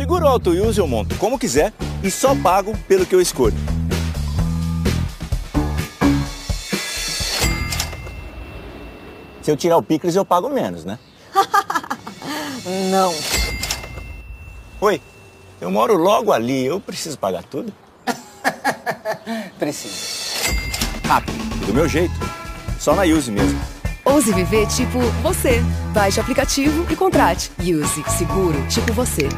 seguro auto use eu monto como quiser e só pago pelo que eu escolho. Se eu tirar o picles, eu pago menos, né? Não. Oi, eu moro logo ali, eu preciso pagar tudo? Preciso. Rápido, do meu jeito. Só na Use mesmo. Ouse viver tipo você. Baixe o aplicativo e contrate. Use seguro tipo você.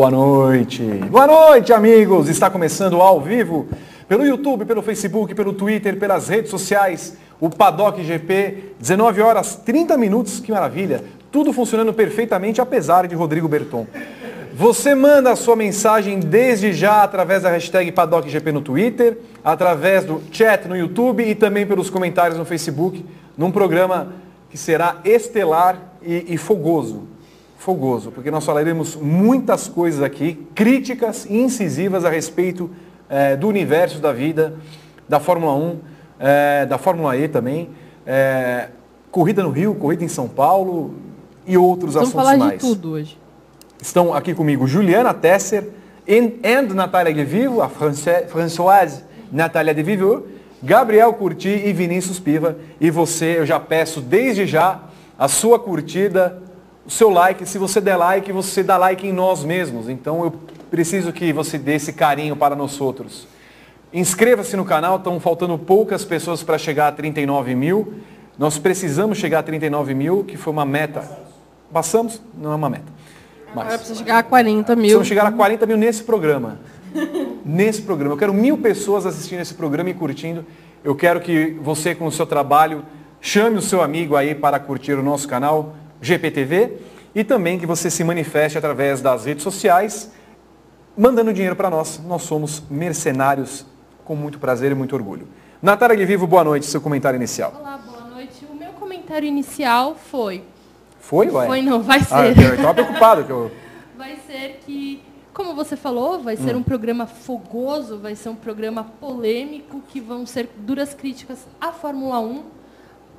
Boa noite. Boa noite, amigos. Está começando ao vivo pelo YouTube, pelo Facebook, pelo Twitter, pelas redes sociais. O Paddock GP, 19 horas 30 minutos. Que maravilha. Tudo funcionando perfeitamente, apesar de Rodrigo Berton. Você manda a sua mensagem desde já através da hashtag PaddockGP no Twitter, através do chat no YouTube e também pelos comentários no Facebook, num programa que será estelar e, e fogoso fogoso, porque nós falaremos muitas coisas aqui, críticas incisivas a respeito eh, do universo da vida, da Fórmula 1, eh, da Fórmula E também, eh, corrida no Rio, corrida em São Paulo e outros Vamos assuntos falar mais. de tudo hoje. Estão aqui comigo Juliana Tesser and, and Natália de Vivo, a France- Françoise Natália de Vivo, Gabriel Curti e Vinícius Piva. E você, eu já peço desde já a sua curtida, o seu like. Se você der like, você dá like em nós mesmos. Então eu preciso que você dê esse carinho para nós outros. Inscreva-se no canal, estão faltando poucas pessoas para chegar a 39 mil. Nós precisamos chegar a 39 mil, que foi uma meta. Passamos? Não é uma meta. Mas- Agora precisa chegar a 40 mil. Precisamos chegar a 40 mil nesse programa. nesse programa. Eu quero mil pessoas assistindo esse programa e curtindo. Eu quero que você, com o seu trabalho, chame o seu amigo aí para curtir o nosso canal GPTV e também que você se manifeste através das redes sociais, mandando dinheiro para nós. Nós somos mercenários com muito prazer e muito orgulho. Natália de Vivo, boa noite. Seu comentário inicial. Olá, boa noite. O meu comentário inicial foi... Foi, ué? Foi não, vai Ah, ser. eu estava preocupado que eu... Vai ser que, como você falou, vai ser um programa fogoso, vai ser um programa polêmico, que vão ser duras críticas à Fórmula 1,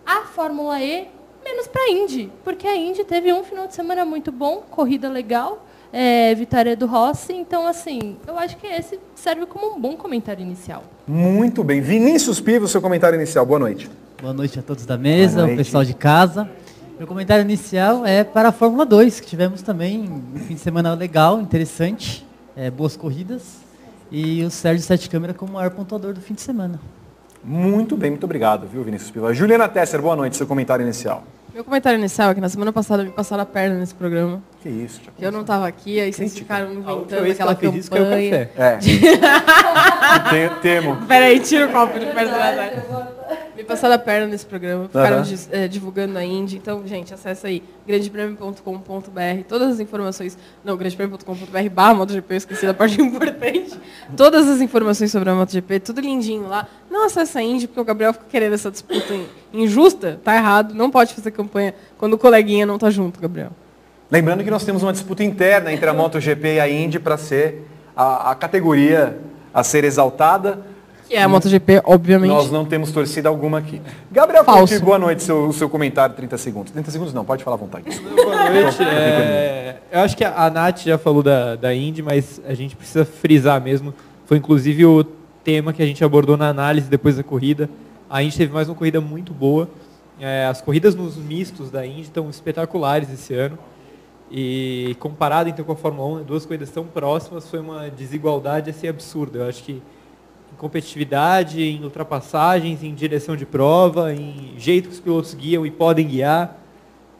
à Fórmula E, menos para a Indy, porque a Indy teve um final de semana muito bom, corrida legal, é, vitória do Rossi, então assim, eu acho que esse serve como um bom comentário inicial. Muito bem. Vinícius Pivo, seu comentário inicial. Boa noite. Boa noite a todos da mesa, o pessoal de casa. Meu comentário inicial é para a Fórmula 2, que tivemos também um fim de semana legal, interessante, é, boas corridas. E o Sérgio Sete Câmara como maior pontuador do fim de semana. Muito bem, muito obrigado, viu, Vinícius Piva. Juliana Tesser, boa noite, seu comentário inicial. Meu comentário inicial é que na semana passada me passaram a perna nesse programa. Que isso, que Eu não estava aqui, aí vocês Crítica. ficaram inventando que aquela ela fez isso, o campanha. café. É. Te- temo. Peraí, tira o copo de perto da. Me passaram a perna nesse programa, ficaram eh, divulgando a Indy. Então, gente, acessa aí grandepremio.com.br, todas as informações. Não, grandepremio.com.br barra MotoGP, eu esqueci da parte importante. Todas as informações sobre a MotoGP, tudo lindinho lá. Não acessa a Indy, porque o Gabriel fica querendo essa disputa in- injusta, tá errado. Não pode fazer campanha quando o coleguinha não tá junto, Gabriel. Lembrando que nós temos uma disputa interna entre a MotoGP e a Indy para ser a, a categoria a ser exaltada. Que é a MotoGP, obviamente. Nós não temos torcida alguma aqui. Gabriel Falso. Curti, boa noite, seu, seu comentário, 30 segundos. 30 segundos não, pode falar à vontade. Boa noite. É, eu acho que a, a Nath já falou da, da Indy, mas a gente precisa frisar mesmo. Foi inclusive o tema que a gente abordou na análise depois da corrida. A Indy teve mais uma corrida muito boa. É, as corridas nos mistos da Indy estão espetaculares esse ano. E comparado então com a Fórmula 1, duas corridas tão próximas, foi uma desigualdade assim absurda. Eu acho que em competitividade, em ultrapassagens, em direção de prova, em jeito que os pilotos guiam e podem guiar,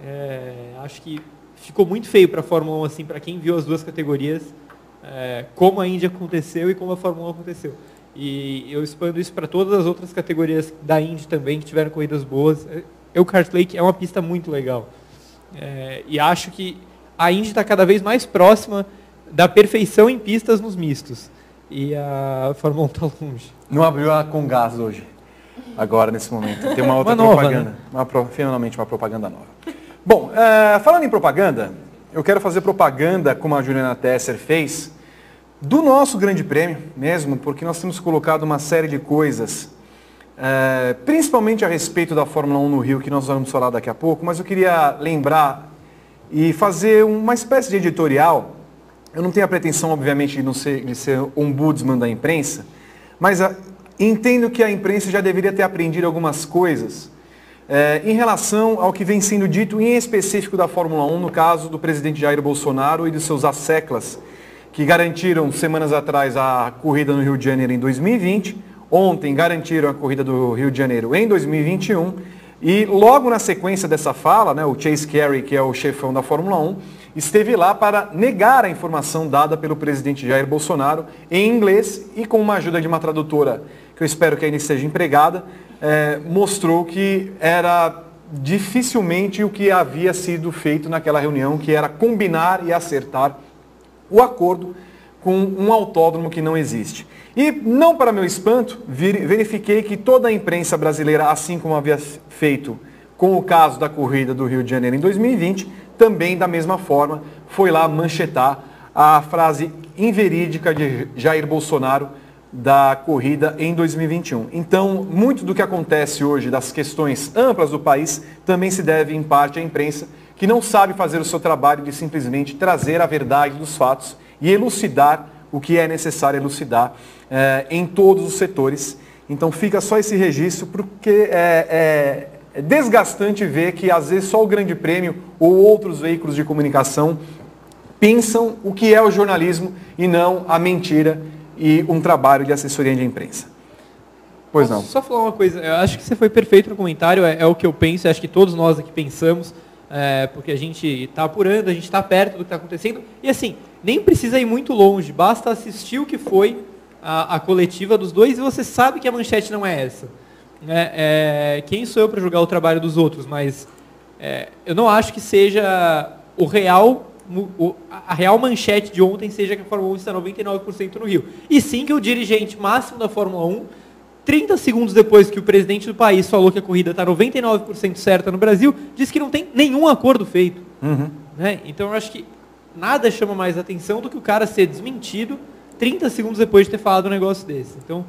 é, acho que ficou muito feio para a Fórmula 1, assim, para quem viu as duas categorias, é, como a Indy aconteceu e como a Fórmula 1 aconteceu. E eu expando isso para todas as outras categorias da Indy também, que tiveram corridas boas. É, Elkhart Lake é uma pista muito legal. É, e acho que a Indy está cada vez mais próxima da perfeição em pistas nos mistos. E a Fórmula 1 está longe. Não abriu a com gás hoje, agora, nesse momento. Tem uma outra Uma nova, propaganda. né? Uma pro- finalmente uma propaganda nova. Bom, é, falando em propaganda, eu quero fazer propaganda, como a Juliana Tesser fez, do nosso grande prêmio mesmo, porque nós temos colocado uma série de coisas, é, principalmente a respeito da Fórmula 1 no Rio, que nós vamos falar daqui a pouco, mas eu queria lembrar e fazer uma espécie de editorial. Eu não tenho a pretensão, obviamente, de, não ser, de ser ombudsman da imprensa, mas ah, entendo que a imprensa já deveria ter aprendido algumas coisas eh, em relação ao que vem sendo dito, em específico da Fórmula 1, no caso do presidente Jair Bolsonaro e dos seus asseclas, que garantiram semanas atrás a corrida no Rio de Janeiro em 2020, ontem garantiram a corrida do Rio de Janeiro em 2021, e logo na sequência dessa fala, né, o Chase Carey, que é o chefão da Fórmula 1, esteve lá para negar a informação dada pelo presidente Jair Bolsonaro em inglês e com uma ajuda de uma tradutora, que eu espero que ainda esteja empregada, eh, mostrou que era dificilmente o que havia sido feito naquela reunião, que era combinar e acertar o acordo com um autódromo que não existe. E, não para meu espanto, verifiquei que toda a imprensa brasileira, assim como havia feito com o caso da corrida do Rio de Janeiro em 2020, também da mesma forma foi lá manchetar a frase inverídica de Jair Bolsonaro da corrida em 2021. Então, muito do que acontece hoje das questões amplas do país também se deve em parte à imprensa que não sabe fazer o seu trabalho de simplesmente trazer a verdade dos fatos e elucidar o que é necessário elucidar eh, em todos os setores. Então fica só esse registro, porque é, é- é desgastante ver que às vezes só o Grande Prêmio ou outros veículos de comunicação pensam o que é o jornalismo e não a mentira e um trabalho de assessoria de imprensa. Pois não. Só falar uma coisa, eu acho que você foi perfeito no comentário, é, é o que eu penso, acho que todos nós aqui pensamos, é, porque a gente está apurando, a gente está perto do que está acontecendo, e assim, nem precisa ir muito longe, basta assistir o que foi a, a coletiva dos dois e você sabe que a manchete não é essa. Né? É, quem sou eu para julgar o trabalho dos outros, mas é, eu não acho que seja o real, o- a real manchete de ontem seja que a Fórmula 1 está 99% no Rio. E sim que o dirigente máximo da Fórmula 1, 30 segundos depois que o presidente do país falou que a corrida está 99% certa no Brasil, disse que não tem nenhum acordo feito. Né? Então eu acho que nada chama mais atenção do que o cara ser desmentido 30 segundos depois de ter falado um negócio desse. Então,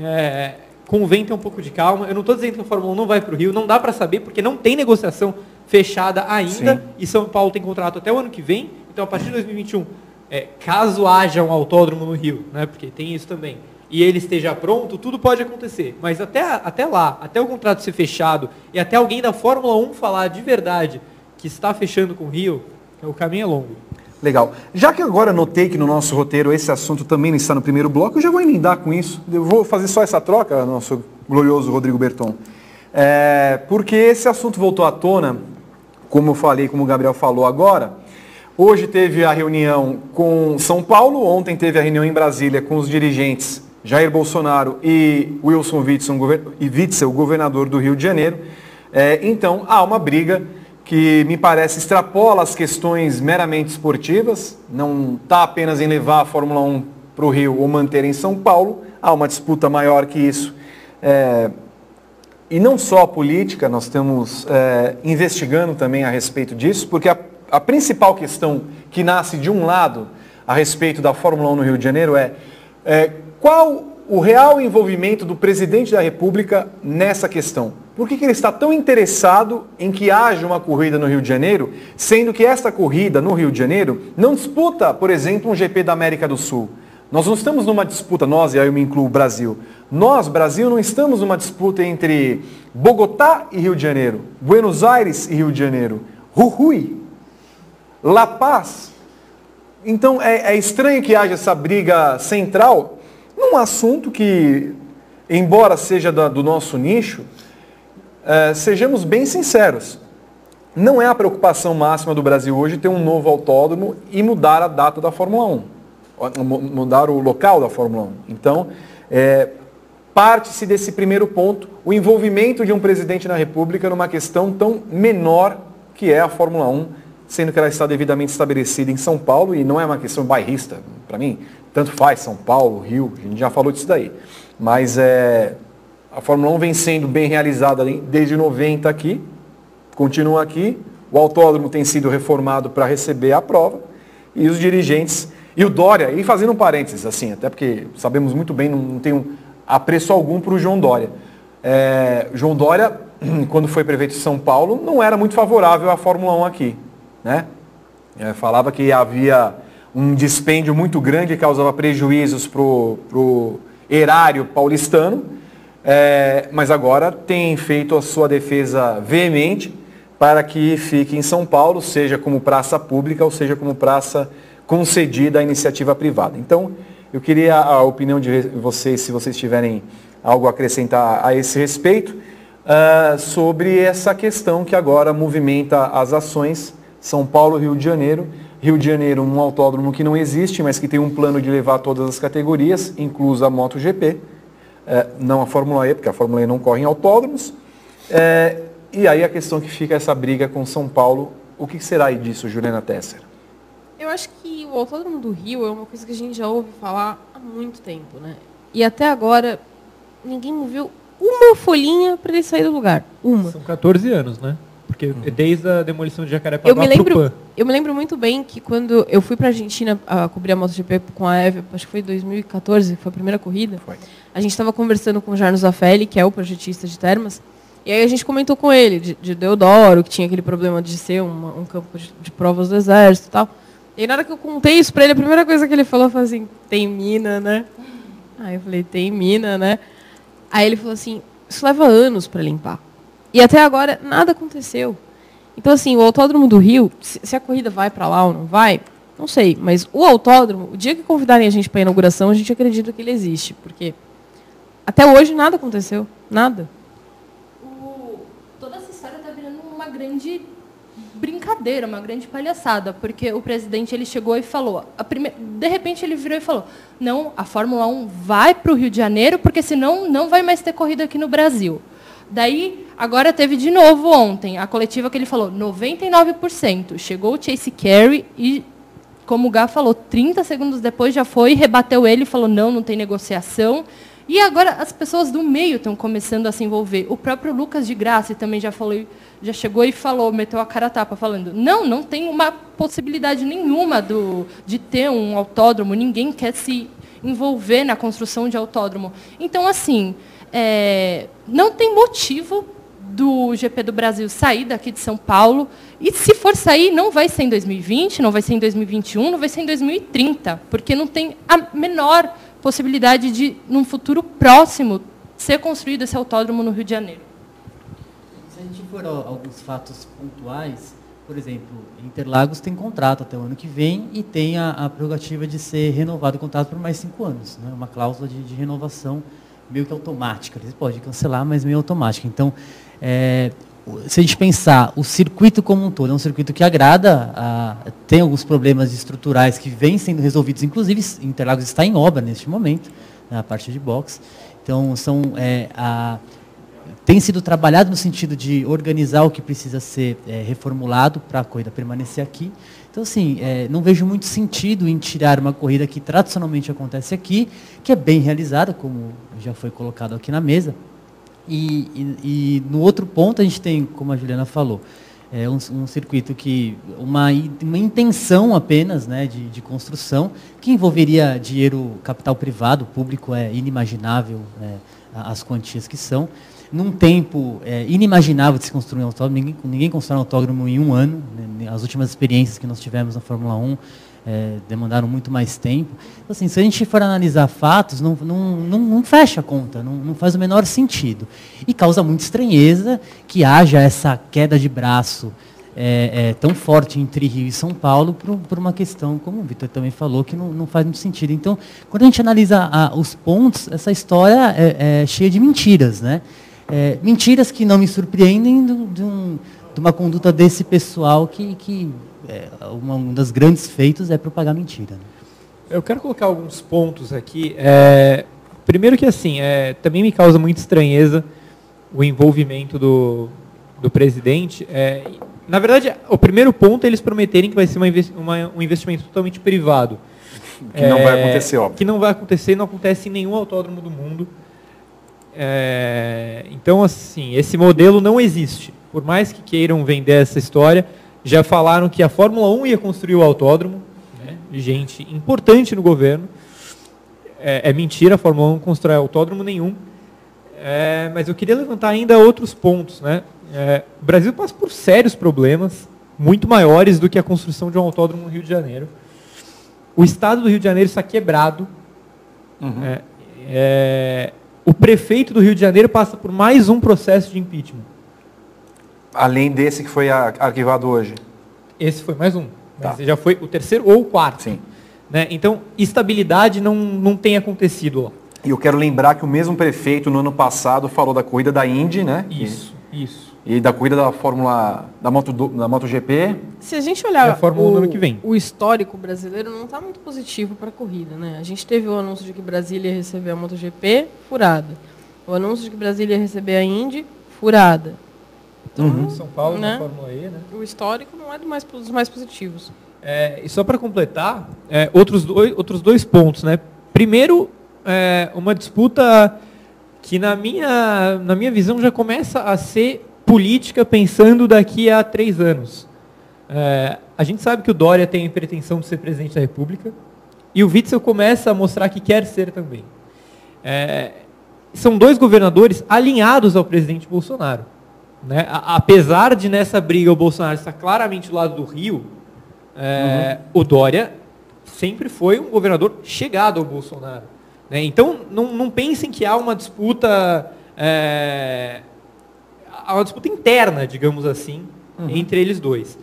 é, convém ter um pouco de calma. Eu não estou dizendo que a Fórmula 1 não vai para o Rio, não dá para saber, porque não tem negociação fechada ainda, Sim. e São Paulo tem contrato até o ano que vem, então a partir de 2021, é, caso haja um autódromo no Rio, né, porque tem isso também, e ele esteja pronto, tudo pode acontecer. Mas até, até lá, até o contrato ser fechado, e até alguém da Fórmula 1 falar de verdade que está fechando com o Rio, o caminho é longo. Legal. Já que agora notei que no nosso roteiro esse assunto também está no primeiro bloco, eu já vou emendar com isso. Eu vou fazer só essa troca, nosso glorioso Rodrigo Berton. É, porque esse assunto voltou à tona, como eu falei, como o Gabriel falou agora. Hoje teve a reunião com São Paulo, ontem teve a reunião em Brasília com os dirigentes Jair Bolsonaro e Wilson Witzel, governador do Rio de Janeiro. É, então há uma briga que me parece extrapola as questões meramente esportivas, não está apenas em levar a Fórmula 1 para o Rio ou manter em São Paulo, há uma disputa maior que isso. É, e não só a política, nós estamos é, investigando também a respeito disso, porque a, a principal questão que nasce de um lado a respeito da Fórmula 1 no Rio de Janeiro é, é qual o real envolvimento do presidente da República nessa questão. Por que, que ele está tão interessado em que haja uma corrida no Rio de Janeiro, sendo que esta corrida no Rio de Janeiro não disputa, por exemplo, um GP da América do Sul? Nós não estamos numa disputa, nós, e aí eu me incluo o Brasil. Nós, Brasil, não estamos numa disputa entre Bogotá e Rio de Janeiro, Buenos Aires e Rio de Janeiro, Jujuy, La Paz. Então é, é estranho que haja essa briga central num assunto que, embora seja da- do nosso nicho, eh, sejamos bem sinceros. Não é a preocupação máxima do Brasil hoje ter um novo autódromo e mudar a data da Fórmula 1. Mu- Mudar o local da Fórmula 1. Então, é, parte-se desse primeiro ponto, o envolvimento de um presidente na República numa questão tão menor que é a Fórmula 1, sendo que ela está devidamente estabelecida em São Paulo e não é uma questão bairrista, para mim, tanto faz São Paulo, Rio, a gente já falou disso daí. Mas é, a Fórmula 1 vem sendo bem realizada desde 90 aqui, continua aqui, o autódromo tem sido reformado para receber a prova e os dirigentes. E o Dória, e fazendo um parênteses, assim, até porque sabemos muito bem, não, não tenho apreço algum para o João Dória. É, João Dória, quando foi prefeito de São Paulo, não era muito favorável à Fórmula 1 aqui. Né? É, falava que havia um dispêndio muito grande que causava prejuízos para o erário paulistano, é, mas agora tem feito a sua defesa veemente para que fique em São Paulo, seja como praça pública ou seja como praça concedida à iniciativa privada. Então, eu queria a opinião de vocês, se vocês tiverem algo a acrescentar a esse respeito, uh, sobre essa questão que agora movimenta as ações São Paulo, Rio de Janeiro. Rio de Janeiro, um autódromo que não existe, mas que tem um plano de levar todas as categorias, inclusa a MotoGP, uh, não a Fórmula E, porque a Fórmula E não corre em autódromos. Uh, e aí a questão que fica essa briga com São Paulo, o que será aí disso, Juliana Tesser? Eu acho que o Autódromo do Rio é uma coisa que a gente já ouve falar há muito tempo, né? E até agora ninguém moveu uma folhinha para ele sair do lugar. Uma. São 14 anos, né? Porque uhum. desde a demolição de Jacarepaguá eu me lembro, Eu me lembro muito bem que quando eu fui para a Argentina a cobrir a MotoGP com a Eve, acho que foi 2014, foi a primeira corrida. Foi. A gente estava conversando com o Jarno Zaffelli, que é o projetista de Termas, e aí a gente comentou com ele de, de Deodoro, que tinha aquele problema de ser uma, um campo de, de, provas do exército e tal. E na hora que eu contei isso para ele, a primeira coisa que ele falou foi assim, tem mina, né? Aí eu falei, tem mina, né? Aí ele falou assim, isso leva anos para limpar. E até agora nada aconteceu. Então assim, o Autódromo do Rio, se a corrida vai para lá ou não vai, não sei. Mas o autódromo, o dia que convidarem a gente para a inauguração, a gente acredita que ele existe. Porque até hoje nada aconteceu. Nada. grande brincadeira, uma grande palhaçada, porque o presidente ele chegou e falou, prime... de repente ele virou e falou, não, a Fórmula 1 vai para o Rio de Janeiro, porque senão não vai mais ter corrida aqui no Brasil. Daí, agora teve de novo ontem, a coletiva que ele falou, 99%. Chegou o Chase Carey e, como o Gá falou, 30 segundos depois já foi, rebateu ele e falou, não, não tem negociação. E agora as pessoas do meio estão começando a se envolver. O próprio Lucas de Graça também já falou, já chegou e falou, meteu a cara a tapa, falando, não, não tem uma possibilidade nenhuma do, de ter um autódromo, ninguém quer se envolver na construção de autódromo. Então, assim, é, não tem motivo do GP do Brasil sair daqui de São Paulo. E se for sair, não vai ser em 2020, não vai ser em 2021, não vai ser em 2030, porque não tem a menor possibilidade de, num futuro próximo, ser construído esse autódromo no Rio de Janeiro. Se a gente for a alguns fatos pontuais, por exemplo, Interlagos tem contrato até o ano que vem e tem a, a prerrogativa de ser renovado o contrato por mais cinco anos, né? uma cláusula de, de renovação meio que automática. Eles podem cancelar, mas meio automática. Então, é, se a gente pensar o circuito como um todo, é um circuito que agrada, a, tem alguns problemas estruturais que vêm sendo resolvidos, inclusive Interlagos está em obra neste momento, na né, parte de box. Então, são, é, a, tem sido trabalhado no sentido de organizar o que precisa ser é, reformulado para a corrida permanecer aqui. Então, assim, é, não vejo muito sentido em tirar uma corrida que tradicionalmente acontece aqui, que é bem realizada, como já foi colocado aqui na mesa, e, e, e, no outro ponto a gente tem, como a Juliana falou, é um, um circuito que uma, uma intenção apenas né, de, de, construção que envolveria dinheiro capital privado, público é inimaginável é, as quantias que são. Num tempo é, inimaginável de se construir um autódromo, ninguém, ninguém constrói um autódromo em um ano. Né, as últimas experiências que nós tivemos na Fórmula 1 é, demandaram muito mais tempo. Então, assim, se a gente for analisar fatos, não, não, não, não fecha a conta, não, não, faz o menor sentido. E causa muita estranheza que haja essa queda de braço é, é, tão forte entre Rio e São Paulo por, por uma questão, como o Vitor também falou, que não, não faz muito sentido. Então, quando a gente analisa a, os pontos, essa história é, é cheia de mentiras. Né? É, mentiras que não me surpreendem de, um, de uma conduta desse pessoal que, que é, uma, um dos grandes feitos é propagar mentira. Né? Eu quero colocar alguns pontos aqui. É, primeiro que assim, é, também me causa muita estranheza o envolvimento do, do presidente. É, na verdade, o primeiro ponto é eles prometerem que vai ser uma, uma, um investimento totalmente privado. Que não vai acontecer, óbvio. Que não vai acontecer, não acontece em nenhum autódromo do mundo. É, então, assim, esse modelo não existe. Por mais que queiram vender essa história, já falaram que a Fórmula 1 ia construir o autódromo, né, gente importante no governo. É, é, mentira, a Fórmula 1 não constrói autódromo nenhum. É, mas eu queria levantar ainda outros pontos. Né? É, o Brasil passa por sérios problemas, muito maiores do que a construção de um autódromo no Rio de Janeiro. O estado do Rio de Janeiro está quebrado. Uhum. É, é, o prefeito do Rio de Janeiro passa por mais um processo de impeachment. Além desse que foi arquivado hoje? Esse foi mais um. Tá. já foi o terceiro ou o quarto. Sim. Né? Então, estabilidade não, não tem acontecido lá. E eu quero lembrar que o mesmo prefeito no ano passado falou da corrida da Indy, né? Isso, e, isso. E da corrida da Fórmula da Moto da MotoGP. Se a gente olhar a Fórmula o, ano que vem. o histórico brasileiro não está muito positivo para a corrida, né? A gente teve o anúncio de que Brasília ia receber a MotoGP, furada. O anúncio de que Brasília ia receber a Indy, furada. Então, uhum. São Paulo né? na Fórmula E, né? O histórico não é do mais, dos mais positivos. É, e só para completar, é, outros, dois, outros dois pontos. Né? Primeiro, é, uma disputa que na minha, na minha visão já começa a ser política pensando daqui a três anos. É, a gente sabe que o Dória tem a pretensão de ser presidente da República e o Witzel começa a mostrar que quer ser também. É, são dois governadores alinhados ao presidente Bolsonaro. Né? A, apesar de nessa briga o Bolsonaro estar claramente do lado do Rio, é, uhum. o Dória sempre foi um governador chegado ao Bolsonaro. Né? Então, não, não pensem que há uma disputa, é, há uma disputa interna, digamos assim, uhum. entre eles dois.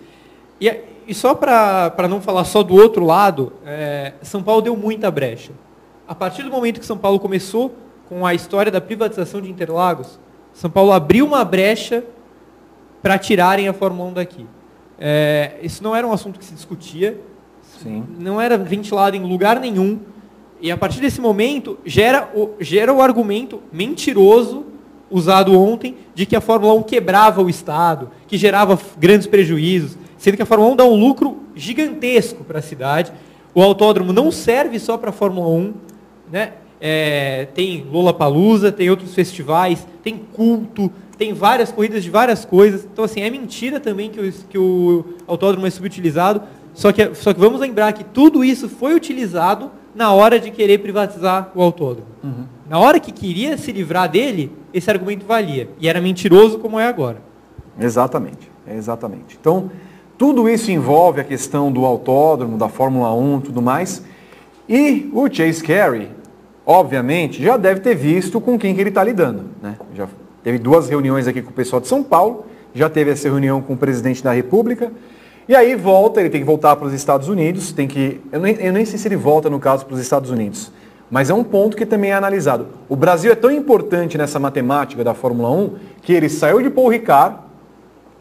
E, e só para não falar só do outro lado, é, São Paulo deu muita brecha. A partir do momento que São Paulo começou com a história da privatização de Interlagos, São Paulo abriu uma brecha para tirarem a Fórmula 1 daqui. É, isso não era um assunto que se discutia, Sim. não era ventilado em lugar nenhum. E a partir desse momento, gera o, gera o argumento mentiroso usado ontem de que a Fórmula 1 quebrava o Estado, que gerava grandes prejuízos, sendo que a Fórmula 1 dá um lucro gigantesco para a cidade. O autódromo não serve só para a Fórmula 1, né? É, tem Lollapalooza, tem outros festivais, tem culto, tem várias corridas de várias coisas. Então, assim, é mentira também que o, que o autódromo é subutilizado. Só que, só que vamos lembrar que tudo isso foi utilizado na hora de querer privatizar o autódromo. Uhum. Na hora que queria se livrar dele, esse argumento valia. E era mentiroso como é agora. Exatamente, exatamente. Então, tudo isso envolve a questão do autódromo, da Fórmula 1 tudo mais. E o Chase Carey, obviamente, já deve ter visto com quem que ele está lidando. Né? Já Teve duas reuniões aqui com o pessoal de São Paulo, já teve essa reunião com o presidente da República. E aí volta, ele tem que voltar para os Estados Unidos, tem que. Eu nem, eu nem sei se ele volta, no caso, para os Estados Unidos. Mas é um ponto que também é analisado. O Brasil é tão importante nessa matemática da Fórmula 1 que ele saiu de Paul Ricard,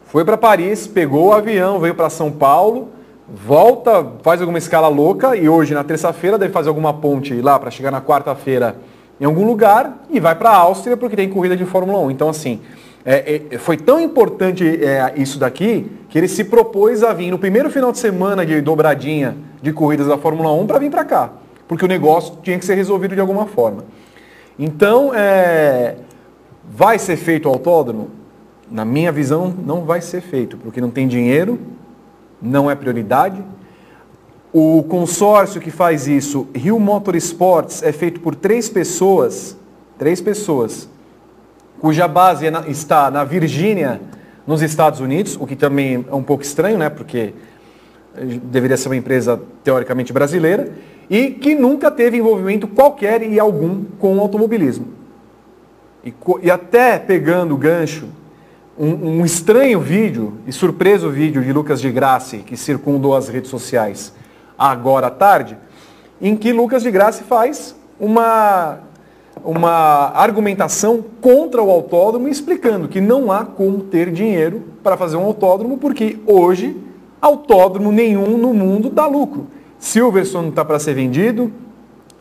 foi para Paris, pegou o avião, veio para São Paulo, volta, faz alguma escala louca e hoje, na terça-feira, deve fazer alguma ponte lá para chegar na quarta-feira em algum lugar e vai para a Áustria porque tem corrida de Fórmula 1. Então, assim, é, é, foi tão importante é, isso daqui que ele se propôs a vir no primeiro final de semana de dobradinha de corridas da Fórmula 1 para vir para cá, porque o negócio tinha que ser resolvido de alguma forma. Então, é, vai ser feito o autódromo? Na minha visão, não vai ser feito, porque não tem dinheiro, não é prioridade, o consórcio que faz isso, Rio Motorsports, é feito por três pessoas, três pessoas, cuja base é está na Virgínia, nos Estados Unidos, o que também é um pouco estranho, né? Porque deveria ser uma empresa teoricamente brasileira, e que nunca teve envolvimento qualquer e algum com o automobilismo. E, e até pegando o gancho, um, um, estranho vídeo e surpreso vídeo de Lucas de Grassi, que circundou as redes sociais, agora à tarde, em que Lucas de Graça faz uma, uma argumentação contra o autódromo, explicando que não há como ter dinheiro para fazer um autódromo, porque hoje autódromo nenhum no mundo dá lucro. Silverstone está para ser vendido,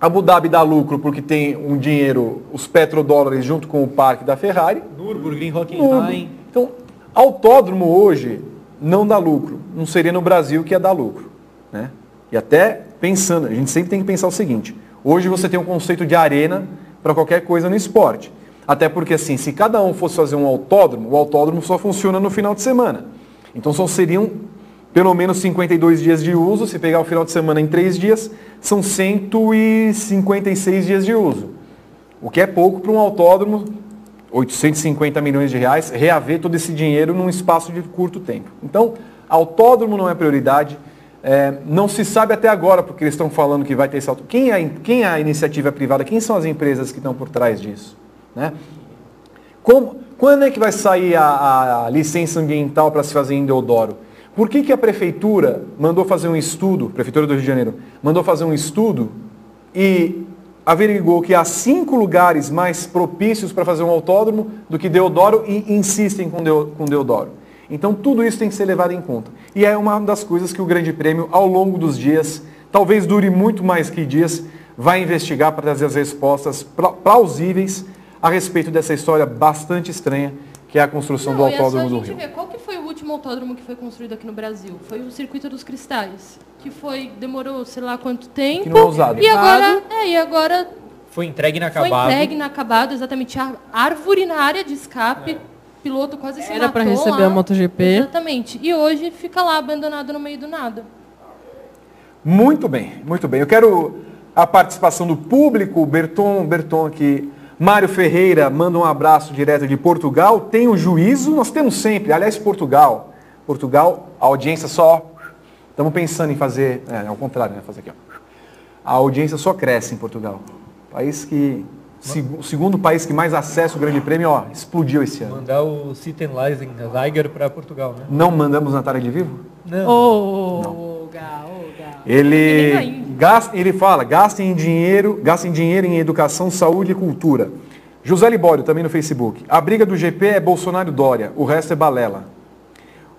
Abu Dhabi dá lucro porque tem um dinheiro, os petrodólares junto com o parque da Ferrari. Nürburgring, Hockenheim. Então, autódromo hoje não dá lucro. Não seria no Brasil que ia dar lucro. Né? E até pensando, a gente sempre tem que pensar o seguinte, hoje você tem um conceito de arena para qualquer coisa no esporte. Até porque assim, se cada um fosse fazer um autódromo, o autódromo só funciona no final de semana. Então só seriam pelo menos 52 dias de uso, se pegar o final de semana em 3 dias, são 156 dias de uso. O que é pouco para um autódromo, 850 milhões de reais, reaver todo esse dinheiro num espaço de curto tempo. Então, autódromo não é prioridade. É, não se sabe até agora, porque eles estão falando que vai ter esse autódromo. Quem é, quem é a iniciativa privada? Quem são as empresas que estão por trás disso? Né? Como, quando é que vai sair a, a licença ambiental para se fazer em Deodoro? Por que, que a prefeitura mandou fazer um estudo, prefeitura do Rio de Janeiro, mandou fazer um estudo e averigou que há cinco lugares mais propícios para fazer um autódromo do que Deodoro e insistem com, com Deodoro. Então tudo isso tem que ser levado em conta. E é uma das coisas que o Grande Prêmio, ao longo dos dias, talvez dure muito mais que dias, vai investigar para trazer as respostas plausíveis a respeito dessa história bastante estranha que é a construção Não, do autódromo do Rio. Ver, qual que foi o último autódromo que foi construído aqui no Brasil? Foi o Circuito dos Cristais, que foi demorou sei lá quanto tempo. Que não é usado. E agora, é, e agora foi entregue inacabado. Foi entregue inacabado, exatamente árvore na área de escape. É. Piloto quase se Era para receber lá. a MotoGP. Exatamente. E hoje fica lá abandonado no meio do nada. Muito bem, muito bem. Eu quero a participação do público, o Berton, Berton aqui Mário Ferreira manda um abraço direto de Portugal. Tem o juízo, nós temos sempre. Aliás, Portugal. Portugal, a audiência só. Estamos pensando em fazer. É, ao contrário, né? Fazer aqui, ó. A audiência só cresce em Portugal. País que. o segundo país que mais acessa o Grande Prêmio, ó, explodiu esse ano. Mandar o Sitten Liger para Portugal, né? Não mandamos Natália de Vivo? Não. Oh, Não. Gal, gal. Ele Gasta, ele fala, gastem dinheiro, gastem dinheiro em educação, saúde e cultura. José Libório, também no Facebook. A briga do GP é Bolsonaro Dória, o resto é balela.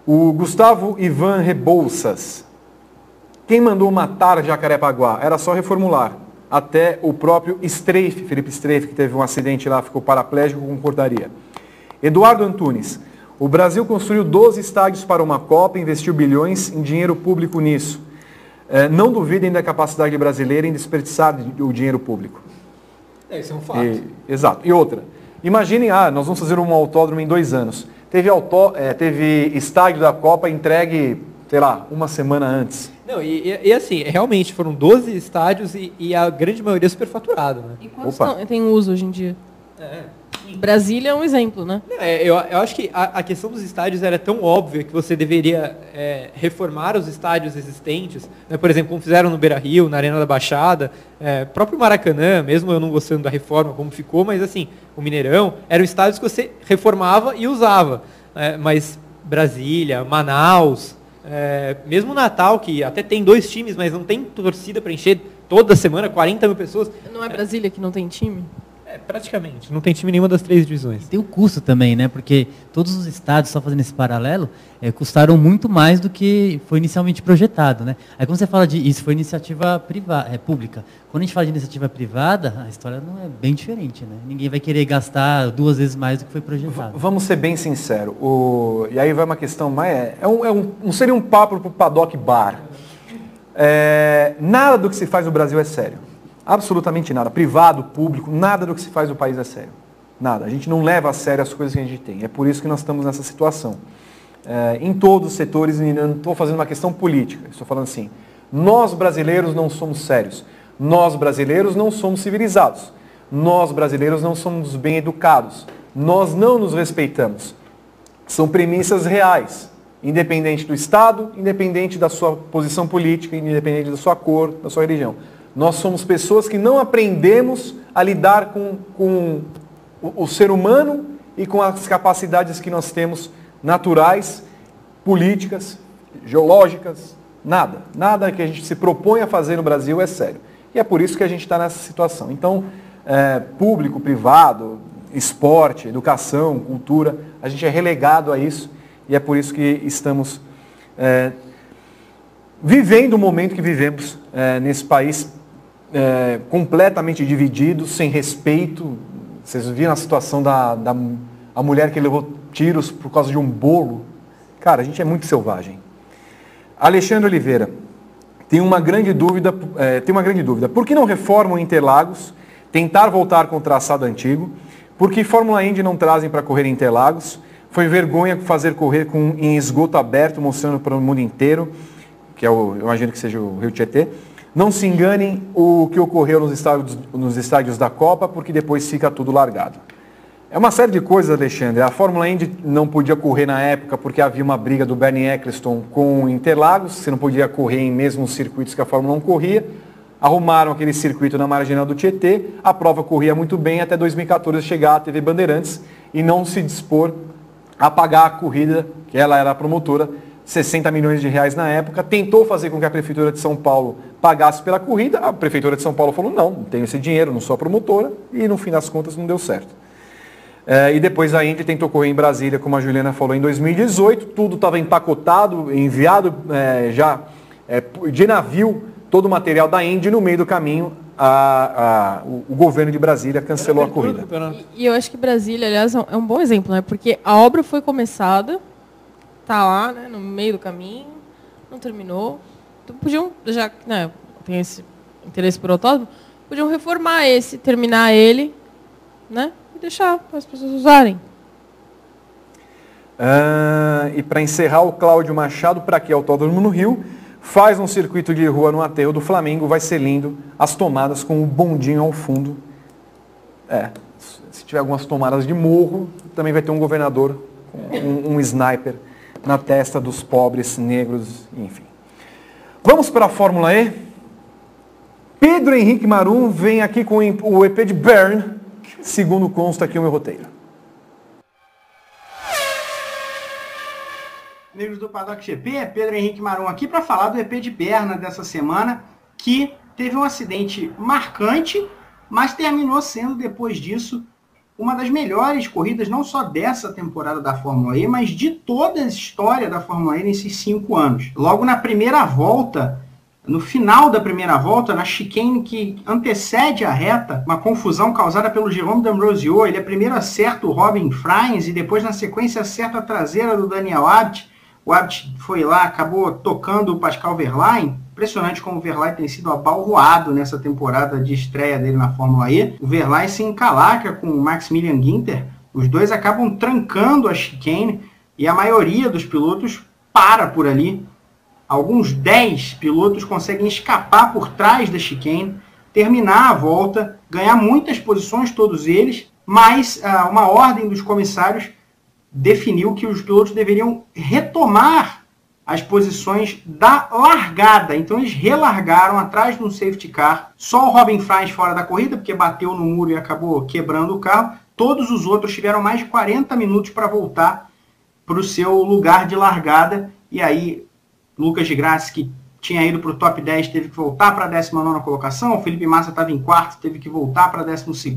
O Gustavo Ivan Rebouças. Quem mandou matar Jacarepaguá? Era só reformular. Até o próprio Streife, Felipe Streife, que teve um acidente lá, ficou paraplégico, concordaria. Eduardo Antunes. O Brasil construiu 12 estádios para uma Copa, investiu bilhões em dinheiro público nisso. É, não duvidem da capacidade brasileira em desperdiçar o dinheiro público. É, isso é um fato. E, exato. E outra, imaginem, ah, nós vamos fazer um autódromo em dois anos. Teve, autó, é, teve estádio da Copa entregue, sei lá, uma semana antes. Não, e, e, e assim, realmente foram 12 estádios e, e, a grande maioria superfaturado, né? E quantos tem uso hoje em dia? É. Brasília é um exemplo, né? É, eu, eu acho que a, a, questão dos estádios era tão óbvia que você deveria é, reformar os estádios existentes. Né? Por exemplo, como fizeram no Beira Rio, na Arena da Baixada, é, próprio Maracanã, mesmo eu não gostando da reforma como ficou, mas assim, o Mineirão, eram estádios que você reformava e usava. É, mas Brasília, Manaus, é, mesmo Natal, que até tem dois times, mas não tem torcida para encher toda semana, 40 mil pessoas. Não é Brasília que não tem time? É, praticamente. Não tem time nenhuma das três divisões. Tem o custo também, né? Porque todos os estados, só fazendo esse paralelo, é, custaram muito mais do que foi inicialmente projetado, né? Aí quando você fala de isso, foi iniciativa privada, é, pública. Quando a gente fala de iniciativa privada, a história não é bem diferente, né? Ninguém vai querer gastar duas vezes mais do que foi projetado. V vamos ser bem sinceros. O... E aí vai uma questão mais... É, é um, é um, não seria um papo para o Paddock Bar. É, nada do que se faz no Brasil é sério. Absolutamente nada. Privado, público, nada do que se faz no país é sério. Nada. A gente não leva a sério as coisas que a gente tem. É por isso que nós estamos nessa situação. É, em todos os setores, e não estou fazendo uma questão política, estou falando assim, nós brasileiros não somos sérios. Nós brasileiros não somos civilizados. Nós brasileiros não somos bem educados. Nós não nos respeitamos. São premissas reais, independente do Estado, independente da sua posição política, independente da sua cor, da sua religião. Nós somos pessoas que não aprendemos a lidar com, com o, o ser humano e com as capacidades que nós temos naturais, políticas, geológicas, nada. Nada que a gente se propõe a fazer no Brasil é sério. E é por isso que a gente está nessa situação. Então, é, público, privado, esporte, educação, cultura, a gente é relegado a isso e é por isso que estamos é, vivendo o momento que vivemos é, nesse país é, completamente divididos, sem respeito. Vocês viram a situação da, da a mulher que levou tiros por causa de um bolo? Cara, a gente é muito selvagem. Alexandre Oliveira tem uma grande dúvida, é, tem uma grande dúvida. Por que não reformam Interlagos, tentar voltar com o traçado antigo? Por que Fórmula Indy não trazem para correr em Interlagos? Foi vergonha fazer correr com, em esgoto aberto, mostrando para o mundo inteiro, que é o, eu imagino que seja o Rio Tietê. Não se enganem o que ocorreu nos estádios, nos estádios da Copa, porque depois fica tudo largado. É uma série de coisas, Alexandre. A Fórmula Indy não podia correr na época porque havia uma briga do Bernie Eccleston com o Interlagos. Você não podia correr em mesmos circuitos que a Fórmula 1 corria. Arrumaram aquele circuito na marginal do Tietê. A prova corria muito bem até 2014 chegar a TV Bandeirantes e não se dispor a pagar a corrida, que ela era a promotora, 60 milhões de reais na época. Tentou fazer com que a Prefeitura de São Paulo pagasse pela corrida. A Prefeitura de São Paulo falou, não, não tenho esse dinheiro, não sou a promotora. E no fim das contas não deu certo. É, e depois a Indy tentou correr em Brasília, como a Juliana falou, em 2018. Tudo estava empacotado, enviado é, já é, de navio, todo o material da Indy. No meio do caminho, a, a, o, o, governo de Brasília cancelou a corrida. E, e, eu acho que Brasília, aliás, é, é um bom exemplo, né? Porque a obra foi começada, tá lá, né, no meio do caminho, não terminou. Então podiam, já né, tem esse interesse por autódromo, podiam reformar esse, terminar ele, né? e deixar as pessoas usarem. Ah, e para encerrar, o Cláudio Machado, para que Autódromo no Rio, faz um circuito de rua no aterro do Flamengo, vai ser lindo, as tomadas com o bondinho ao fundo. É, se tiver algumas tomadas de morro, também vai ter um governador, um, um sniper na testa dos pobres negros, enfim. Vamos para a Fórmula E? Pedro Henrique Marum vem aqui com o EP de Burn, segundo consta aqui o meu roteiro. Amigos do Paddock GP, Pedro Henrique Marum aqui para falar do EP de Berna dessa semana, que teve um acidente marcante, mas terminou sendo, depois disso, uma das melhores corridas, não só dessa temporada da Fórmula E, mas de toda a história da Fórmula E nesses cinco anos. Logo na primeira volta, no final da primeira volta, na chicane que antecede a reta, uma confusão causada pelo Jerome D'Ambrosio, ele é primeiro acerta o Robin Frains e depois na sequência acerta a traseira do Daniel Abt. O Abt foi lá, acabou tocando o Pascal Verlaine. Impressionante como o Verlaine tem sido abalroado nessa temporada de estreia dele na Fórmula E. O Verlaine se encalacra com o Maximilian Ginter. Os dois acabam trancando a chicane e a maioria dos pilotos para por ali alguns 10 pilotos conseguem escapar por trás da chicane, terminar a volta, ganhar muitas posições, todos eles, mas ah, uma ordem dos comissários definiu que os pilotos deveriam retomar as posições da largada. Então eles relargaram atrás de um safety car. Só o Robin Fries fora da corrida, porque bateu no muro e acabou quebrando o carro. Todos os outros tiveram mais de 40 minutos para voltar para o seu lugar de largada. E aí Lucas de Graça, que tinha ido para o top 10, teve que voltar para a 19 colocação. O Felipe Massa estava em quarto, teve que voltar para 12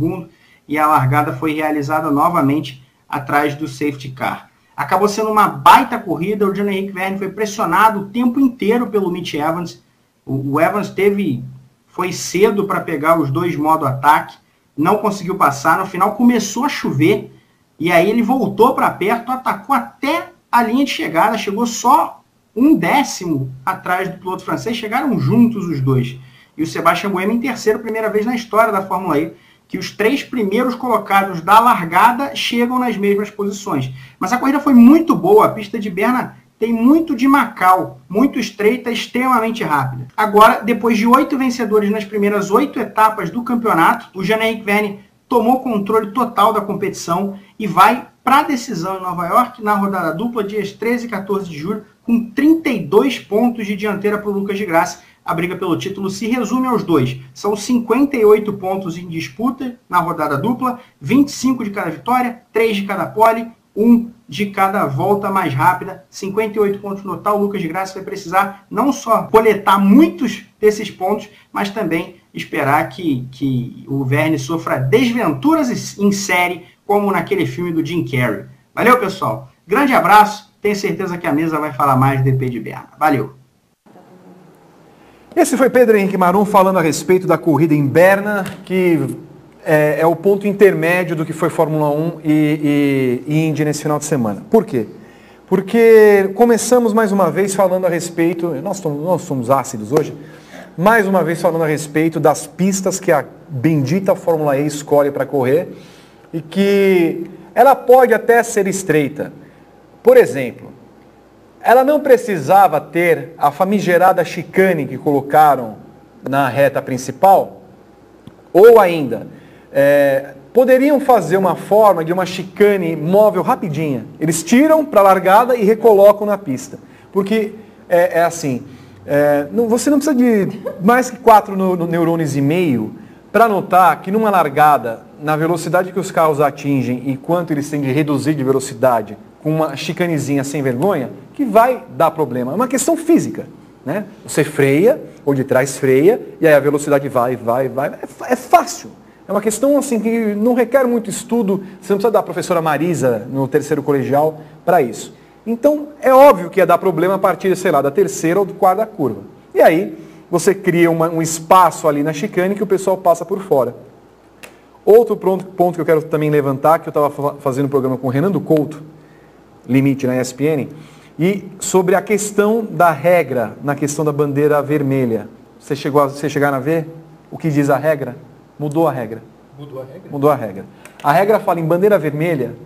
e a largada foi realizada novamente atrás do safety car. Acabou sendo uma baita corrida, o Johnny Henrique Verne foi pressionado o tempo inteiro pelo Mitch Evans. O, o Evans teve foi cedo para pegar os dois modo ataque, não conseguiu passar, no final começou a chover e aí ele voltou para perto, atacou até a linha de chegada, chegou só um décimo atrás do piloto francês, chegaram juntos os dois. E o Sebastian Buemi em terceiro, primeira vez na história da Fórmula E, que os três primeiros colocados da largada chegam nas mesmas posições. Mas a corrida foi muito boa, a pista de Berna tem muito de Macau, muito estreita, extremamente rápida. Agora, depois de oito vencedores nas primeiras oito etapas do campeonato, o Jean-Eric Verne tomou controle total da competição e vai para a decisão em Nova York na rodada dupla, dias 13 e 14 de julho, com 32 pontos de dianteira para o Lucas de Graça. A briga pelo título se resume aos dois. São 58 pontos em disputa na rodada dupla, 25 de cada vitória, 3 de cada pole, 1 de cada volta mais rápida, 58 pontos no total. O Lucas de Graça vai precisar não só coletar muitos desses pontos, mas também esperar que, que o Verne sofra desventuras em série, como naquele filme do Jim Carrey. Valeu, pessoal. Grande abraço tenho certeza que a mesa vai falar mais do EP de Berna. Valeu! Esse foi Pedro Henrique Marum falando a respeito da corrida em Berna, que é, é o ponto intermédio do que foi Fórmula 1 e, e, e Indy nesse final de semana. Por quê? Porque começamos mais uma vez falando a respeito, nós somos, nós somos ácidos hoje, mais uma vez falando a respeito das pistas que a bendita Fórmula E escolhe para correr e que ela pode até ser estreita. Por exemplo, ela não precisava ter a famigerada chicane que colocaram na reta principal, ou ainda, é, poderiam fazer uma forma de uma chicane móvel rapidinha. Eles tiram para a largada e recolocam na pista. Porque é, é assim, é, não, você não precisa de mais que quatro no, no neurônios e meio para notar que numa largada, na velocidade que os carros atingem e quanto eles têm de reduzir de velocidade com uma chicanezinha sem vergonha, que vai dar problema. É uma questão física. Né? Você freia, ou de trás freia, e aí a velocidade vai, vai, vai. É, é fácil. É uma questão assim que não requer muito estudo, você não precisa da professora Marisa no terceiro colegial para isso. Então, é óbvio que ia dar problema a partir, sei lá, da terceira ou do quarto da curva. E aí, você cria uma, um espaço ali na chicane que o pessoal passa por fora. Outro ponto, que eu quero também levantar, que eu estava fazendo um programa com o Renando Couto, limite na ESPN, e sobre a questão da regra, na questão da bandeira vermelha. Você chegou a, você chegaram a ver o que diz a regra? Mudou a regra. Mudou a regra? Mudou a regra. A regra fala em bandeira vermelha,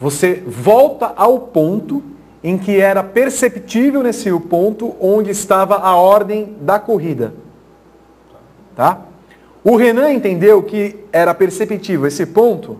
você volta ao ponto em que era perceptível nesse ponto onde estava a ordem da corrida. Tá? O Renan entendeu que era perceptível esse ponto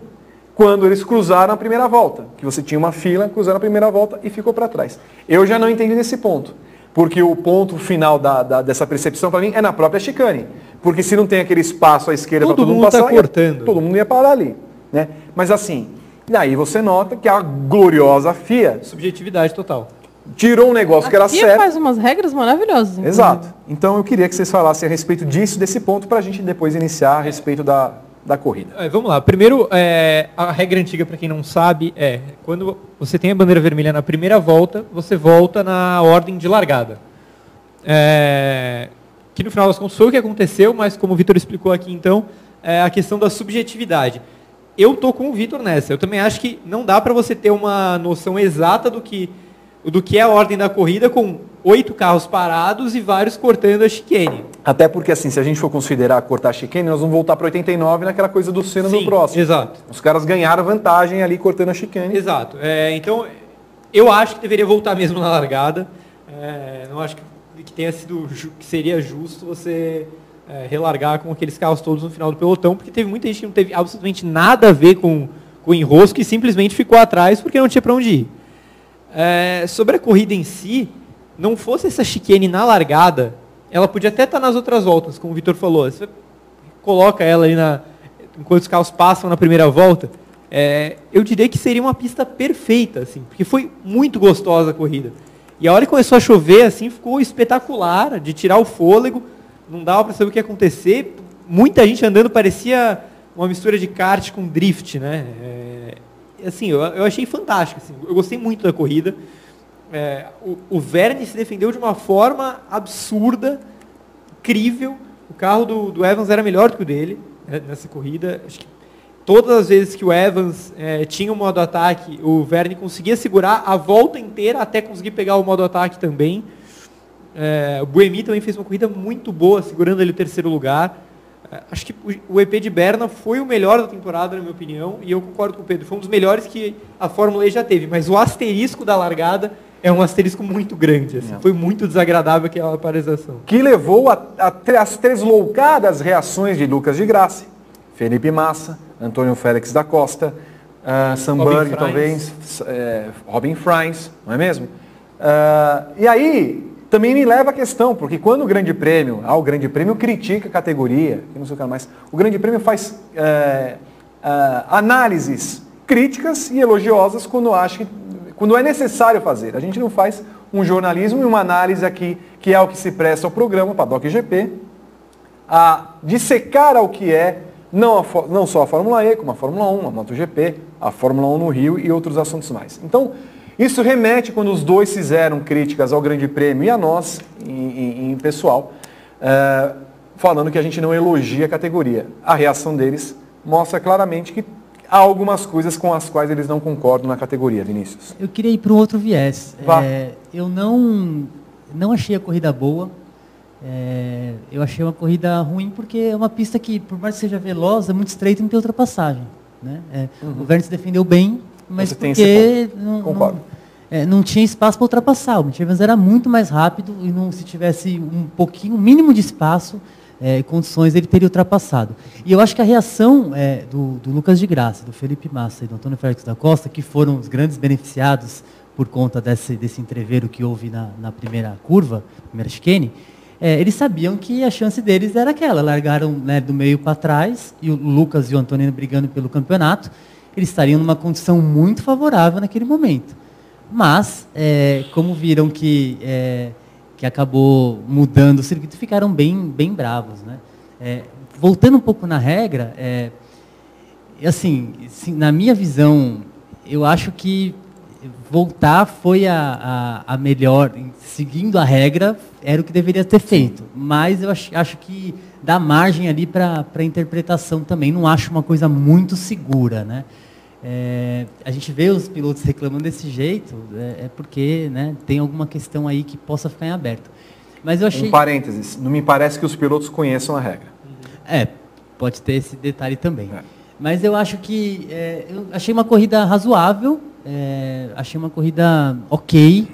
quando eles cruzaram a primeira volta, que você tinha uma fila, cruzaram a primeira volta e ficou para trás. Eu já não entendi nesse ponto, porque o ponto final da, da, dessa percepção para mim é na própria chicane. Porque se não tem aquele espaço à esquerda para todo mundo tá passar, cortando. Ia, todo mundo ia parar ali. Né? Mas assim, daí você nota que a gloriosa FIA Subjetividade total. Tirou um negócio A que era certo. faz umas regras maravilhosas. inclusive. Exato. Então eu queria que vocês falassem a respeito disso, desse ponto, para a gente depois iniciar a respeito da, da corrida. É, vamos lá. Primeiro, é, a regra antiga, para quem não sabe, é quando você tem a bandeira vermelha na primeira volta, você volta na ordem de largada. É, que no final das contas foi o que aconteceu, mas como o Vitor explicou aqui, então, é a questão da subjetividade. Eu tô com o Vitor nessa. Eu também acho que não dá para você ter uma noção exata do que, do que é a ordem da corrida com oito carros parados e vários cortando a chicane. Até porque, assim, se a gente for considerar cortar a chicane, nós vamos voltar para 89 naquela coisa do Senna no Sim, próximo. exato. Os caras ganharam vantagem ali cortando a chicane. Exato. É, então, eu acho que deveria voltar mesmo na largada. É, não acho que, que tenha sido que seria justo você é, relargar com aqueles carros todos no final do pelotão, porque teve muita gente que não teve absolutamente nada a ver com, com o enrosco e simplesmente ficou atrás porque não tinha para onde ir. É, sobre a corrida em si, não fosse essa chicane na largada, ela podia até estar nas outras voltas, como o Vitor falou. Você coloca ela ali na, enquanto os carros passam na primeira volta, é, eu diria que seria uma pista perfeita, assim, porque foi muito gostosa a corrida. E a hora que começou a chover, assim, ficou espetacular, de tirar o fôlego, não dava para saber o que ia acontecer. Muita gente andando, parecia uma mistura de kart com drift, né? É, assim, eu, eu achei fantástico, assim, eu gostei muito da corrida. É, o, o Verne se defendeu de uma forma absurda, incrível. O carro do, do Evans era melhor do que o dele né, nessa corrida. Acho que todas as vezes que o Evans é, tinha o modo ataque, o Verne conseguia segurar a volta inteira até conseguir pegar o modo ataque também. É, o Buemi também fez uma corrida muito boa, segurando ali o terceiro lugar. Acho que o, EP de Berna foi o melhor da temporada, na minha opinião, e eu concordo com o Pedro. Foi um dos melhores que a Fórmula E já teve, mas o asterisco da largada é um asterisco muito grande. assim. É. Foi muito desagradável aquela paralisação. Que levou as três loucadas reações de Lucas de Grassi, Felipe Massa, Antônio Félix da Costa, uh, Samburg, Franz. talvez, é, Robin Franz, não é mesmo? Ah, e aí, também me leva a questão, porque quando o Grande Prêmio, ah, o Grande Prêmio critica a categoria, não sei o que mais, o Grande Prêmio faz é, ah, análises críticas e elogiosas quando acha quando é necessário fazer. A gente não faz um jornalismo e uma análise aqui, que é o que se presta ao programa Paddock GP, a dissecar ao que é não, a não só a Fórmula E, como a Fórmula 1, a MotoGP, a Fórmula 1 no Rio e outros assuntos mais. Então, isso remete quando os dois fizeram críticas ao Grande Prêmio e a nós, em, em- pessoal, é, falando que a gente não elogia a categoria. A reação deles mostra claramente que há algumas coisas com as quais eles não concordam na categoria, Vinícius. Eu queria ir para um outro viés. É, eu não, não achei a corrida boa. É, eu achei uma corrida ruim porque é uma pista que, por mais que seja veloz, é muito estreita e não tem ultrapassagem. Né? É, O Verne se defendeu bem, mas. Você porque não, não, é, não tinha espaço para ultrapassar. O Mercedes era muito mais rápido e não, se tivesse um pouquinho, um mínimo de espaço, é, condições, ele teria ultrapassado. E eu acho que a reação é, do, do Lucas de Graça, do Felipe Massa e do Antônio Félix da Costa, que foram os grandes beneficiados por conta desse, desse entreveiro que houve na, na primeira curva, primeira chicane, é, eles sabiam que a chance deles era aquela. Largaram né, do meio para trás, e o Lucas e o Antônio brigando pelo campeonato, eles estariam numa condição muito favorável naquele momento. Mas, é, como viram que, é, que acabou mudando o circuito, ficaram bem, bem bravos. Né? É, voltando um pouco na regra, é, assim, na minha visão, eu acho que voltar foi a, a, a melhor, seguindo a regra, era o que deveria ter feito. Mas eu acho, acho que dá margem ali para a interpretação também. Não acho uma coisa muito segura, né? É, a gente vê os pilotos reclamando desse jeito, é, é porque né, tem alguma questão aí que possa ficar em aberto. Mas eu achei. Um parênteses, não me parece que os pilotos conheçam a regra. É, pode ter esse detalhe também. É. Mas eu acho que é, eu achei uma corrida razoável, é, achei uma corrida ok.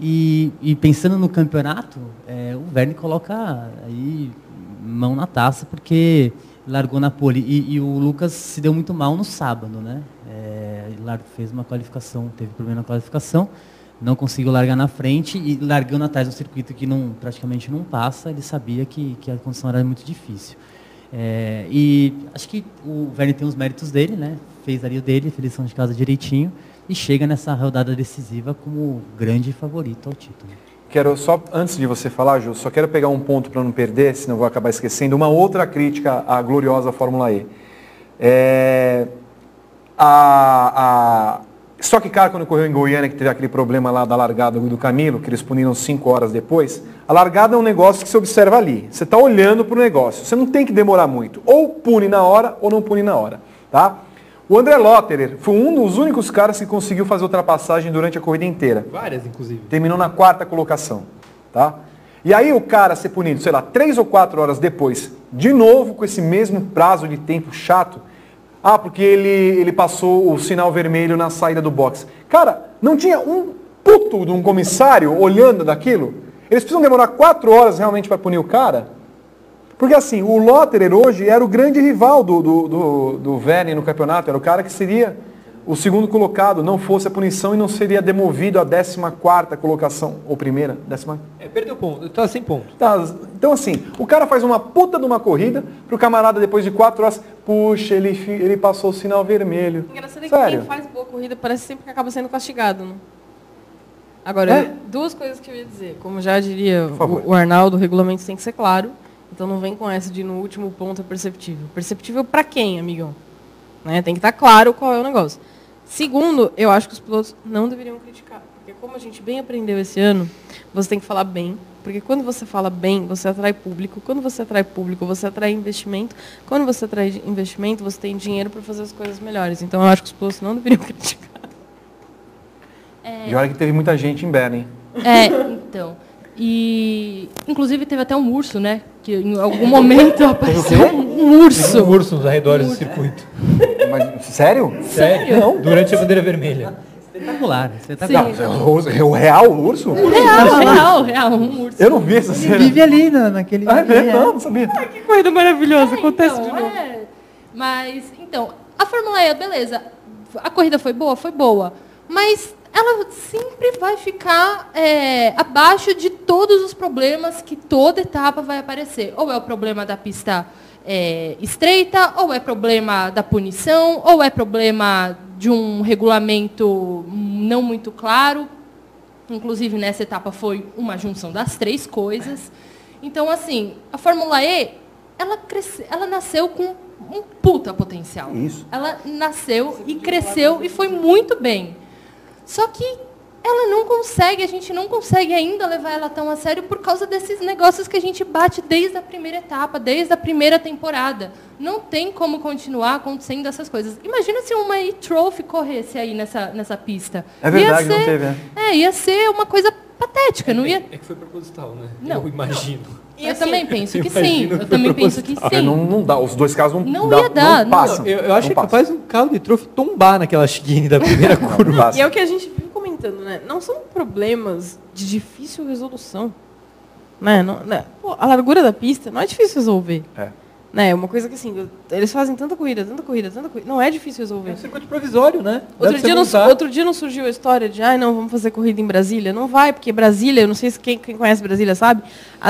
E, e pensando no campeonato, é, o Verne coloca aí mão na taça porque largou na pole. E, e o Lucas se deu muito mal no sábado, né? É, fez uma qualificação, teve problema na qualificação, não conseguiu largar na frente e largando atrás do circuito que não, praticamente não passa, ele sabia que, que a condição era muito difícil. É, e acho que o Verne tem os méritos dele, né? Fez ali o dele, fez lição de casa direitinho e chega nessa rodada decisiva como grande favorito ao título. Quero só, antes de você falar, Ju, só quero pegar um ponto para não perder, senão vou acabar esquecendo, uma outra crítica à gloriosa Fórmula E. É, a, a Stock Car, quando correu em Goiânia, que teve aquele problema lá da largada do Camilo, que eles puniram cinco horas depois, a largada é um negócio que se observa ali. Você está olhando para o negócio, você não tem que demorar muito. Ou pune na hora, ou não pune na hora. Tá? O André Lotterer foi um dos únicos caras que conseguiu fazer ultrapassagem durante a corrida inteira Várias, inclusive. terminou na quarta colocação, tá? E aí o cara ser punido, sei lá, três ou quatro horas depois, de novo com esse mesmo prazo de tempo chato, ah, porque ele, ele passou o sinal vermelho na saída do box. Cara, não tinha um puto de um comissário olhando daquilo? Eles precisam demorar quatro horas realmente para punir o cara? Porque assim, o Lotterer hoje era o grande rival do, do, do, do Verne no campeonato, era o cara que seria o segundo colocado, não fosse a punição e não seria demovido à 14 colocação, ou primeira, décima. É, perdeu ponto. Tá sem ponto. Tá, então assim, o cara faz uma puta de uma corrida, pro camarada depois de quatro horas, puxa, ele, ele passou o sinal vermelho. Engraçado é que Sério? quem faz boa corrida parece sempre que acaba sendo castigado, né? Agora, É? duas coisas que eu ia dizer. Como já diria o, o Arnaldo, o regulamento tem que ser claro. Então não vem com essa de no último ponto é perceptível. Perceptível para quem, amigão? Né? Tem que estar claro qual é o negócio. Segundo, eu acho que os pilotos não deveriam criticar. Porque como a gente bem aprendeu esse ano, você tem que falar bem. Porque quando você fala bem, você atrai público. Quando você atrai público, você atrai investimento. Quando você atrai investimento, você tem dinheiro para fazer as coisas melhores. Então eu acho que os pilotos não deveriam criticar. E olha que teve muita gente em Berna, hein? É, então. E inclusive teve até um urso, né? Que em algum momento apareceu um, urso. Um urso nos arredores do circuito. Mas, sério? Sério? Não. Durante a bandeira vermelha. Espetacular, espetacular. Não, o, o real urso? Real, real, real, um urso. Eu não vi essa Ele cena. vive ali na, naquele. Ah, é? é. Não, não sabia. Que corrida maravilhosa, acontece de Então, novo. é. Mas, então, a Fórmula E, beleza. A corrida foi boa? Foi boa. Mas ela sempre vai ficar é, abaixo de todos os problemas que toda etapa vai aparecer. Ou é o problema da pista é, estreita, ou é problema da punição, ou é problema de um regulamento não muito claro. Inclusive, nessa etapa foi uma junção das três coisas. Então, assim, a Fórmula E, ela, cresce, ela nasceu com um puta potencial. Isso. Ela nasceu e cresceu e foi muito bem. Só que ela não consegue, a gente não consegue ainda levar ela tão a sério por causa desses negócios que a gente bate desde a primeira etapa, desde a primeira temporada. Não tem como continuar acontecendo essas coisas. Imagina se uma e-trophy corresse aí nessa, nessa pista. É verdade, ia não ser, teve, né? É, ia ser uma coisa patética, não ia... É que foi proposital, né? Não. Eu imagino. Eu assim, também penso que sim. Eu que também penso que É, sim. não, não dá, os dois casos não, Não dá, ia dar, não não. passam. Eu, eu acho que é não capaz um carro de trofo tombar naquela chicane da primeira curva. Não. E é o que a gente vive comentando, né? Não são problemas de difícil resolução. Né? Não, né? Pô, a largura da pista não é difícil resolver. É. Né? É uma coisa que assim, eles fazem tanta corrida, tanta corrida, tanta corrida. Não é difícil É resolver. um circuito provisório, né? Outro dia, não, outro dia não surgiu a história de, ai, não, vamos fazer corrida em Brasília. Não vai, porque Brasília, eu não sei se quem, quem conhece Brasília sabe,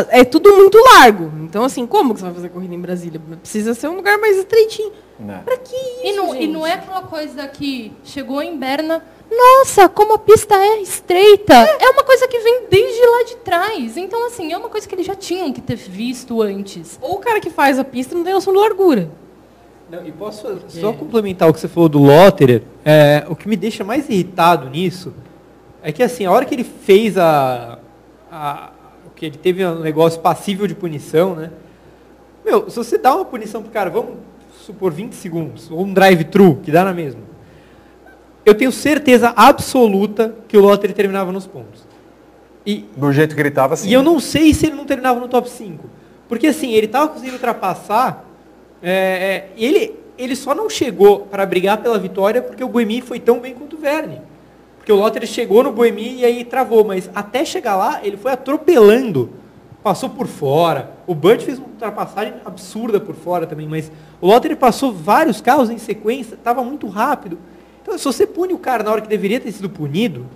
é tudo muito largo. Então, assim, como que você vai fazer corrida em Brasília? Precisa ser um lugar mais estreitinho. Né. Pra que isso, E não, e não é aquela coisa que chegou em Berna, nossa, como a pista é estreita. É uma coisa que vem desde lá de trás. Então, assim, é uma coisa que eles já tinham que ter visto antes. Ou o cara que faz a pista não tem noção de largura. Não, e posso só complementar o que você falou do Lotterer, é, o que me deixa mais irritado nisso é que assim, a hora que ele fez a, a o que ele teve um negócio passível de punição, né? Meu, se você dá uma punição pro cara, vamos supor 20 segundos, ou um drive-thru, que dá na mesma. Eu tenho certeza absoluta que o Lotterer terminava nos pontos. E, Do jeito que ele estava, assim. e eu não sei se ele não terminava no top 5. Porque assim, ele estava conseguindo ultrapassar. é, é, ele, ele só não chegou para brigar pela vitória porque o Boemi foi tão bem quanto o Verne. Porque o Lotterer chegou no Boemi e aí travou. Mas até chegar lá, ele foi atropelando. Passou por fora. O Burt fez uma ultrapassagem absurda por fora também. Mas o Lotterer passou vários carros em sequência. Estava muito rápido. Então, se você pune o cara na hora que deveria ter sido punido,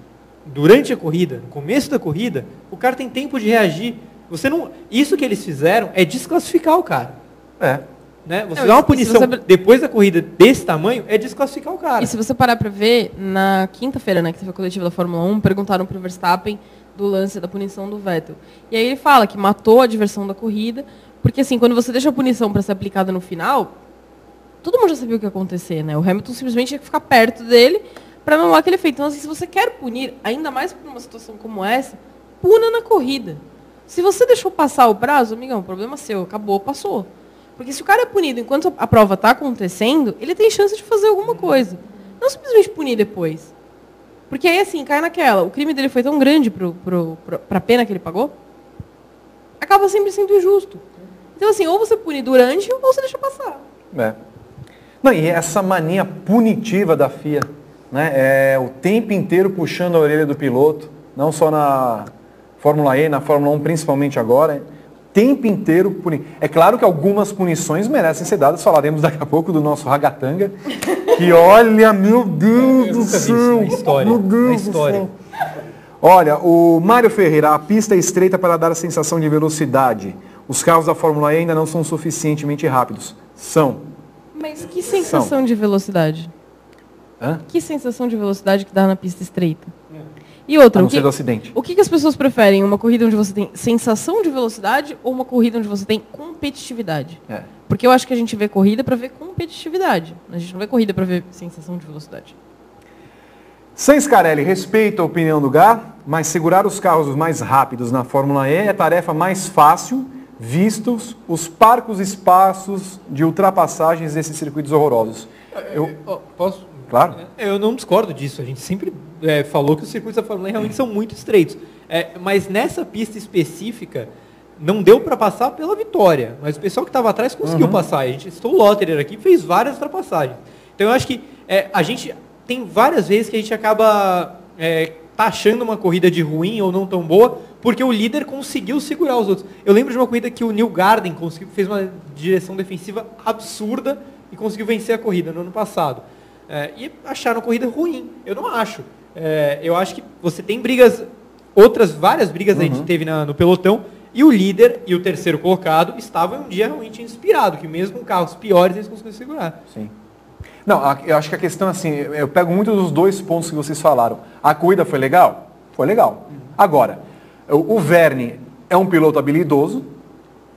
durante a corrida, no começo da corrida, o cara tem tempo de reagir. Você não, isso que eles fizeram é desclassificar o cara, É. né? Você Não, dá uma punição você- depois da corrida desse tamanho, é desclassificar o cara. E se você parar pra ver, na quinta-feira, né, que teve a coletiva da Fórmula 1, perguntaram pro Verstappen do lance da punição do Vettel. E aí ele fala que matou a diversão da corrida, porque assim, quando você deixa a punição para ser aplicada no final, todo mundo já sabia o que ia acontecer, né? O Hamilton simplesmente tinha que ficar perto dele para anular aquele efeito. Então, assim, se você quer punir, ainda mais por uma situação como essa, puna na corrida. Se você deixou passar o prazo, amigão, problema seu, acabou, passou. Porque se o cara é punido enquanto a prova está acontecendo, ele tem chance de fazer alguma coisa. Não simplesmente punir depois. Porque aí, assim, cai naquela. O crime dele foi tão grande pro, pra pena que ele pagou, acaba sempre sendo injusto. Então, assim, ou você pune durante, ou você deixa passar. É. Não, e essa mania punitiva da FIA, né? É o tempo inteiro puxando a orelha do piloto, não só na Fórmula E, na Fórmula 1 principalmente agora, tempo inteiro punindo. É claro que algumas punições merecem ser dadas, falaremos daqui a pouco do nosso ragatanga, que olha, meu Deus Eu do céu, história, meu Deus na do história. céu. Olha, o Mário Ferreira, a pista é estreita para dar a sensação de velocidade. Os carros da Fórmula E ainda não são suficientemente rápidos. São. Mas que sensação de velocidade? Hã? Que sensação de velocidade que dá na pista estreita? E outra, o que, o que, que as pessoas preferem? Uma corrida onde você tem sensação de velocidade ou uma corrida onde você tem competitividade? É. Porque eu acho que a gente vê corrida para ver competitividade. A gente não vê corrida para ver sensação de velocidade. Sem Scarelli, respeito a opinião do Gá, mas segurar os carros mais rápidos na Fórmula E é tarefa mais fácil, vistos os parcos espaços de ultrapassagens desses circuitos horrorosos. Eu, Ó, posso? claro. Eu não discordo disso. A gente sempre é, falou que os circuitos da Fórmula 1 realmente são muito estreitos. É, mas nessa pista específica, não deu para passar pela vitória. Mas o pessoal que estava atrás conseguiu passar. A gente citou o Lotterer aqui fez várias ultrapassagens. Então eu acho que é, a gente tem várias vezes que a gente acaba é, taxando uma corrida de ruim ou não tão boa, porque o líder conseguiu segurar os outros. Eu lembro de uma corrida que o Neil Garden conseguiu, fez uma direção defensiva absurda e conseguiu vencer a corrida no ano passado. É, e acharam a corrida ruim. Eu não acho. É, eu acho que você tem brigas, outras várias brigas a gente teve na- no pelotão, e o líder e o terceiro colocado estavam um dia realmente inspirado, que mesmo com carros piores eles conseguiram segurar. Sim. Não, eu acho que a questão assim, eu pego muito dos dois pontos que vocês falaram. A corrida foi legal? Foi legal. Agora, o, Verne é um piloto habilidoso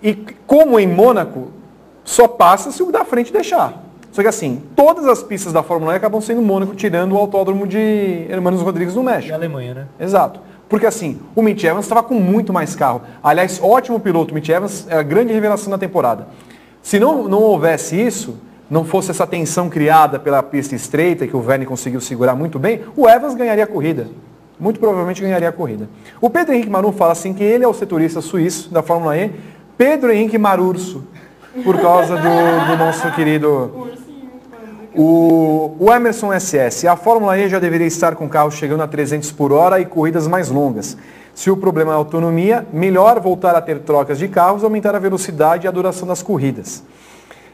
e como em Mônaco, só passa se o da frente deixar. Só que assim, todas as pistas da Fórmula E acabam sendo Mônaco, tirando o autódromo de Hermanos Rodrigues no E México. a Alemanha, né? Exato. Porque assim, o Mitch Evans estava com muito mais carro. Aliás, ótimo piloto. O Mitch Evans é a grande revelação da temporada. Se não, não houvesse isso, não fosse essa tensão criada pela pista estreita, que o Verne conseguiu segurar muito bem, o Evans ganharia a corrida. Muito provavelmente ganharia a corrida. O Pedro Henrique Maru fala assim que ele é o setorista suíço da Fórmula E, Pedro Henrique Marurso, por causa do, do nosso querido o, o Emerson SS, a Fórmula E já deveria estar com carros chegando a 300 por hora e corridas mais longas. Se o problema é a autonomia, melhor voltar a ter trocas de carros, aumentar a velocidade e a duração das corridas.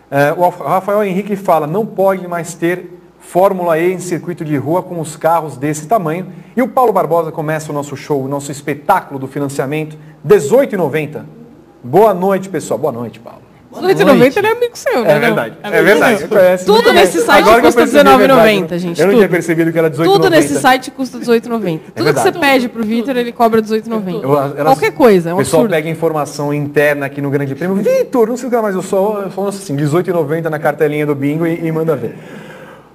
É, o Rafael Henrique fala, não pode mais ter Fórmula E em circuito de rua com os carros desse tamanho. E o Paulo Barbosa começa o nosso show, o nosso espetáculo do financiamento, 18,90. Boa noite, pessoal. Boa noite, Paulo. 18,90 ele é amigo seu, né? É verdade. É verdade. Conhece Tudo muito bem. nesse site Agora custa percebi a verdade, R$19,90, gente, Eu não tudo. tinha percebido que era 18,90. Tudo nesse site custa R$18,90. Tudo que você verdade. pede pro Vitor, ele cobra R$18,90. Eu- elas- Qualquer coisa, é um O pessoal absurdo. pega informação interna aqui no Grande Prêmio. Vitor, não sei o que mas eu só eu assim, 18,90 na cartelinha do bingo e, e manda ver.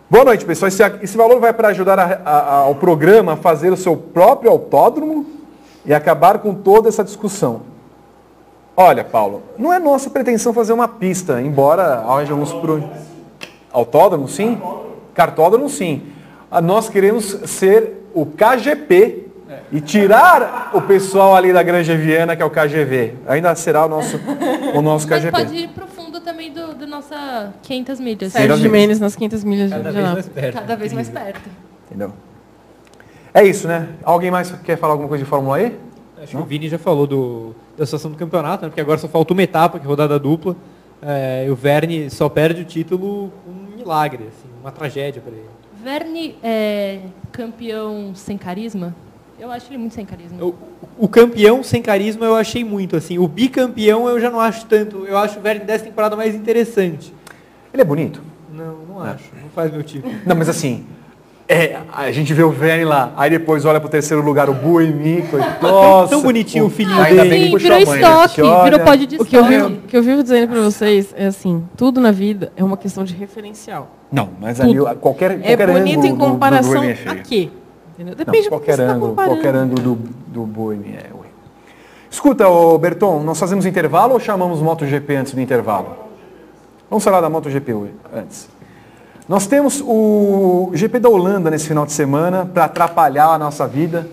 Boa noite, pessoal. Esse, esse valor vai para ajudar a- a- ao programa a fazer o seu próprio autódromo e acabar com toda essa discussão. Olha, Paulo, não é nossa pretensão fazer uma pista, embora haja uns pro... Autódromo, sim? Cartódromo, sim. Ah, Nós queremos ser o KGP e tirar o pessoal ali da Granja Viana, que é o KGV. Ainda será o nosso, o nosso Mas KGP. pode ir pro fundo também do, do nossa 500 milhas. Sérgio. Jimenez nas 500 milhas de Cada vez mais perto. Cada vez mais perto. Entendeu? É isso, né? Alguém mais quer falar alguma coisa de Fórmula E? Acho que o Vini já falou do, da situação do campeonato, né? porque agora só falta uma etapa, que é rodada dupla. É, e o Verne só perde o título com um milagre, assim, uma tragédia para ele. Verne é campeão sem carisma? Eu acho ele muito sem carisma. O, o campeão sem carisma eu achei muito, assim. O bicampeão eu já não acho tanto. Eu acho o Verne dessa temporada mais interessante. Ele é bonito. Não, não acho. Não faz meu tipo. Não, mas assim, é, a gente vê o Verne lá, aí depois olha pro terceiro lugar o Buemi, nossa. tão bonitinho o filhinho ainda dele. bem que virou a mãe, estoque, virou pódio de O que, eu vivo, o que eu vivo dizendo pra vocês é assim, tudo na vida é uma questão de referencial. Não, mas ali Tudo. qualquer, É qualquer bonito ângulo em do- do comparação é feio. a quê? Entendeu? Não, Depende do que qualquer você tá ângulo, comparando. qualquer ângulo do, do Buemi é ruim. Escuta, ô Berton, nós fazemos intervalo ou chamamos MotoGP antes do intervalo? Vamos falar da MotoGP antes. Nós temos o GP da Holanda nesse final de semana para atrapalhar a nossa vida.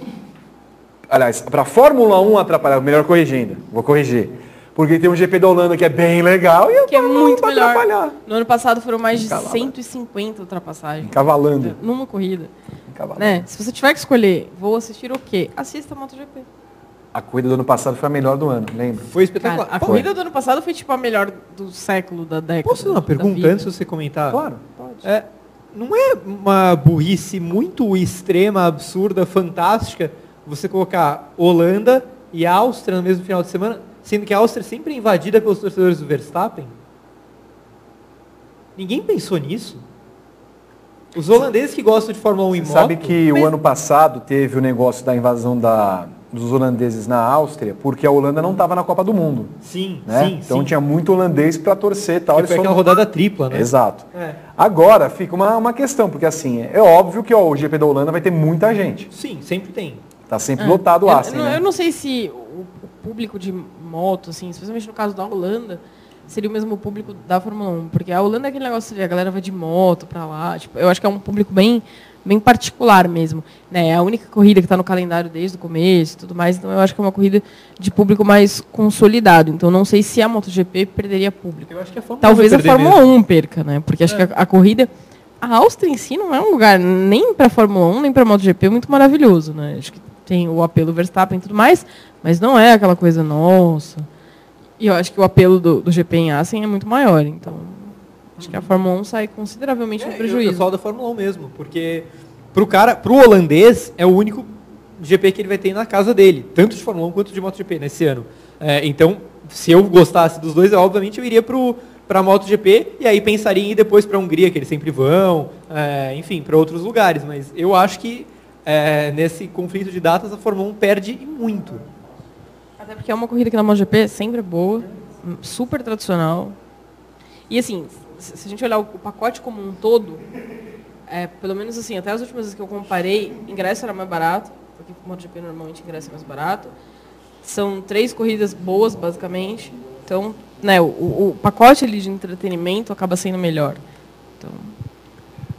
Aliás, para a Fórmula 1 atrapalhar, melhor corrigindo, vou corrigir. Porque tem um GP da Holanda que é bem legal e Que é Fórmula 1 muito melhor. atrapalhar. No ano passado foram mais de Calava. 150 ultrapassagens. Encavalando. Numa corrida. Encavalando. Né? Se você tiver que escolher, vou assistir o quê? Assista a MotoGP. A corrida do ano passado foi a melhor do ano, lembra? Foi Cara, espetacular. a Pô, corrida do ano passado foi tipo a melhor do século, da década. Posso fazer uma pergunta antes de você comentar? Claro, pode. É, não é uma burrice muito extrema, absurda, fantástica você colocar Holanda e Áustria no mesmo final de semana, sendo que a Áustria é sempre invadida pelos torcedores do Verstappen? Ninguém pensou nisso? Os holandeses que gostam de Fórmula 1 em Você moto... sabe que mas- o ano passado teve o negócio da invasão da- dos holandeses na Áustria, porque a Holanda não estava na Copa do Mundo. Sim, Né? sim, então sim. tinha muito holandês para torcer e tal. Foi aquela foram- rodada tripla, né? Exato. É. Agora fica uma, uma questão, porque assim, é óbvio que ó, o GP da Holanda vai ter muita gente. Sim, sempre tem. Tá sempre É. lotado o eu, Aston, eu, não- né? eu não sei se o, público de moto, assim, especialmente no caso da Holanda, seria o mesmo público da Fórmula 1. Porque a Holanda é aquele negócio de a galera vai de moto pra lá. Tipo, eu acho que é um público bem, bem particular mesmo. Né? É a única corrida que está no calendário desde o começo e tudo mais. Então eu acho que é uma corrida de público mais consolidado. Então não sei se a MotoGP perderia público. Eu acho que a Fórmula Talvez 1 a Fórmula mesmo. 1 perca, né? Porque acho que a, a corrida. A Áustria em si não é um lugar nem para Fórmula 1, nem para MotoGP muito maravilhoso, né? Acho que tem o apelo Verstappen e tudo mais, mas não é aquela coisa, nossa. E eu acho que o apelo do, do GP em Assen é muito maior, então acho que a Fórmula 1 sai consideravelmente no É, Eu prejuízo. falo da Fórmula 1 mesmo, porque pro cara, pro holandês é o único GP que ele vai ter na casa dele, tanto de Fórmula 1 quanto de MotoGP nesse ano. É, então, se eu gostasse dos dois, obviamente eu iria pro para MotoGP e aí pensaria em ir depois para a Hungria, que eles sempre vão, é, enfim, para outros lugares. Mas eu acho que é, nesse conflito de datas a Fórmula 1 perde muito. Até porque é uma corrida que na MotoGP sempre é boa, super tradicional. E assim, se a gente olhar o, pacote como um todo, é, pelo menos assim, até as últimas vezes que eu comparei, ingresso era mais barato, porque o MotoGP normalmente ingresso é mais barato. São três corridas boas, basicamente. Então, né, o, o- o pacote ali de entretenimento acaba sendo melhor. Então,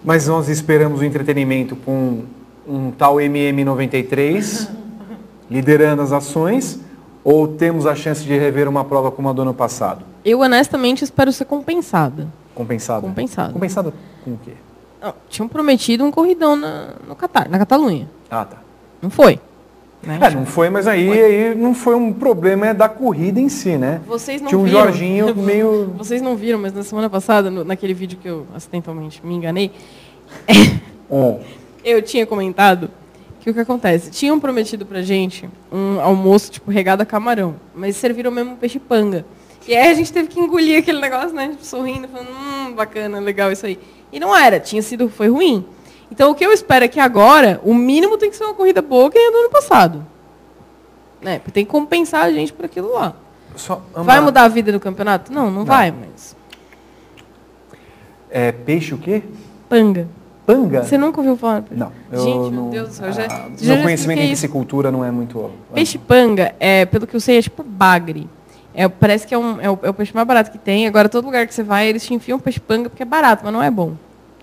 Mas nós esperamos o entretenimento com um tal MM93 liderando as ações ou temos a chance de rever uma prova como a do ano passado? eu honestamente espero ser compensada. Compensada? Compensada. Compensada com o quê? Não, tinham prometido um corridão na, no Catar, na Catalunha. Ah, tá. Não foi. Né? É, não foi, mas aí, aí não foi um problema é da corrida em si, né? Vocês não Tinha um viram. Jorginho meio... Vocês não viram, mas na semana passada, no- naquele vídeo que eu acidentalmente me enganei, É. eu tinha comentado que o que acontece? Tinham prometido pra gente um almoço, tipo, regado a camarão, mas serviram mesmo peixe panga. E aí a gente teve que engolir aquele negócio, né? Tipo, sorrindo, falando, hum, bacana, legal isso aí. E não era, tinha sido, foi ruim. Então o que eu espero é que agora, o mínimo tem que ser uma corrida boa que a do ano passado. Né? Porque tem que compensar a gente por aquilo lá. Vai mudar a vida do campeonato? Não, não, vai, mas. É peixe o quê? Panga. Panga? Você nunca ouviu falar? Não. eu Gente, não... meu Deus do céu. Já, Ah, já meu já conhecimento em piscicultura não é muito... Peixe panga, é, pelo que eu sei, é tipo bagre. É, parece que é, um, é, o, é o peixe mais barato que tem. Agora, todo lugar que você vai, eles te enfiam peixe panga porque é barato, mas não é bom.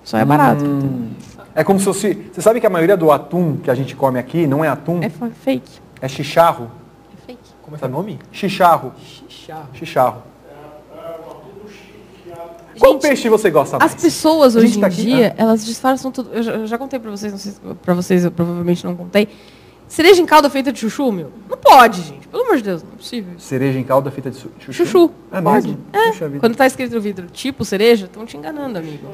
Só é barato. Hum. É como se fosse... Você sabe que a maioria do atum que a gente come aqui não é atum, É fa- fake. é chicharro. É fake. Como é que é o nome? Chicharro. Xixarro. Chicharro. Qual Gente, peixe você gosta mais? As pessoas hoje em tá aqui- dia, elas disfarçam tudo. Eu já, eu já contei pra vocês, não sei se pra vocês eu provavelmente não contei. Cereja em calda feita de chuchu, meu? Não pode, gente. Pelo amor de Deus, não é possível. Cereja em calda feita de chuchu? Chuchu. É pode. mesmo? É. Quando tá escrito no vidro tipo cereja, estão te enganando, amigo.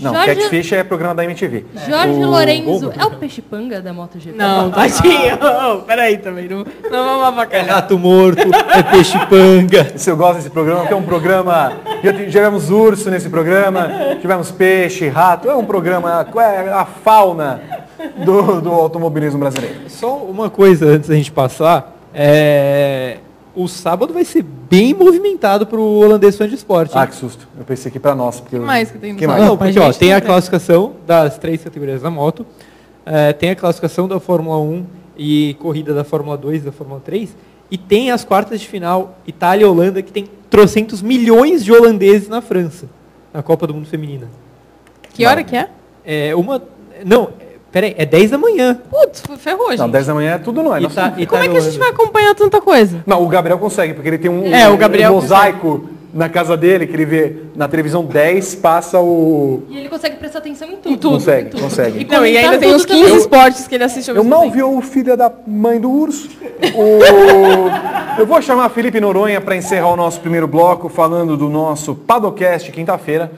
Não, Jorge, Catfish é programa da MTV. Jorge O- Lorenzo é o peixe panga da MotoGP? Não, tadinho. Oh, peraí também. Não, não vamos É avacalhar. rato morto, é peixe panga. Se eu gosto desse programa, porque é um programa. Já tivemos urso nesse programa, tivemos peixe, rato. É um programa. É a fauna do, do automobilismo brasileiro. Só uma coisa antes da gente passar. É... O sábado vai ser bem movimentado para o holandês fã de esporte. hein? Ah, que susto. Eu pensei que pra nós. Porque que mais que tem no que mais? Não, porque ó, tem a classificação das três categorias da moto, é, tem a classificação da Fórmula 1 e corrida da Fórmula 2 e da Fórmula 3, e tem as quartas de final Itália e Holanda, que tem trocentos milhões de holandeses na França, na Copa do Mundo Feminina. Que hora que é? É uma. Não, peraí, é 10 da manhã. Putz, ferrou, gente. Não, 10 da manhã é tudo nós. Nós Ita- somos- Como é que a e gente vai acompanhar tanta coisa? Não, o Gabriel consegue, porque ele tem um, É, o Gabriel um mosaico na casa dele, que ele vê na televisão 10, passa o. E ele consegue prestar atenção em tudo. tudo. Consegue, em tudo. consegue. E Não, e ainda tem uns 15 também. esportes que ele assiste ao Eu mal vi o filho da mãe do urso. O- Eu vou chamar Felipe Noronha para encerrar o nosso primeiro bloco, falando do nosso Padocast quinta-feira.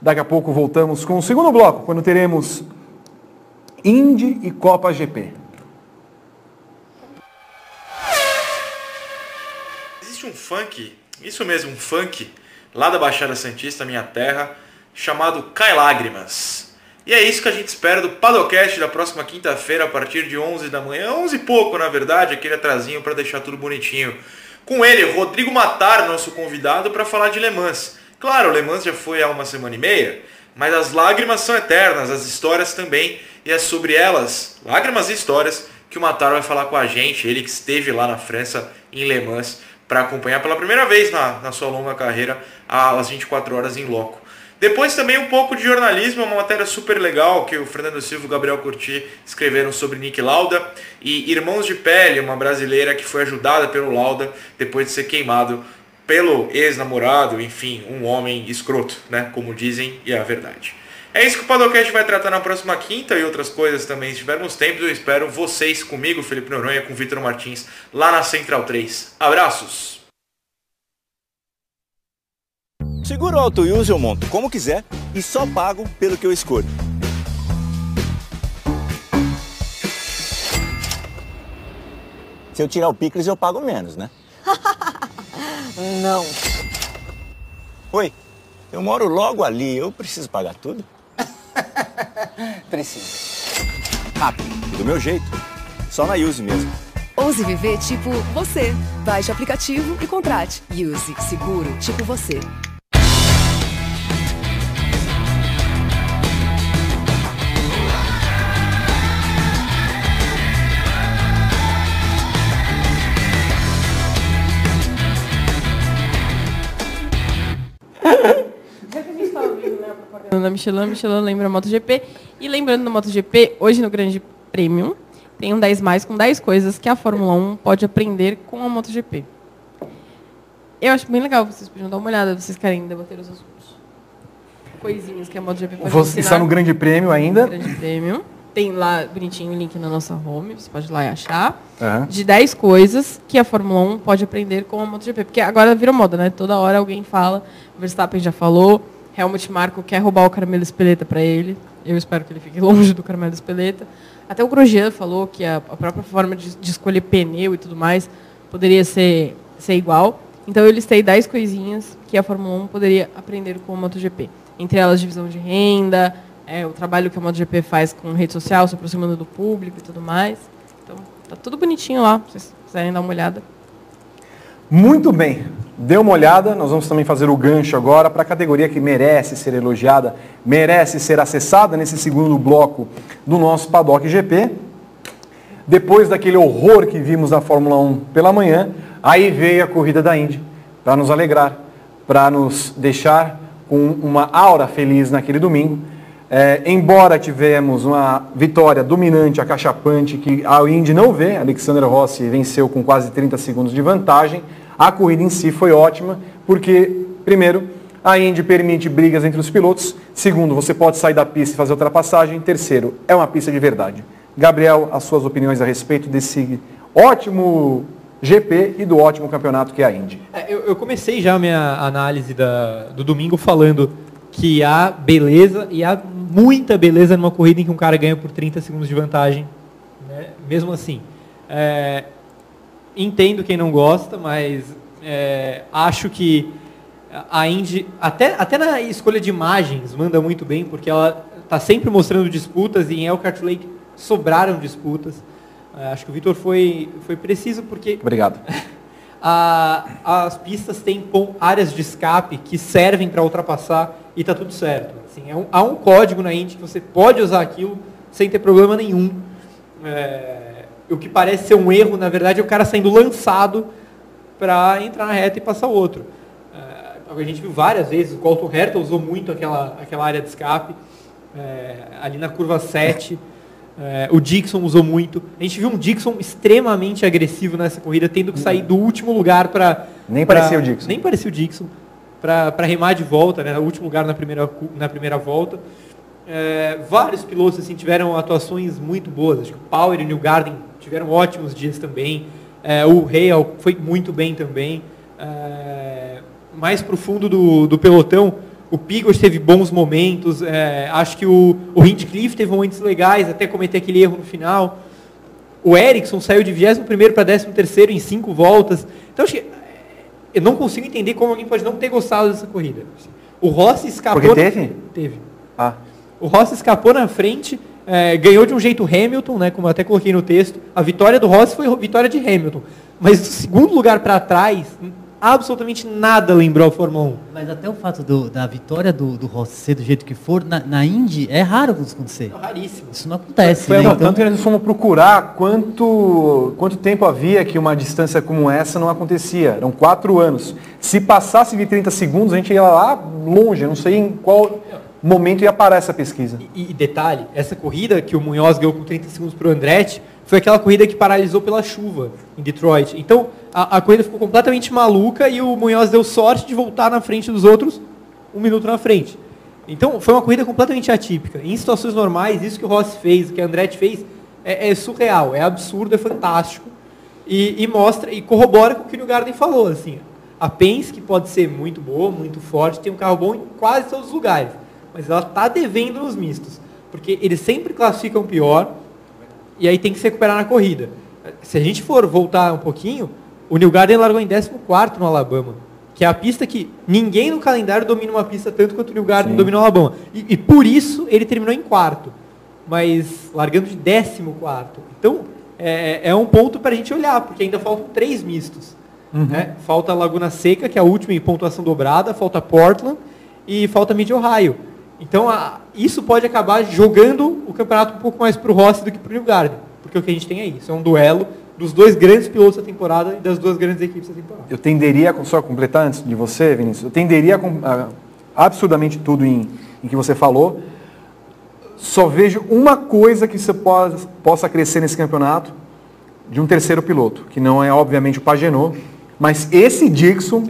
Daqui a pouco voltamos com o segundo bloco, quando teremos Indy e Copa GP. Existe um funk, isso mesmo, um funk, lá da Baixada Santista, minha terra, chamado Cai Lágrimas. E é isso que a gente espera do Padocast da próxima quinta-feira, a partir de 11 da manhã, 11 e pouco, na verdade, aquele atrasinho para deixar tudo bonitinho. Com ele, Rodrigo Matar, nosso convidado, para falar de Le Mans. Claro, o Le Mans já foi há uma semana e meia, mas as lágrimas são eternas, as histórias também, e é sobre elas, lágrimas e histórias, que o Matar vai falar com a gente, ele que esteve lá na França, em Le Mans, para acompanhar pela primeira vez na, na sua longa carreira as 24 horas em loco. Depois também um pouco de jornalismo, uma matéria super legal que o Fernando Silva e o Gabriel Curti escreveram sobre Nick Lauda e Irmãos de Pele, uma brasileira que foi ajudada pelo Lauda depois de ser queimado pelo ex-namorado, enfim, um homem escroto, né, como dizem, e é a verdade. É isso que o Padocast vai tratar na próxima quinta e outras coisas também. Se tivermos tempo, eu espero vocês comigo, Felipe Noronha, com Vitor Martins, lá na Central 3. Abraços! Seguro Auto Use eu monto como quiser e só pago pelo que eu escolho. Se eu tirar o picles, eu pago menos, né? Não. Oi, eu moro logo ali, eu preciso pagar tudo? Precisa. Rápido, do meu jeito. Só na Use mesmo. Ouse viver tipo você. Baixe o aplicativo e contrate. Use Seguro tipo você. Na Michelin, Michelin lembra a MotoGP. E lembrando da MotoGP, hoje no Grande Prêmio, tem um 10 mais com 10 coisas que a Fórmula 1 pode aprender com a MotoGP. Eu acho bem legal, vocês podiam dar uma olhada, vocês querem debater os assuntos. Coisinhas que a MotoGP pode Você está no Grande Prêmio ainda. Grande Prêmio. Tem lá bonitinho o link na nossa home, você pode ir lá e achar. Aham. De 10 coisas que a Fórmula 1 pode aprender com a MotoGP. Porque agora virou moda, né? Toda hora alguém fala, o Verstappen já falou, Helmut Marko quer roubar o Carmelo Espeleta para ele. Eu espero que ele fique longe do Carmelo Espeleta. Até o Grosjean falou que a, a própria forma de, de escolher pneu e tudo mais poderia ser, ser igual. Então eu listei 10 coisinhas que a Fórmula 1 poderia aprender com a MotoGP. Entre elas, divisão de renda, é, o trabalho que a MotoGP faz com rede social, se aproximando do público e tudo mais. Então, tá tudo bonitinho lá, se vocês quiserem dar uma olhada. Muito bem. Dê uma olhada, nós vamos também fazer o gancho agora para a categoria que merece ser elogiada, merece ser acessada nesse segundo bloco do nosso Paddock GP. Depois daquele horror que vimos na Fórmula 1 pela manhã, aí veio a corrida da Indy para nos alegrar, para nos deixar com uma aura feliz naquele domingo. É, embora tivemos uma vitória dominante, acachapante, que a Indy não vê, Alexander Rossi venceu com quase 30 segundos de vantagem, a corrida em si foi ótima, porque, primeiro, a Indy permite brigas entre os pilotos, segundo, você pode sair da pista e fazer ultrapassagem, terceiro, é uma pista de verdade. Gabriel, as suas opiniões a respeito desse ótimo GP e do ótimo campeonato que é a Indy. É, eu, eu comecei já a minha análise da- do domingo falando que há beleza e há muita beleza numa corrida em que um cara ganha por 30 segundos de vantagem. né? Mesmo assim. É, entendo quem não gosta, mas é, acho que a Indy, até, até na escolha de imagens, manda muito bem, porque ela está sempre mostrando disputas e em Elkhart Lake sobraram disputas. É, acho que o Vitor foi, foi preciso porque Obrigado. a- as pistas têm áreas de escape que servem para ultrapassar e está tudo certo. Assim, é um- há um código na Indy que você pode usar aquilo sem ter problema nenhum. É, o que parece ser um erro, na verdade, é o cara saindo lançado para entrar na reta e passar o outro. É, a gente viu várias vezes, o Colton Herta usou muito aquela, aquela área de escape, é, ali na curva 7. É, o Dixon usou muito. A gente viu um Dixon extremamente agressivo nessa corrida, tendo que sair do último lugar para. Nem parecia o Dixon. Nem parecia o Dixon. Para remar de volta, né, no último lugar na primeira, na primeira volta. É, vários pilotos assim, tiveram atuações muito boas. Acho que o Power e o New Garden tiveram ótimos dias também. É, o Hale foi muito bem também. É, mais para o fundo do, do pelotão, o Pigos teve bons momentos. é, acho que o, o Hinchcliffe teve momentos legais, até cometer aquele erro no final. O Ericsson saiu de 21 para 13 em cinco voltas. Então, acho que, eu não consigo entender como alguém pode não ter gostado dessa corrida. O Rossi escapou. Porque teve? Teve. Ah, O Rossi escapou na frente, eh, ganhou de um jeito Hamilton, né, como eu até coloquei no texto. A vitória do Rossi foi vitória de Hamilton. Mas do segundo lugar para trás, absolutamente nada lembrou a Fórmula 1. Mas até o fato do- da vitória do, do Rossi ser do jeito que for, na, na Indy, é raro isso acontecer. Raríssimo. Isso não acontece, Foi né? não, Então, tanto que nós fomos procurar quanto, quanto tempo havia que uma distância como essa não acontecia. Eram quatro anos. Se passasse de 30 segundos, a gente ia lá longe. Não sei em qual momento ia parar essa pesquisa. E, e detalhe, essa corrida que o Munhoz ganhou com 30 segundos para o Andretti, foi aquela corrida que paralisou pela chuva em Detroit. Então, a, a corrida ficou completamente maluca e o Munhoz deu sorte de voltar na frente dos outros um minuto na frente. Então, foi uma corrida completamente atípica. Em situações normais, isso que o Rossi fez, o que o Andretti fez, é, é surreal, é absurdo, é fantástico. E, e mostra, e corrobora com o que o Garden falou. Assim, a Penske pode ser muito boa, muito forte, tem um carro bom em quase todos os lugares. Mas ela está devendo nos mistos. Porque eles sempre classificam pior, e aí tem que se recuperar na corrida. Se a gente for voltar um pouquinho, o New Garden largou em 14 no Alabama, que é a pista que ninguém no calendário domina uma pista tanto quanto o New Garden Sim. dominou o Alabama. E, e por isso ele terminou em quarto, mas largando de 14 Então é, é um ponto para a gente olhar, porque ainda faltam três mistos. né? Falta Laguna Seca, que é a última em pontuação dobrada, falta Portland e falta Mid-Ohio. Então, a- isso pode acabar jogando o campeonato um pouco mais para o Rossi do que para o New Garden. Porque o que a gente tem é isso. É um duelo dos dois grandes pilotos da temporada e das duas grandes equipes da temporada. Eu tenderia, só completar antes de você, Vinícius, eu tenderia a com- a- absurdamente tudo em em que você falou. Só vejo uma coisa que você possa, possa crescer nesse campeonato de um terceiro piloto, que não é obviamente o Pagenot, mas esse Dixon,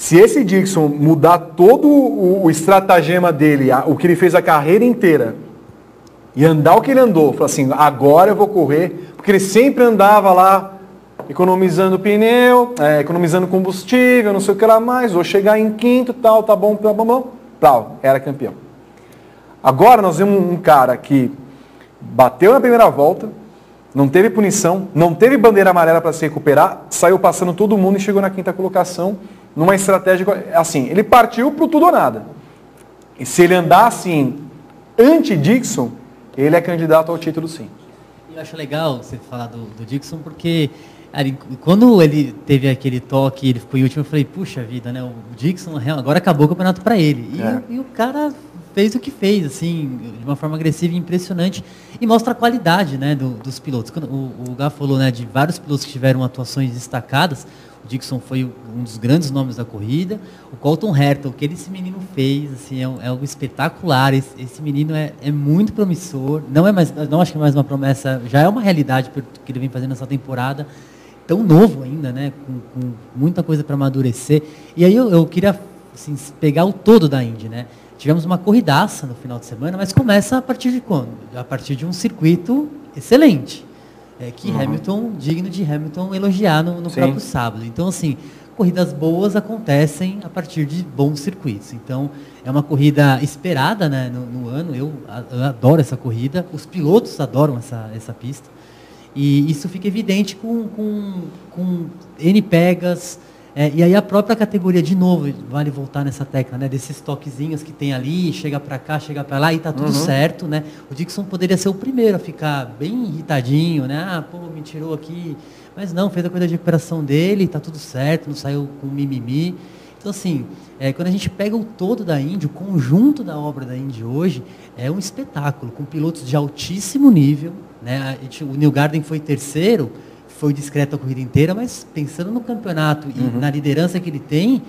se esse Dixon mudar todo o, o estratagema dele, a- o que ele fez a carreira inteira, e andar o que ele andou, falar assim, agora eu vou correr, porque ele sempre andava lá economizando pneu, é, economizando combustível, não sei o que lá mais, vou chegar em quinto, tal, tá bom, tá bom, bom, tal, era campeão. Agora nós vemos um cara que bateu na primeira volta, não teve punição, não teve bandeira amarela para se recuperar, saiu passando todo mundo e chegou na quinta colocação, numa estratégia, assim, ele partiu pro tudo ou nada. E se ele andar assim, anti-Dixon, ele é candidato ao título sim. Eu acho legal você falar do, do Dixon, porque quando ele teve aquele toque ele ficou em último, eu falei, puxa vida, né? O Dixon real- agora acabou o campeonato para ele. E, É. o- e o cara fez o que fez, assim, de uma forma agressiva e impressionante. E mostra a qualidade né, do- dos pilotos. Quando o, o Gá falou né, de vários pilotos que tiveram atuações destacadas. Dixon foi um dos grandes nomes da corrida. O Colton Herta, o que esse menino fez, assim, é, é algo espetacular. Esse, esse menino é, é muito promissor. Não é mais, não acho que é mais uma promessa, já é uma realidade que ele vem fazendo nessa temporada. Tão novo ainda, né? Com, com muita coisa para amadurecer. E aí eu, eu queria assim, pegar o todo da Indy, né? Tivemos uma corridaça no final de semana, mas começa a partir de quando? A partir de um circuito excelente. É, que Hamilton, digno de Hamilton elogiar no, no próprio sábado. Então, assim, corridas boas acontecem a partir de bons circuitos. Então, é uma corrida esperada né, no, no ano. Eu, eu adoro essa corrida. Os pilotos adoram essa, essa pista. E isso fica evidente com, com, com N pegas. É, e aí a própria categoria, de novo, vale voltar nessa tecla, né? Desses toquezinhos que tem ali, chega para cá, chega para lá e tá tudo certo, né? O Dixon poderia ser o primeiro a ficar bem irritadinho, né? Ah, pô, me tirou aqui. Mas não, fez a coisa de recuperação dele, tá tudo certo, não saiu com mimimi. Então, assim, é, quando a gente pega o todo da Indy, o conjunto da obra da Indy hoje, é um espetáculo, com pilotos de altíssimo nível. Né? Gente- o New Garden foi terceiro, foi discreto a corrida inteira, mas pensando no campeonato e na liderança que ele tem,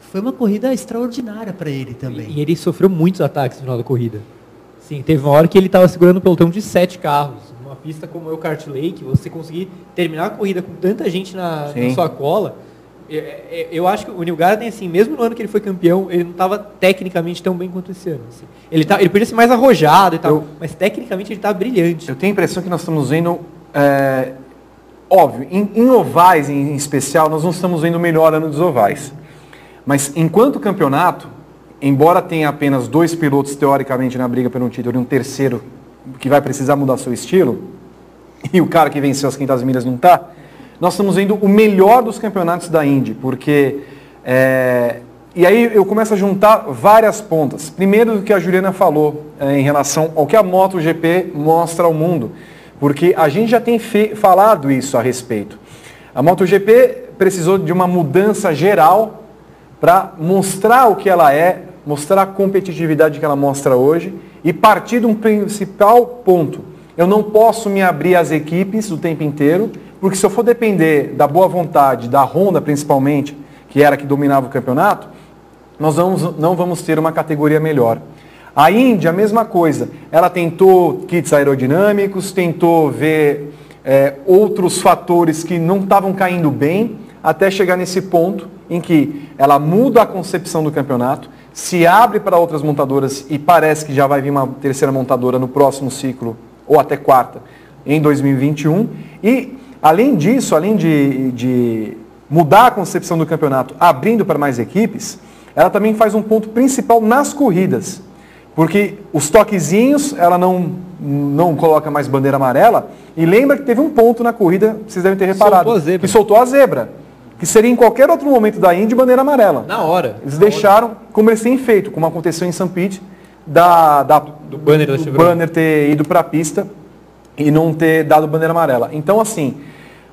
foi uma corrida extraordinária para ele também. E ele sofreu muitos ataques no final da corrida. Sim, teve uma hora que ele estava segurando um pelotão de sete carros. Uma pista como o Kart Lake, você conseguir terminar a corrida com tanta gente na, na sua cola. é- é- Eu acho que o New Garden, assim, mesmo no ano que ele foi campeão, ele não estava tecnicamente tão bem quanto esse ano. assim. Ele, tá, ele podia ser mais arrojado e tal, Eu- mas tecnicamente ele está brilhante. Eu tenho a impressão que nós estamos vendo, é, óbvio, em, em ovais em especial, nós não estamos vendo o melhor ano dos ovais. Mas enquanto campeonato, embora tenha apenas dois pilotos teoricamente na briga pelo título e um terceiro que vai precisar mudar seu estilo, e o cara que venceu as 500 milhas não está, nós estamos vendo o melhor dos campeonatos da Indy, porque é, e aí eu começo a juntar várias pontas. Primeiro do que a Juliana falou é, em relação ao que a MotoGP mostra ao mundo, porque a gente já tem falado isso a respeito. A MotoGP precisou de uma mudança geral para mostrar o que ela é, mostrar a competitividade que ela mostra hoje e partir de um principal ponto. Eu não posso me abrir às equipes o tempo inteiro, porque se eu for depender da boa vontade, da Honda principalmente, que era a que dominava o campeonato, nós vamos, não vamos ter uma categoria melhor. A Índia, a mesma coisa. Ela tentou kits aerodinâmicos, tentou ver é, outros fatores que não estavam caindo bem, até chegar nesse ponto em que ela muda a concepção do campeonato, se abre para outras montadoras e parece que já vai vir uma terceira montadora no próximo ciclo, ou até quarta, em 2021. E, além disso, além de, de mudar a concepção do campeonato, abrindo para mais equipes, ela também faz um ponto principal nas corridas. Porque os toquezinhos, ela não, não coloca mais bandeira amarela. E lembra que teve um ponto na corrida, vocês devem ter reparado, Soltou a zebra. que soltou a zebra. Que seria em qualquer outro momento da Indy bandeira amarela. Na hora. Eles Na deixaram, como eles têm feito, como aconteceu em St. Pete, da, da, do banner da do banner ter ido para a pista e não ter dado bandeira amarela. Então, assim,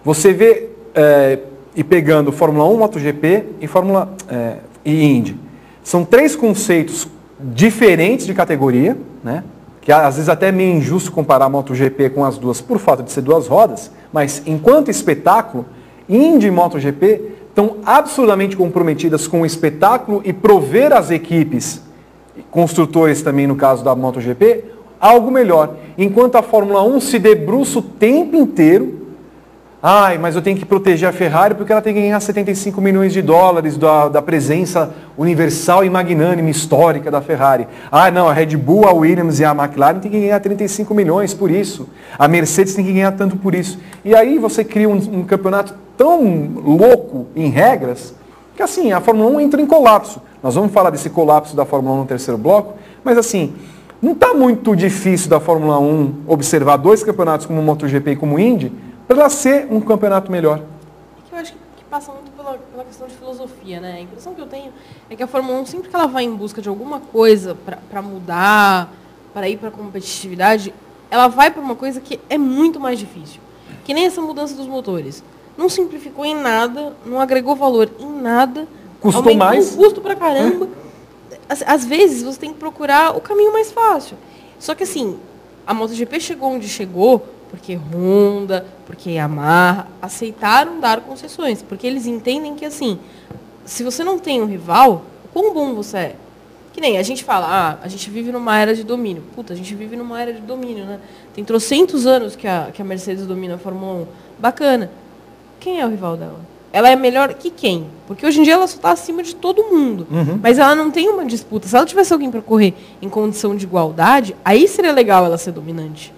você vê, é, e pegando Fórmula 1, MotoGP e Fórmula é, e Indy, são três conceitos diferentes de categoria, né? que às vezes até é meio injusto comparar a MotoGP com as duas por fato de ser duas rodas, mas enquanto espetáculo, Indy e MotoGP estão absurdamente comprometidas com o espetáculo e prover às equipes construtores também no caso da MotoGP, algo melhor. Enquanto a Fórmula 1 se debruça o tempo inteiro Ai, mas eu tenho que proteger a Ferrari porque ela tem que ganhar 75 milhões de dólares da, da presença universal e magnânima histórica da Ferrari. Ah, não, a Red Bull, a Williams e a McLaren tem que ganhar 35 milhões por isso. A Mercedes tem que ganhar tanto por isso. E aí você cria um, um campeonato tão louco em regras que assim, a Fórmula 1 entra em colapso. Nós vamos falar desse colapso da Fórmula 1 no terceiro bloco, mas assim, não está muito difícil da Fórmula 1 observar dois campeonatos como o MotoGP e como o Indy, para ser um campeonato melhor. Eu acho que passa muito pela, pela, questão de filosofia, né? A impressão que eu tenho é que a Fórmula 1, sempre que ela vai em busca de alguma coisa para mudar, para ir para a competitividade, ela vai para uma coisa que é muito mais difícil. Que nem essa mudança dos motores. Não simplificou em nada, não agregou valor em nada. Custou mais? Custo para caramba. Às, às vezes você tem que procurar o caminho mais fácil. Só que assim, a MotoGP chegou onde chegou porque Honda, porque Yamaha aceitaram dar concessões, porque eles entendem que assim, se você não tem um rival, quão bom você é? Que nem a gente fala, ah, a gente vive numa era de domínio. Puta, a gente vive numa era de domínio, né? Tem trocentos anos que a, que a Mercedes domina a Fórmula 1. Bacana. Quem é o rival dela? Ela é melhor que quem? Porque hoje em dia ela só está acima de todo mundo. Uhum. Mas ela não tem uma disputa. Se ela tivesse alguém para correr em condição de igualdade, aí seria legal ela ser dominante.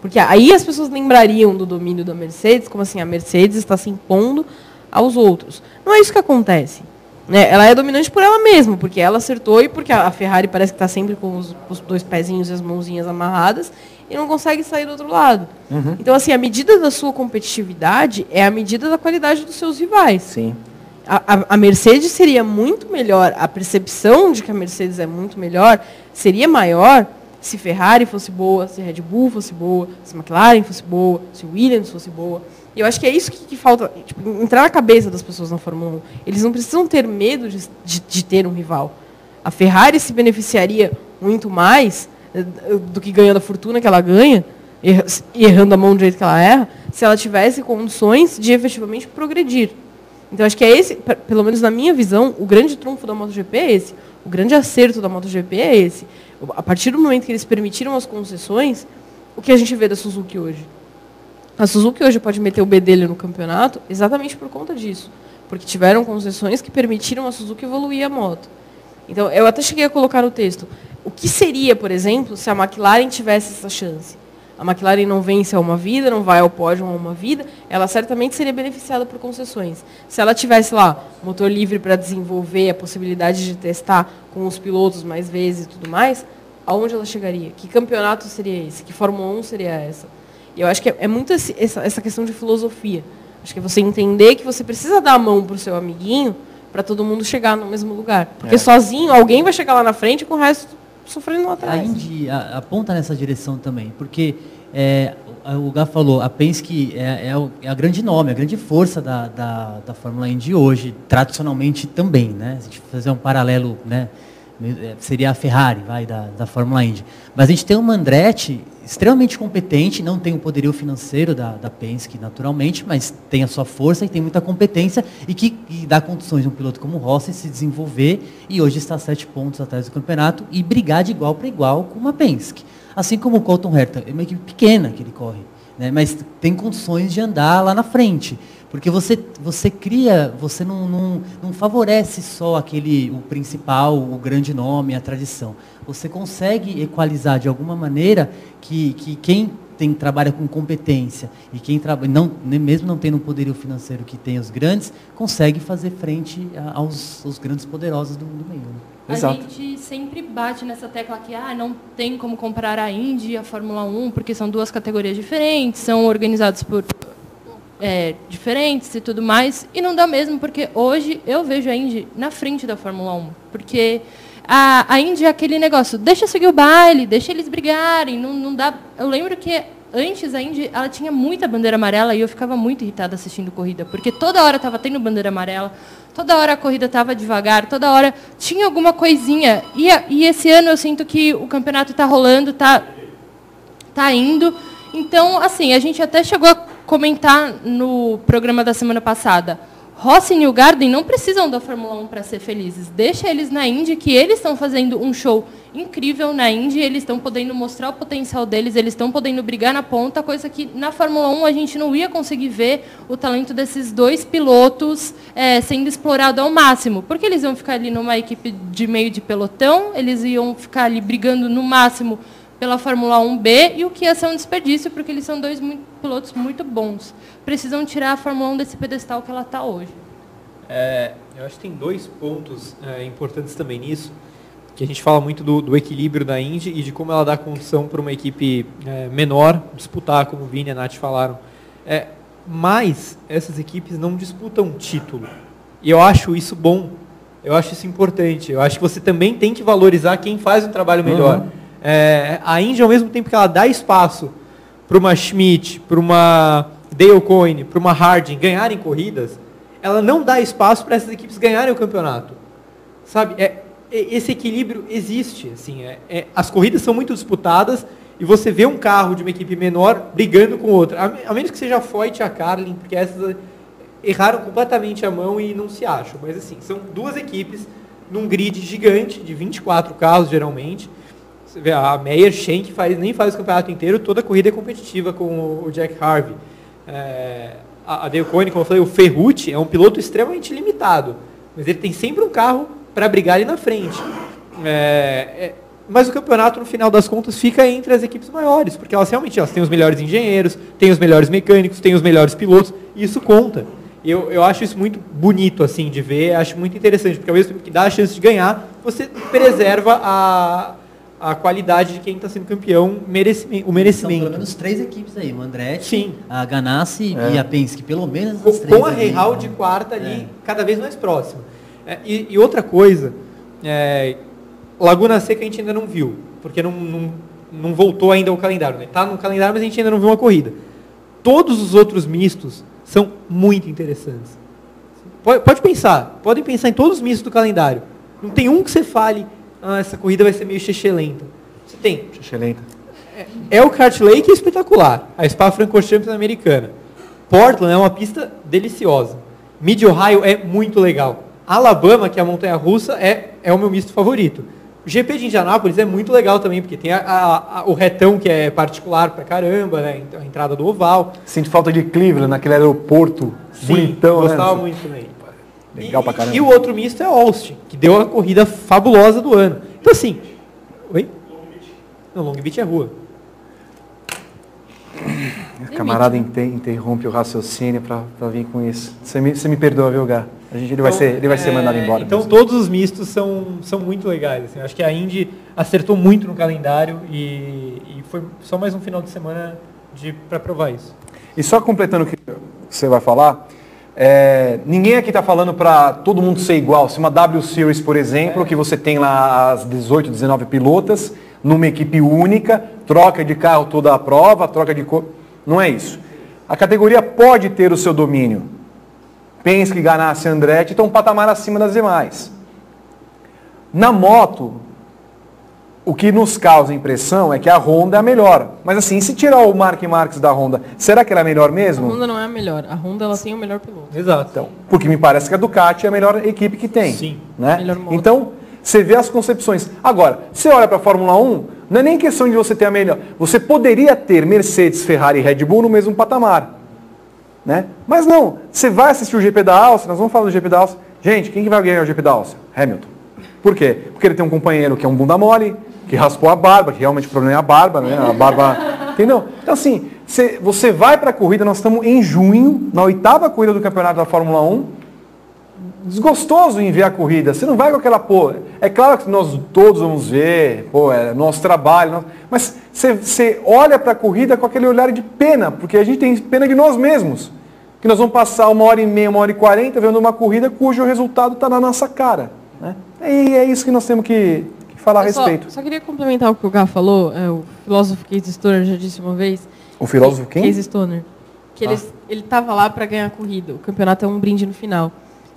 Porque aí as pessoas lembrariam do domínio da Mercedes, como assim, a Mercedes está se impondo aos outros. Não é isso que acontece. Né? Ela é dominante por ela mesma, porque ela acertou e porque a Ferrari parece que está sempre com os, os, dois pezinhos e as mãozinhas amarradas e não consegue sair do outro lado. Uhum. Então, assim, a medida da sua competitividade é a medida da qualidade dos seus rivais. Sim. A, a, a Mercedes seria muito melhor, a percepção de que a Mercedes é muito melhor seria maior se Ferrari fosse boa, se Red Bull fosse boa, se McLaren fosse boa, se Williams fosse boa. E eu acho que é isso que, que falta, tipo, entrar na cabeça das pessoas na Fórmula 1. Eles não precisam ter medo de, de, de ter um rival. A Ferrari se beneficiaria muito mais eh, do que ganhando a fortuna que ela ganha, errando a mão do jeito que ela erra, se ela tivesse condições de efetivamente progredir. Então acho que é esse, pelo menos na minha visão, o grande trunfo da MotoGP é esse. O grande acerto da MotoGP é esse a partir do momento que eles permitiram as concessões, o que a gente vê da Suzuki hoje? A Suzuki hoje pode meter o bedelho no campeonato exatamente por conta disso. Porque tiveram concessões que permitiram a Suzuki evoluir a moto. Então, eu até cheguei a colocar no texto. O que seria, por exemplo, se a McLaren tivesse essa chance? A McLaren não vence a uma vida, não vai ao pódio a uma vida, ela certamente seria beneficiada por concessões. Se ela tivesse lá motor livre para desenvolver, a possibilidade de testar com os pilotos mais vezes e tudo mais, aonde ela chegaria? Que campeonato seria esse? Que Fórmula 1 seria essa? E eu acho que é, é muito esse, essa, essa questão de filosofia. Acho que é você entender que você precisa dar a mão para o seu amiguinho para todo mundo chegar no mesmo lugar. Porque é. sozinho, alguém vai chegar lá na frente com o resto sofrendo lá atrás. A Indy aponta nessa direção também, porque é, o Gá falou, a Penske é, é, é, a grande nome, a grande força da, da, da Fórmula Indy hoje, tradicionalmente também, né? Se a gente fazer um paralelo, né? Seria a Ferrari, vai, da, da Fórmula Indy. Mas a gente tem uma Andretti extremamente competente, não tem o poderio financeiro da, da Penske, naturalmente, mas tem a sua força e tem muita competência e que e dá condições de um piloto como o Rossi se desenvolver e hoje está a sete pontos atrás do campeonato e brigar de igual para igual com uma Penske. Assim como o Colton Herta, é uma equipe pequena que ele corre, né, mas tem condições de andar lá na frente. Porque você, você cria, você não, não, não favorece só aquele, o principal, o grande nome, a tradição. Você consegue equalizar de alguma maneira que, que quem tem, trabalha com competência e quem trabalha, não, mesmo não tendo um poderio financeiro que tem os grandes, consegue fazer frente aos, aos grandes poderosos do, do meio. Né? A Exato. gente sempre bate nessa tecla que ah, não tem como comparar a Indy e a Fórmula 1, porque são duas categorias diferentes, são organizados por é, diferentes e tudo mais. E não dá mesmo, porque hoje eu vejo a Indy na frente da Fórmula 1. Porque a, a Indy é aquele negócio, deixa seguir o baile, deixa eles brigarem. Não, não dá. Eu lembro que antes a Indy ela tinha muita bandeira amarela e eu ficava muito irritada assistindo corrida, porque toda hora estava tendo bandeira amarela, toda hora a corrida estava devagar, toda hora tinha alguma coisinha. E, e esse ano eu sinto que o campeonato está rolando, está tá indo. Então, assim, a gente até chegou a comentar no programa da semana passada. Rossi e New Garden não precisam da Fórmula 1 para ser felizes. Deixa eles na Indy, que eles estão fazendo um show incrível na Indy, eles estão podendo mostrar o potencial deles, eles estão podendo brigar na ponta, coisa que na Fórmula 1 a gente não ia conseguir ver o talento desses dois pilotos é, sendo explorado ao máximo. Porque eles iam ficar ali numa equipe de meio de pelotão, eles iam ficar ali brigando no máximo pela Fórmula 1B, e o que ia ser um desperdício, porque eles são dois muito, pilotos muito bons. Precisam tirar a Fórmula 1 desse pedestal que ela está hoje. É, eu acho que tem dois pontos é, importantes também nisso, que a gente fala muito do, do, equilíbrio da Indy e de como ela dá condição para uma equipe é, menor disputar, como o Vini e a Nath falaram. É, mas essas equipes não disputam título. E eu acho isso bom. Eu acho isso importante. Eu acho que você também tem que valorizar quem faz um trabalho melhor. Uhum. É, a Índia, ao mesmo tempo que ela dá espaço para uma Schmidt, para uma Dale Coyne, para uma Harding ganharem corridas, ela não dá espaço para essas equipes ganharem o campeonato. Sabe? É, é, esse equilíbrio existe. Assim, é, é, as corridas são muito disputadas e você vê um carro de uma equipe menor brigando com outra. A, a menos que seja Foyt e a Carlin, porque essas erraram completamente a mão e não se acham. Mas assim, são duas equipes num grid gigante, de 24 carros geralmente, você vê, a Meyer Shank faz, nem faz o campeonato inteiro, toda a corrida é competitiva com o Jack Harvey. É, a, Dale Coyne, como eu falei, o Ferrucci é um piloto extremamente limitado, mas ele tem sempre um carro para brigar ali na frente. É, é, mas o campeonato, no final das contas, fica entre as equipes maiores, porque elas realmente elas têm os melhores engenheiros, têm os melhores mecânicos, têm os melhores pilotos, e isso conta. Eu, eu acho isso muito bonito assim de ver, acho muito interessante, porque ao mesmo tempo que dá a chance de ganhar, você preserva a, a qualidade de quem está sendo campeão, merecimento, o merecimento. São pelo menos três equipes aí, o Andretti, Sim. a Ganassi é. e a Penske, pelo menos as três. Com a Real de quarta ali, é. cada vez mais próximo. É, e, e, outra coisa, é, Laguna Seca a gente ainda não viu, porque não, não, não voltou ainda ao calendário. Está né? no calendário, mas a gente ainda não viu uma corrida. Todos os outros mistos são muito interessantes. Pode, pode pensar, podem pensar em todos os mistos do calendário. Não tem um que você fale, ah, essa corrida vai ser meio lenta. Você tem. lenta. É, é o Kart Lake é espetacular. A Spa Francorchamps americana. Portland é uma pista deliciosa. Mid Ohio é muito legal. Alabama, que é a montanha russa, é, é o meu misto favorito. O GP de Indianápolis é muito legal também, porque tem a, a, a, o retão que é particular pra caramba, né? A entrada do oval. Sinto falta de Cleveland, naquele aeroporto Sim, bonitão, né? gostava né? muito também. Legal e, pra caramba. E o outro misto é Austin, que deu a corrida fabulosa do ano. Então assim. Oi? Não, Long Beach é rua. A camarada interrompe o raciocínio para vir com isso. Você me, você me perdoa, viu, Gá? A gente, ele, então, vai ser, ele vai ser mandado é, embora. Então mesmo. todos os mistos são, são muito legais. Assim. Acho que a Indy acertou muito no calendário e, e foi só mais um final de semana para provar isso. E só completando o que você vai falar, é, ninguém aqui está falando para todo mundo ser igual. Se uma W Series, por exemplo, que você tem lá as 18, 19 pilotas, numa equipe única, troca de carro toda a prova, troca de cor. Não é isso. A categoria pode ter o seu domínio. Penske, Ganassi Andretti estão um patamar acima das demais. Na moto, o que nos causa impressão é que a Honda é a melhor. Mas assim, se tirar o Mark Marques da Honda, será que ela é melhor mesmo? A Honda não é a melhor. A Honda ela tem o melhor piloto. Exato. Então, porque me parece que a Ducati é a melhor equipe que tem. Sim. Né? Então, você vê as concepções. Agora, você olha para a Fórmula 1, não é nem questão de você ter a melhor. Você poderia ter Mercedes, Ferrari e Red Bull no mesmo patamar. Né? Mas não, você vai assistir o GP da Áustria, nós vamos falar do GP da Áustria. Gente, quem que vai ganhar o GP da Áustria? Hamilton. Por quê? Porque ele tem um companheiro que é um bunda mole, que raspou a barba, que realmente o problema é a barba, né? A barba. Entendeu? Então, assim, você vai para a corrida, nós estamos em junho, na oitava corrida do campeonato da Fórmula 1. Desgostoso em ver a corrida. Você não vai com aquela, pô. É claro que nós todos vamos ver, pô, é nosso trabalho. mas você, você olha para a corrida com aquele olhar de pena, porque a gente tem pena de nós mesmos. Que nós vamos passar uma hora e meia, uma hora e quarenta vendo uma corrida cujo resultado está na nossa cara. Né? E é isso que nós temos que, falar a respeito. Só, só queria complementar o que o Gá falou, é, o filósofo Case Stoner já disse uma vez. O filósofo quem? Case Stoner. Que ah. ele estava lá para ganhar a corrida. O campeonato é um brinde no final.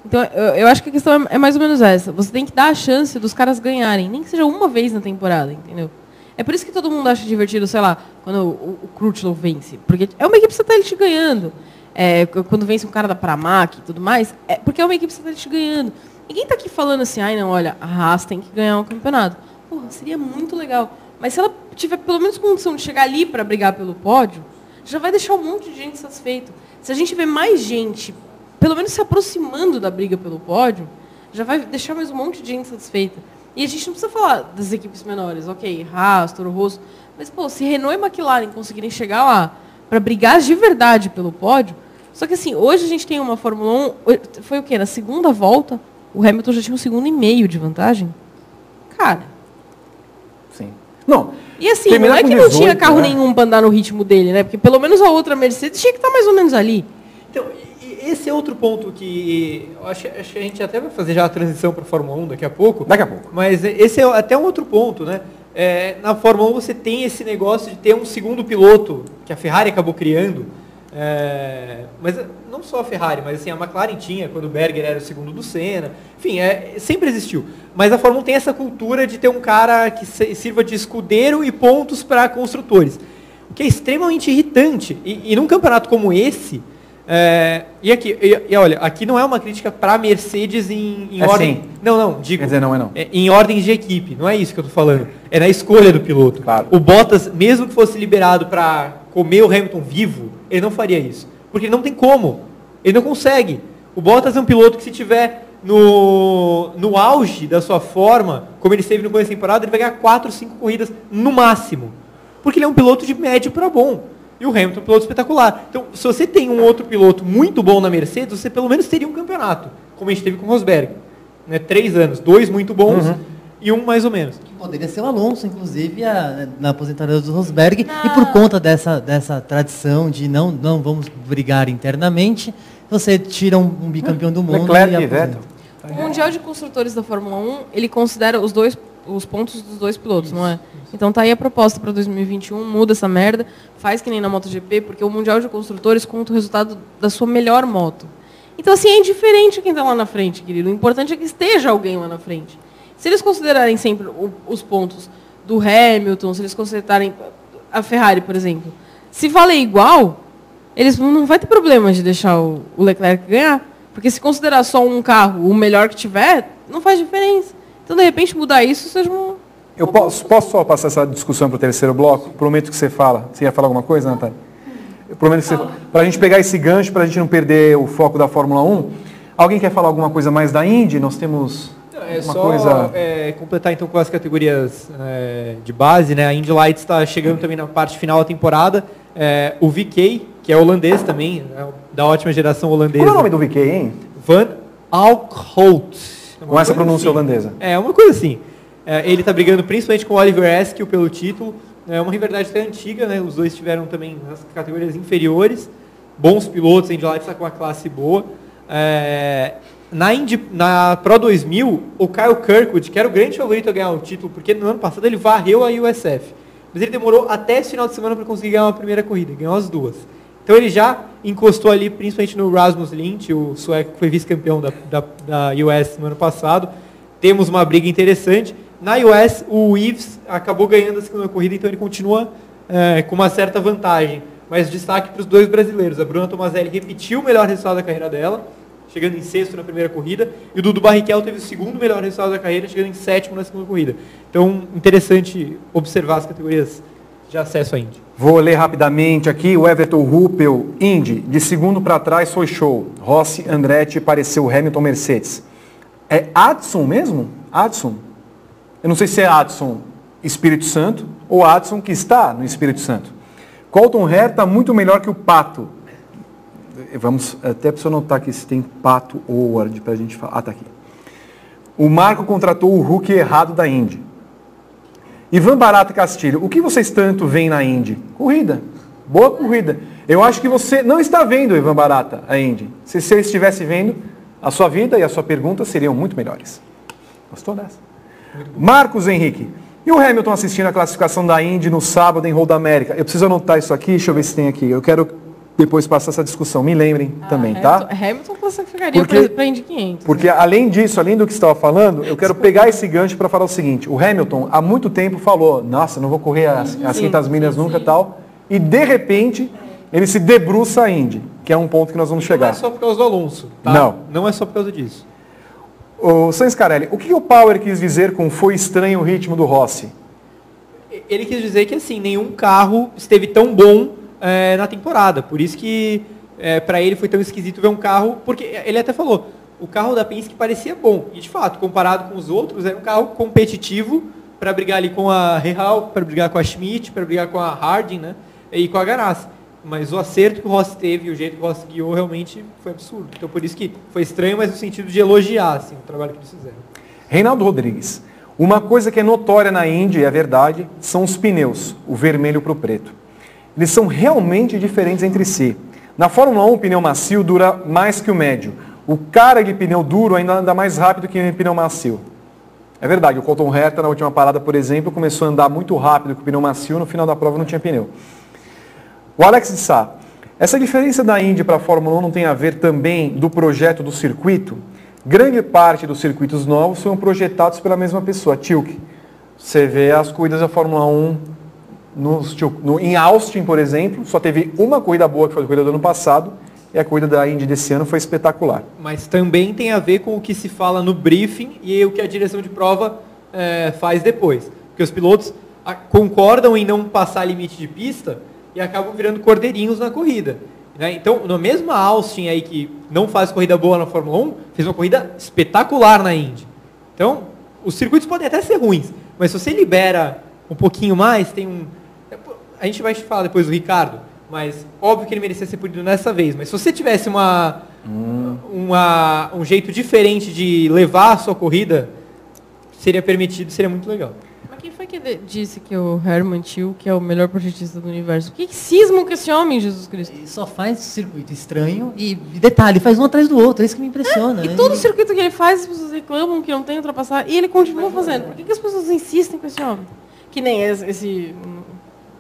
Então, eu, eu acho que a questão é, é, mais ou menos essa. Você tem que dar a chance dos caras ganharem, nem que seja uma vez na temporada, entendeu? É por isso que todo mundo acha divertido, sei lá, quando o, o Crutchlow vence. Porque é uma equipe satélite ganhando. é, quando vence um cara da Pramac e tudo mais, é porque é uma equipe satélite ganhando. Ninguém está aqui falando assim, ai não, olha, a Haas tem que ganhar um campeonato. Porra, seria muito legal. Mas se ela tiver pelo menos condição de chegar ali para brigar pelo pódio, já vai deixar um monte de gente satisfeito. Se a gente vê mais gente, pelo menos se aproximando da briga pelo pódio, já vai deixar mais um monte de gente satisfeita. E a gente não precisa falar das equipes menores, ok, Haas, Toro Rosso, mas pô, se Renault e McLaren conseguirem chegar lá para brigar de verdade pelo pódio, só que assim, hoje a gente tem uma Fórmula 1, foi o quê? Na segunda volta, o Hamilton já tinha um segundo e meio de vantagem. Cara. Sim. Não. E assim, não é que 18, não tinha carro né? nenhum para andar no ritmo dele, né? Porque pelo menos a outra Mercedes tinha que estar tá mais ou menos ali. Então, esse é outro ponto que eu acho, acho que a gente até vai fazer já a transição para a Fórmula 1 daqui a pouco. Daqui a pouco. Mas esse é até um outro ponto, né? É, na Fórmula 1 você tem esse negócio de ter um segundo piloto que a Ferrari acabou criando. É, mas não só a Ferrari, mas assim, a McLaren tinha, quando o Berger era o segundo do Senna. Enfim, é, sempre existiu. Mas a Fórmula 1 tem essa cultura de ter um cara que sirva de escudeiro e pontos para construtores. O que é extremamente irritante. E, e num campeonato como esse, é, e aqui, e, e, olha, aqui não é uma crítica para Mercedes em, em é ordem. Sim. Não, não, digo. Quer dizer, não é não. É, em ordem de equipe, não é isso que eu estou falando. É na escolha do piloto. Claro. O Bottas, mesmo que fosse liberado para comer o Hamilton vivo, ele não faria isso. Porque não tem como. Ele não consegue. O Bottas é um piloto que se tiver no, no auge da sua forma, como ele esteve no começo da temporada, ele vai ganhar 4, 5 corridas no máximo. Porque ele é um piloto de médio para bom. E o Hamilton é um piloto espetacular. Então, se você tem um outro piloto muito bom na Mercedes, você pelo menos teria um campeonato, como a gente teve com o Rosberg. Né? Três anos, dois muito bons uhum. E um mais ou menos. Que poderia ser o Alonso, inclusive, a, na aposentadoria do Rosberg. E por conta dessa, dessa tradição de não, não vamos brigar internamente, você tira um, um bicampeão do mundo Leclerc e Vettel. O Mundial de Construtores da Fórmula 1, ele considera os dois os pontos dos dois pilotos, isso, não é? Então tá aí a proposta para 2021, muda essa merda, faz que nem na MotoGP, porque o Mundial de Construtores conta o resultado da sua melhor moto. Então assim, é indiferente quem está lá na frente, querido. O importante é que esteja alguém lá na frente. Se eles considerarem sempre o, os pontos do Hamilton, se eles considerarem a Ferrari, por exemplo, se valer igual, eles não vai ter problema de deixar o, o Leclerc ganhar, porque se considerar só um carro o melhor que tiver, não faz diferença. Então, de repente, mudar isso seja um. Eu posso, posso só passar essa discussão para o terceiro bloco? Prometo que você fala. Você ia falar alguma coisa, Natália? Eu prometo que você. Para a gente pegar esse gancho, para a gente não perder o foco da Fórmula 1. Alguém quer falar alguma coisa mais da Indy? Nós temos. É uma só coisa... é, completar então com as categorias é, de base, né? A Indy Lights está chegando também na parte final da temporada. É, o VK, que é holandês também, é da ótima geração holandesa. Qual é o nome do VK, hein? Van Alkhout. Com essa pronúncia assim. holandesa. É, uma coisa assim. É, ele está brigando principalmente com o Oliver Askew pelo título. É uma rivalidade até antiga, né? Os dois tiveram também nas categorias inferiores. Bons pilotos, a Indy Lights está com uma classe boa. É, na, Indy, na Pro 2000, o Kyle Kirkwood, que era o grande favorito a ganhar o título, porque no ano passado ele varreu a USF. Mas ele demorou até esse final de semana para conseguir ganhar uma primeira corrida, ganhou as duas. Então ele já encostou ali, principalmente no Rasmus Lint, o sueco que foi vice-campeão da, da, da US no ano passado. Temos uma briga interessante. Na US, o Ives acabou ganhando a segunda corrida, então ele continua é, com uma certa vantagem. Mas destaque para os dois brasileiros. A Bruna Tomazelli repetiu o melhor resultado da carreira dela, chegando em sexto na primeira corrida. E o Dudu Barrichello teve o segundo melhor resultado da carreira, chegando em sétimo na segunda corrida. Então, interessante observar as categorias de acesso à Indy. Vou ler rapidamente aqui. O Everton Ruppel, Indy, de segundo para trás foi show. Rossi, Andretti, pareceu Hamilton, Mercedes. É Adson mesmo? Adson? Eu não sei se é Adson Espírito Santo ou Adson que está no Espírito Santo. Colton Herr está muito melhor que o Pato. Vamos até para notar aqui se tem Pato ou Ward para a gente falar. Ah, tá aqui. O Marco contratou o Hulk errado da Indy. Ivan Barata Castilho, o que vocês tanto veem na Indy? Corrida. Boa corrida. Eu acho que você não está vendo, Ivan Barata, a Indy. Se você estivesse vendo, a sua vida e a sua pergunta seriam muito melhores. Gostou dessa? Marcos Henrique. E o Hamilton assistindo a classificação da Indy no sábado em Road América? Eu preciso anotar isso aqui, deixa eu ver se tem aqui. Eu quero depois passar essa discussão. Me lembrem ah, também, tá? Hamilton classificaria para a Indy 500. Porque além disso, além do que você estava falando, eu quero pegar esse gancho para falar o seguinte. O Hamilton há muito tempo falou, nossa, não vou correr as, as 500 milhas nunca sim. tal. E de repente, ele se debruça a Indy. que é um ponto que nós vamos Não chegar. é só por causa do Alonso. tá? Não. Não é só por causa disso. O Sainz Carelli, o que o Power quis dizer com foi estranho o ritmo do Rossi? Ele quis dizer que assim, nenhum carro esteve tão bom é, na temporada. Por isso que é, para ele foi tão esquisito ver um carro, porque ele até falou, o carro da Penske parecia bom. E de fato, comparado com os outros, era um carro competitivo para brigar ali com a Real, para brigar com a Schmidt, para brigar com a Harding, né? E com a Ganassi. Mas o acerto que o Rossi teve e o jeito que o Rossi guiou realmente foi absurdo. Então por isso que foi estranho, mas no sentido de elogiar assim, o trabalho que eles fizeram. Reinaldo Rodrigues, uma coisa que é notória na Indy, é verdade, são os pneus, o vermelho para o preto. Eles são realmente diferentes entre si. Na Fórmula 1, o pneu macio dura mais que o médio. O cara de pneu duro ainda anda mais rápido que o pneu macio. É verdade, o Colton Herta na última parada, por exemplo, começou a andar muito rápido com o pneu macio, no final da prova não tinha pneu. O Alex de Sá, essa diferença da Indy para a Fórmula 1 não tem a ver também do projeto do circuito? Grande parte dos circuitos novos foram projetados pela mesma pessoa, Tilke. Você vê as corridas da Fórmula 1 Tilke. no, em Austin, por exemplo, só teve uma corrida boa, que foi a corrida do ano passado, e a corrida da Indy desse ano foi espetacular. Mas também tem a ver com o que se fala no briefing e o que a direção de prova eh, faz depois. Porque os pilotos concordam em não passar limite de pista e acabam virando cordeirinhos na corrida. né? Então, na mesma Austin aí que não faz corrida boa na Fórmula 1, fez uma corrida espetacular na Indy. Então, os circuitos podem até ser ruins, mas se você libera um pouquinho mais, tem um... A gente vai falar depois do Ricardo, mas óbvio que ele merecia ser punido nessa vez. Mas se você tivesse uma, uma, um jeito diferente de levar a sua corrida, seria permitido, seria muito legal. Mas quem foi que disse que o Herman Till, que é o melhor projetista do universo? Que cismo com esse homem, Jesus Cristo? Ele só faz circuito estranho e, detalhe, faz um atrás do outro, é isso que me impressiona. E né? todo circuito que ele faz, as pessoas reclamam que não tem ultrapassar, e ele continua fazendo. Por que, que as pessoas insistem com esse homem? Que nem esse, esse, hum,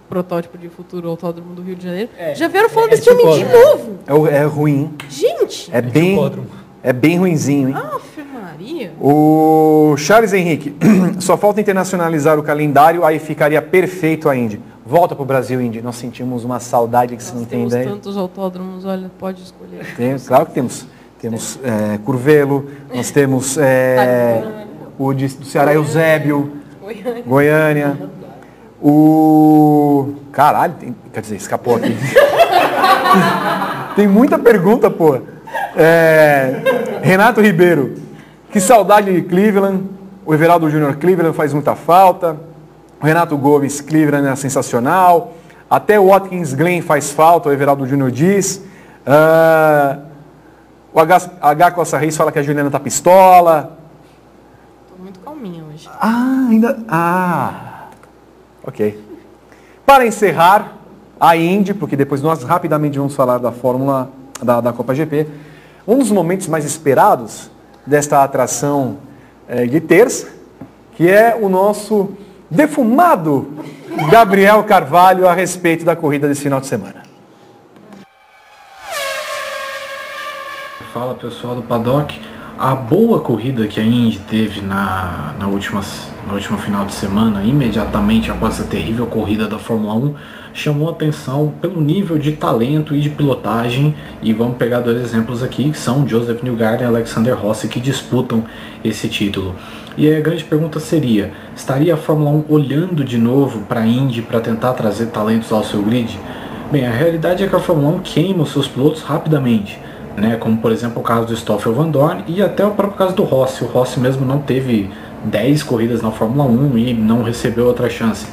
protótipo de futuro autódromo do Rio de Janeiro. É, Já vieram falando é desse homem de tipo novo. É, o- é ruim, Gente! é bem, hipódromo. é bem ruinzinho, hein? Ave Maria. O Charles Henrique, só falta internacionalizar o calendário, aí ficaria perfeito a Indy. Volta pro Brasil, Indy. Nós sentimos uma saudade que você não Nós tem temos ideia. tantos autódromos, olha, pode escolher. Tem, claro que temos. Temos é, Curvelo, nós temos é, o de, do Ceará Eusébio, Goiânia. Goiânia. O. Caralho, tem- quer dizer, escapou aqui. tem muita pergunta, pô. É, Renato Ribeiro, que saudade de Cleveland. O Everaldo Júnior Cleveland faz muita falta. O Renato Gomes Cleveland é sensacional. Até o Watkins Glen faz falta, o Everaldo Júnior diz. Ah, o H, H Costa Reis fala que a Juliana tá pistola. Tô muito calminha hoje. Ah, ainda. Ah. Ok. Para encerrar, a Indy, porque depois nós rapidamente vamos falar da Fórmula da, da Copa GP. Um dos momentos mais esperados desta atração eh, de terça, que é o nosso defumado Gabriel Carvalho a respeito da corrida desse final de semana. Fala pessoal do Paddock. A boa corrida que a Indy teve na, na, última, na última final de semana, imediatamente após a terrível corrida da Fórmula 1, chamou atenção pelo nível de talento e de pilotagem. E vamos pegar dois exemplos aqui, que são Joseph Newgarden e Alexander Rossi, que disputam esse título. E a grande pergunta seria, estaria a Fórmula 1 olhando de novo para a Indy para tentar trazer talentos ao seu grid? Bem, a realidade é que a Fórmula 1 queima os seus pilotos rapidamente né, como por exemplo o caso do Stoffel Van Dorn e até o próprio caso do Rossi. O Rossi mesmo não teve 10 corridas na Fórmula 1 e não recebeu outra chance.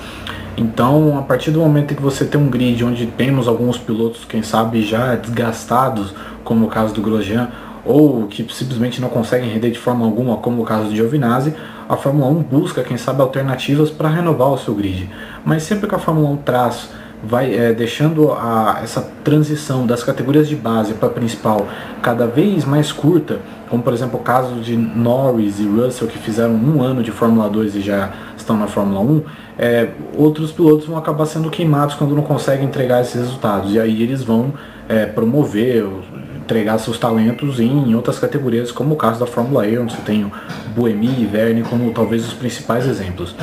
Então, a partir do momento que você tem um grid onde temos alguns pilotos, quem sabe, já desgastados, como o caso do Grosjean, ou que simplesmente não conseguem render de forma alguma, como o caso do Giovinazzi, a Fórmula 1 busca, quem sabe, alternativas para renovar o seu grid. Mas sempre que a Fórmula 1 traz vai é, deixando a, essa transição das categorias de base para principal cada vez mais curta, como por exemplo o caso de Norris e Russell que fizeram um ano de Fórmula 2 e já estão na Fórmula 1, é, outros pilotos vão acabar sendo queimados quando não conseguem entregar esses resultados e aí eles vão é, promover, entregar seus talentos em outras categorias, como o caso da Fórmula E, onde você tem o Buemi e Verne como talvez os principais exemplos.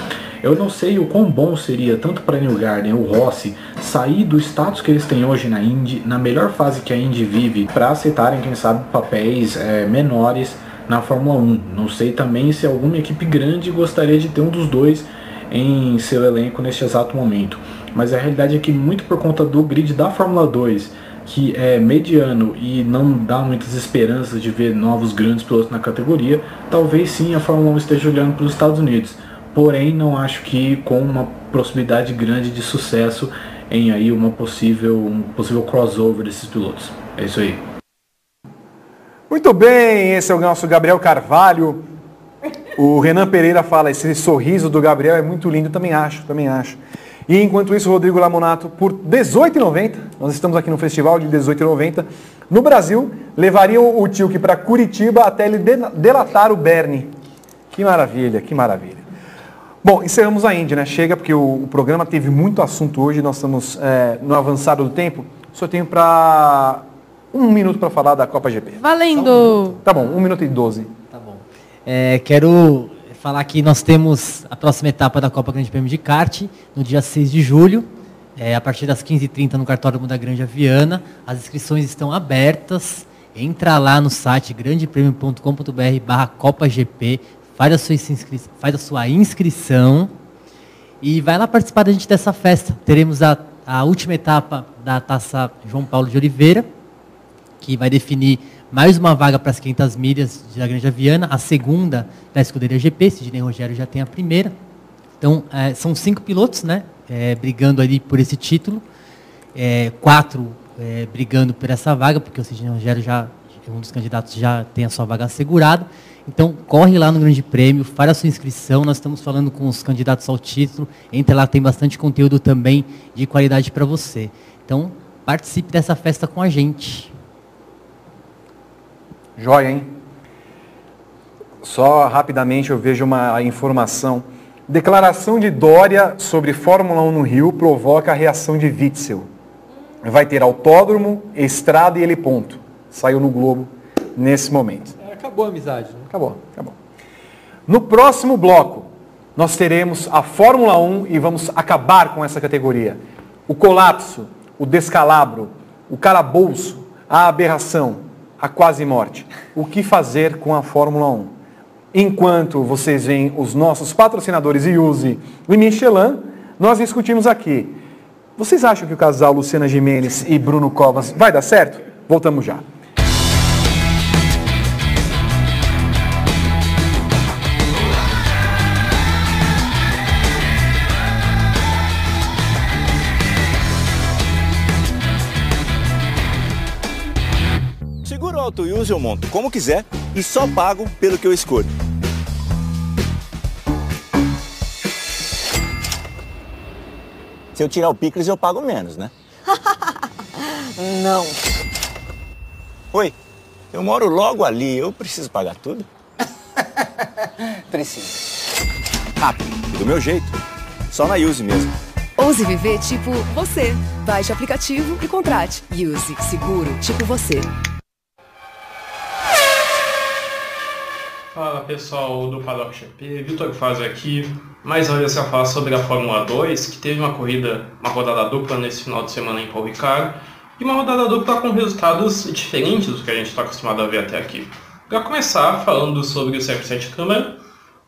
Eu não sei o quão bom seria tanto para New Garden ou Rossi sair do status que eles têm hoje na Indy, na melhor fase que a Indy vive, para aceitarem, quem sabe, papéis é, menores na Fórmula 1. Não sei também se alguma equipe grande gostaria de ter um dos dois em seu elenco neste exato momento. Mas a realidade é que muito por conta do grid da Fórmula 2, que é mediano e não dá muitas esperanças de ver novos grandes pilotos na categoria, talvez sim a Fórmula 1 esteja olhando para os Estados Unidos. Porém, não acho que com uma possibilidade grande de sucesso em aí uma possível, um possível crossover desses pilotos. É isso aí. Muito bem, esse é o nosso Gabriel Carvalho. O Renan Pereira fala, esse sorriso do Gabriel é muito lindo, também acho, também acho. E enquanto isso, Rodrigo Lamonato, por R$18,90, nós estamos aqui no festival de R$18,90, no Brasil, levariam o Tilke para Curitiba até ele delatar o Bernie. Que maravilha, que maravilha. Bom, encerramos a Indy, né? Chega, porque o, o programa teve muito assunto hoje, nós estamos é, no avançado do tempo. Só tenho para um minuto para falar da Copa GP. Valendo! Tá bom, um minuto e doze. Tá bom. É, quero falar que nós temos a próxima etapa da Copa Grande Prêmio de Kart, no dia 6 de julho, é, a partir das 15h30 no cartódromo da Grande Viana. As inscrições estão abertas. Entra lá no site grandepremio.com.br barra Copa GP, faz a, sua faz a sua inscrição e vai lá participar da gente dessa festa. Teremos a, a última etapa da Taça João Paulo de Oliveira, que vai definir mais uma vaga para as 500 milhas da Grande Viana, a segunda da Escuderia GP, Sidney Rogério já tem a primeira. Então, é, são cinco pilotos, né, é, brigando ali por esse título, é, quatro é, brigando por essa vaga, porque o Sidney Rogério já, um dos candidatos já tem a sua vaga assegurada. Então, corre lá no Grande Prêmio, faz a sua inscrição, nós estamos falando com os candidatos ao título, entre lá tem bastante conteúdo também de qualidade para você. Então, participe dessa festa com a gente. Joia, hein? Só rapidamente eu vejo uma informação. Declaração de Dória sobre Fórmula 1 no Rio provoca a reação de Witzel. Vai ter autódromo, estrada e ele ponto. Saiu no Globo nesse momento. É, acabou a amizade. Né? Acabou, acabou. No próximo bloco, nós teremos a Fórmula 1 e vamos acabar com essa categoria. O colapso, o descalabro, o calabouço, a aberração, a quase morte. O que fazer com a Fórmula 1? Enquanto vocês veem os nossos patrocinadores Iuse e Michelin, nós discutimos aqui. Vocês acham que o casal Luciana Jimenez e Bruno Covas vai dar certo? Voltamos já. Use eu monto como quiser e só pago pelo que eu escolho. Se eu tirar o picles, eu pago menos, né? Não. Oi, eu moro logo ali, eu preciso pagar tudo? Precisa. Rápido, do meu jeito. Só na Use mesmo. Ouse viver tipo você. Baixe o aplicativo e contrate. Use seguro tipo você. Fala pessoal do Paddock GP, Vitor Faz aqui. Mais uma vez eu falar sobre a Fórmula 2, que teve uma corrida, uma rodada dupla nesse final de semana em Paul Ricard, e uma rodada dupla com resultados diferentes do que a gente está acostumado a ver até aqui. Para começar, falando sobre o CF7 Câmara,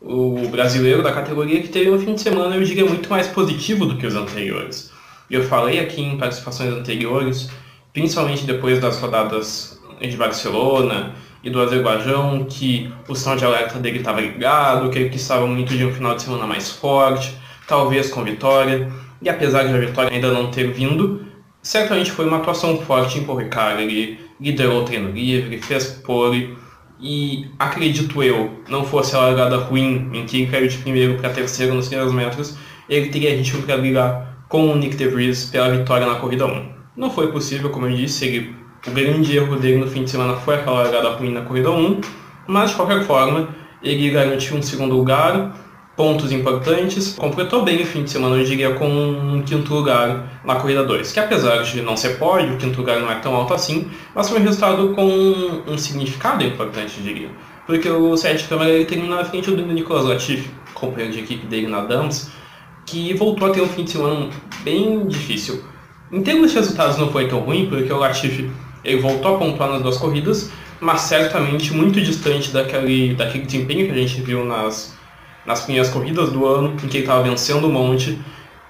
o brasileiro da categoria que teve um fim de semana, eu diria, muito mais positivo do que os anteriores. Eu falei aqui em participações anteriores, principalmente depois das rodadas de Barcelona, e do Azerbaijão, que o som de alerta dele estava ligado, que ele precisava muito de um final de semana mais forte, talvez com vitória. E apesar de a vitória ainda não ter vindo, certamente foi uma atuação forte em Paul Ele liderou o treino livre, fez pole, e acredito eu, não fosse a largada ruim, em que ele caiu de primeiro para terceiro nos primeiros metros, ele teria ritmo para brigar com o Nick DeVries pela vitória na corrida 1. Não foi possível, como eu disse, ele o grande erro dele no fim de semana foi aquela largada ruim na corrida 1, mas de qualquer forma ele garantiu um segundo lugar, pontos importantes, completou bem o fim de semana, eu diria, com um quinto lugar na corrida 2, que apesar de não ser pódio, o quinto lugar não é tão alto assim, mas foi um resultado com um significado importante, eu diria. Porque o Sérgio Câmara ele termina na frente do Nicolas Latifi, companheiro de equipe dele na Dams, que voltou a ter um fim de semana bem difícil. Em termos de resultados não foi tão ruim, porque o Latifi ele voltou a pontuar nas duas corridas, mas certamente muito distante daquele, daquele desempenho que a gente viu nas, nas primeiras corridas do ano, em que ele estava vencendo um monte.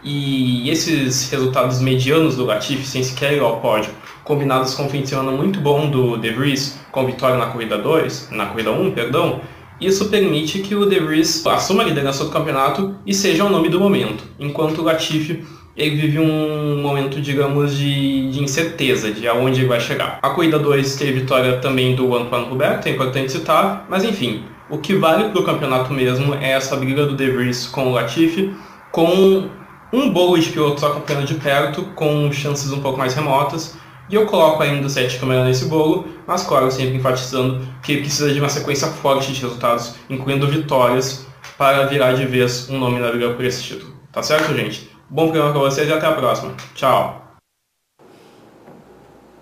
E esses resultados medianos do Latifi, sem sequer ir ao pódio, combinados com um fim de semana muito bom do De Vries, com vitória na corrida 2, na corrida 1, perdão, isso permite que o De Vries assuma a liderança do campeonato e seja o nome do momento, enquanto o Latifi ele vive um momento, digamos, de, de, incerteza de aonde ele vai chegar. A corrida 2 teve vitória também do Antoine Roberto, é importante citar, mas enfim, o que vale para o campeonato mesmo é essa briga do De Vries com o Latifi, com um bolo de pilotos acompanhando de perto, com chances um pouco mais remotas, e eu coloco ainda o sete câmera nesse bolo, mas claro, sempre enfatizando que precisa de uma sequência forte de resultados, incluindo vitórias, para virar de vez um nome na briga por esse título. Tá certo, gente? Bom programa para vocês e até a próxima. Tchau.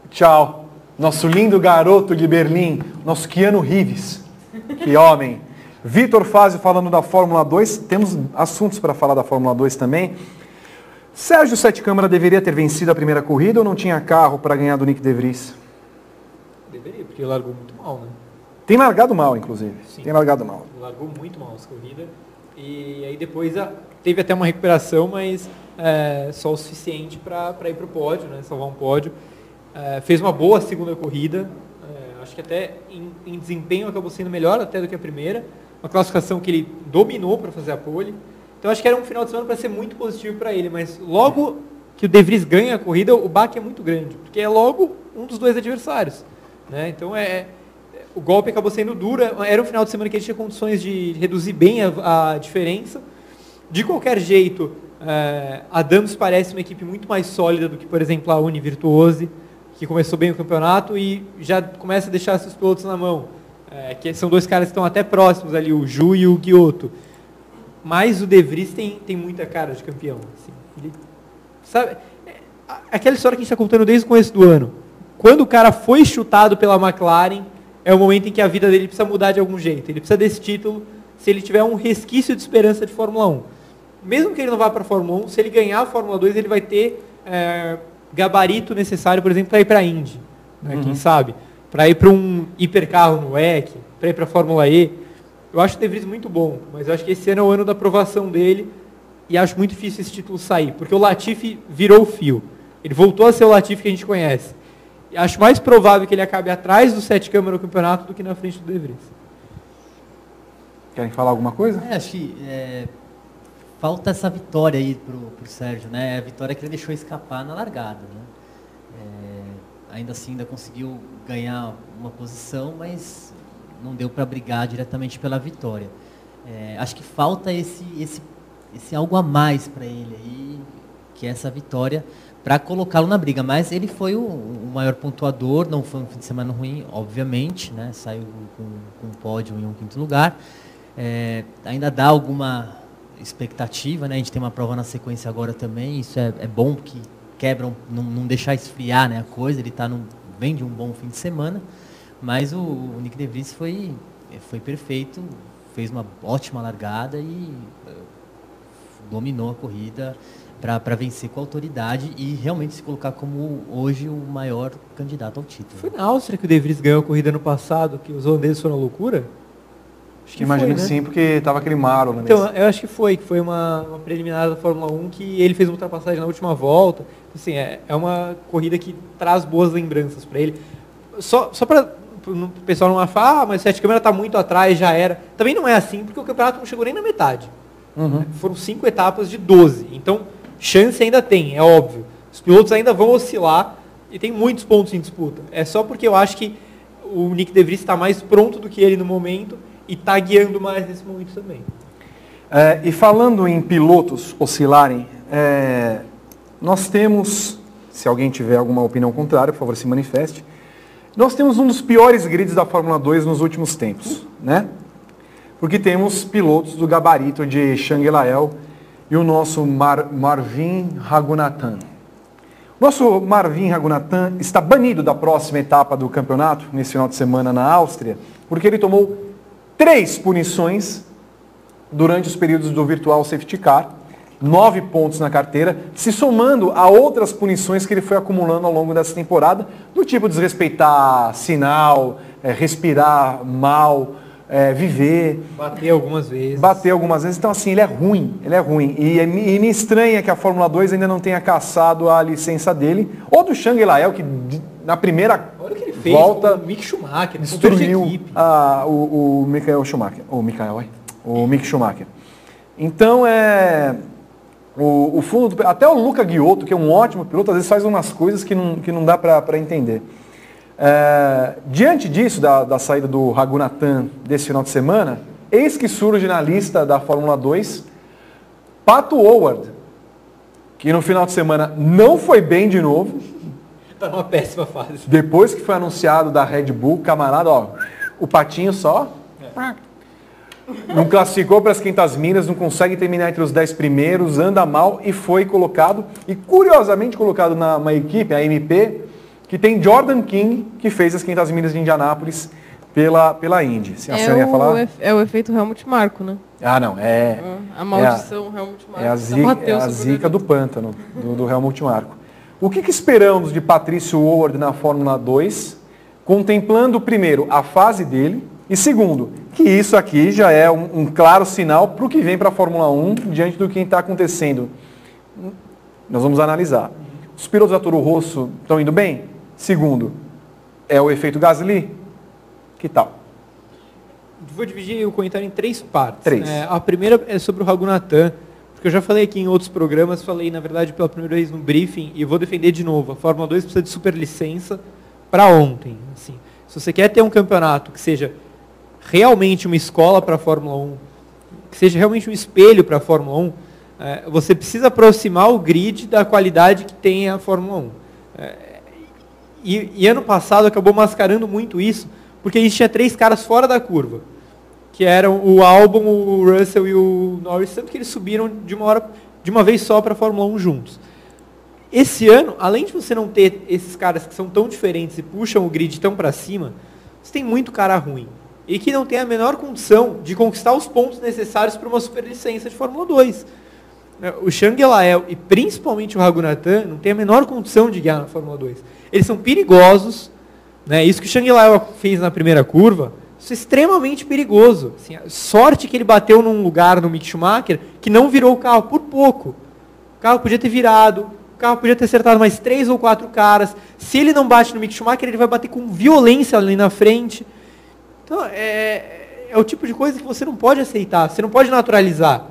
Tchau. Nosso lindo garoto de Berlim, nosso Keanu Reeves. Que homem. Vitor Fazio falando da Fórmula 2. Temos assuntos para falar da Fórmula 2 também. Sérgio Sete Câmara deveria ter vencido a primeira corrida ou não tinha carro para ganhar do Nick De Vries? Deveria, porque largou muito mal, né? Tem largado mal, inclusive. Sim. Tem largado mal. Largou muito mal essa corrida. E aí depois a, teve até uma recuperação, mas é, só o suficiente para ir para o pódio, né? Salvar um pódio. É, fez uma boa segunda corrida. É, acho que até em, em, desempenho acabou sendo melhor até do que a primeira. Uma classificação que ele dominou para fazer a pole. Então acho que era um final de semana para ser muito positivo para ele, mas logo que o De Vries ganha a corrida, o baque é muito grande, porque é logo um dos dois adversários. Né? Então é, o golpe acabou sendo duro, era um final de semana que ele tinha condições de reduzir bem a, a diferença. De qualquer jeito, é, a Dams parece uma equipe muito mais sólida do que, por exemplo, a Uni Virtuose, que começou bem o campeonato e já começa a deixar seus pilotos na mão. É, que são dois caras que estão até próximos ali, o Ju e o Guioto. Mas o De Vries tem, tem muita cara de campeão. Assim. Ele, sabe, é, aquela história que a gente está contando desde o começo do ano. Quando o cara foi chutado pela McLaren, é o momento em que a vida dele precisa mudar de algum jeito. Ele precisa desse título se ele tiver um resquício de esperança de Fórmula 1. Mesmo que ele não vá para a Fórmula 1, se ele ganhar a Fórmula 2, ele vai ter é, gabarito necessário, por exemplo, para ir para a Indy. Né, uhum. Quem sabe? Para ir para um hipercarro no WEC, para ir para a Fórmula E. Eu acho o De Vries muito bom, mas eu acho que esse ano é o ano da aprovação dele e acho muito difícil esse título sair, porque o Latifi virou o fio. Ele voltou a ser o Latifi que a gente conhece. E acho mais provável que ele acabe atrás do sete câmara no campeonato do que na frente do De Vries. Querem falar alguma coisa? É, acho que é, falta essa vitória aí pro, pro Sérgio, né? É a vitória que ele deixou escapar na largada, né? É, ainda assim, ainda conseguiu ganhar uma posição, mas não deu para brigar diretamente pela vitória. É, acho que falta esse, esse, esse algo a mais para ele aí, que é essa vitória, para colocá-lo na briga. Mas ele foi o, o, maior pontuador, não foi um fim de semana ruim, obviamente, né? saiu com, com um pódio em um quinto lugar. É, ainda dá alguma expectativa, né? a gente tem uma prova na sequência agora também, isso é, é bom porque quebra, não, não deixar esfriar né, a coisa, ele tá num, vem de um bom fim de semana. Mas o, o Nick DeVries foi, foi perfeito, fez uma ótima largada e uh, dominou a corrida para vencer com autoridade e realmente se colocar como hoje o maior candidato ao título. Foi na Áustria que o De Vries ganhou a corrida no passado, que os holandeses foram loucura? Acho que Imagino foi, né? sim, porque estava aquele Maro né? Então, eu acho que foi, que foi uma, uma preliminar da Fórmula 1 que ele fez uma ultrapassagem na última volta. Assim, é, é uma corrida que traz boas lembranças para ele. Só, só para o pessoal não falar, ah, mas o Sete Câmara está muito atrás, já era. Também não é assim, porque o campeonato não chegou nem na metade. Uhum. Foram cinco etapas de 12. Então, chance ainda tem, é óbvio. Os pilotos ainda vão oscilar e tem muitos pontos em disputa. É só porque eu acho que o Nick De Vries está mais pronto do que ele no momento e está guiando mais nesse momento também. É, e falando em pilotos oscilarem, é, nós temos, se alguém tiver alguma opinião contrária, por favor, se manifeste. Nós temos um dos piores grids da Fórmula 2 nos últimos tempos, né? Porque temos pilotos do gabarito de Shangelael e o nosso Mar Marvin Ragunathan. Nosso Marvin Ragunathan está banido da próxima etapa do campeonato, nesse final de semana na Áustria, porque ele tomou três punições durante os períodos do Virtual Safety Car nove pontos na carteira, se somando a outras punições que ele foi acumulando ao longo dessa temporada, do tipo desrespeitar sinal, é, respirar mal, é, viver. Bater algumas vezes. Bater algumas vezes. Então, assim, ele é ruim. Ele é ruim. E, e me estranha que a Fórmula 2 ainda não tenha caçado a licença dele. Ou do Shang Lael, que na primeira Volta o Mick Schumacher, destruiu a, o, o Michael Schumacher. O Michael, o Mick Schumacher. Então, é... O, o fundo do, até o Luca Guiotto, que é um ótimo piloto, às vezes faz umas coisas que não, que não dá para entender. É, diante disso, da, da saída do Ragunathan desse final de semana, eis que surge na lista da Fórmula 2 Pato Howard, que no final de semana não foi bem de novo. Está numa péssima fase. Depois que foi anunciado da Red Bull, camarada, ó, o patinho só. É. Não classificou para as quintas milhas, não consegue terminar entre os dez primeiros, anda mal e foi colocado, e curiosamente colocado na uma equipe, a MP, que tem Jordan King, que fez as 500 milhas de Indianápolis pela, pela Indy. Se a é, ia falar? é o efeito Helmut Marko, né? Ah, não, é... A maldição é a, Helmut Marko. É a zica, é a zica do pântano, do, do Helmut Marko. O que, que esperamos de Patrício Howard na Fórmula 2, contemplando, primeiro, a fase dele, e segundo, que isso aqui já é um, um claro sinal para o que vem para a Fórmula 1 diante do que está acontecendo. Nós vamos analisar. Os pilotos da Toro Rosso estão indo bem? Segundo, é o efeito Gasly? Que tal? Vou dividir o comentário em três partes. Três. É, a primeira é sobre o Ragunathan, porque eu já falei aqui em outros programas, falei na verdade pela primeira vez no briefing e vou defender de novo. A Fórmula 2 precisa de superlicença para ontem. Assim, se você quer ter um campeonato que seja realmente uma escola para a Fórmula 1, que seja realmente um espelho para a Fórmula 1, é, você precisa aproximar o grid da qualidade que tem a Fórmula 1. É, e, e, ano passado acabou mascarando muito isso, porque a gente tinha três caras fora da curva, que eram o Albon, o Russell e o Norris, tanto que eles subiram de uma hora, de uma vez só para a Fórmula 1 juntos. Esse ano, além de você não ter esses caras que são tão diferentes e puxam o grid tão para cima, você tem muito cara ruim e que não tem a menor condição de conquistar os pontos necessários para uma superlicença de Fórmula 2. É, o Shang Lael e principalmente o Ragunathan não tem a menor condição de guiar na Fórmula 2. Eles são perigosos. Né? Isso que o Shang Lael fez na primeira curva, isso é extremamente perigoso. Assim, sorte que ele bateu num lugar no Mick Schumacher que não virou o carro por pouco. O carro podia ter virado, o carro podia ter acertado mais três ou quatro caras. Se ele não bate no Mick Schumacher, ele vai bater com violência ali na frente. Então, é, é o tipo de coisa que você não pode aceitar, você não pode naturalizar.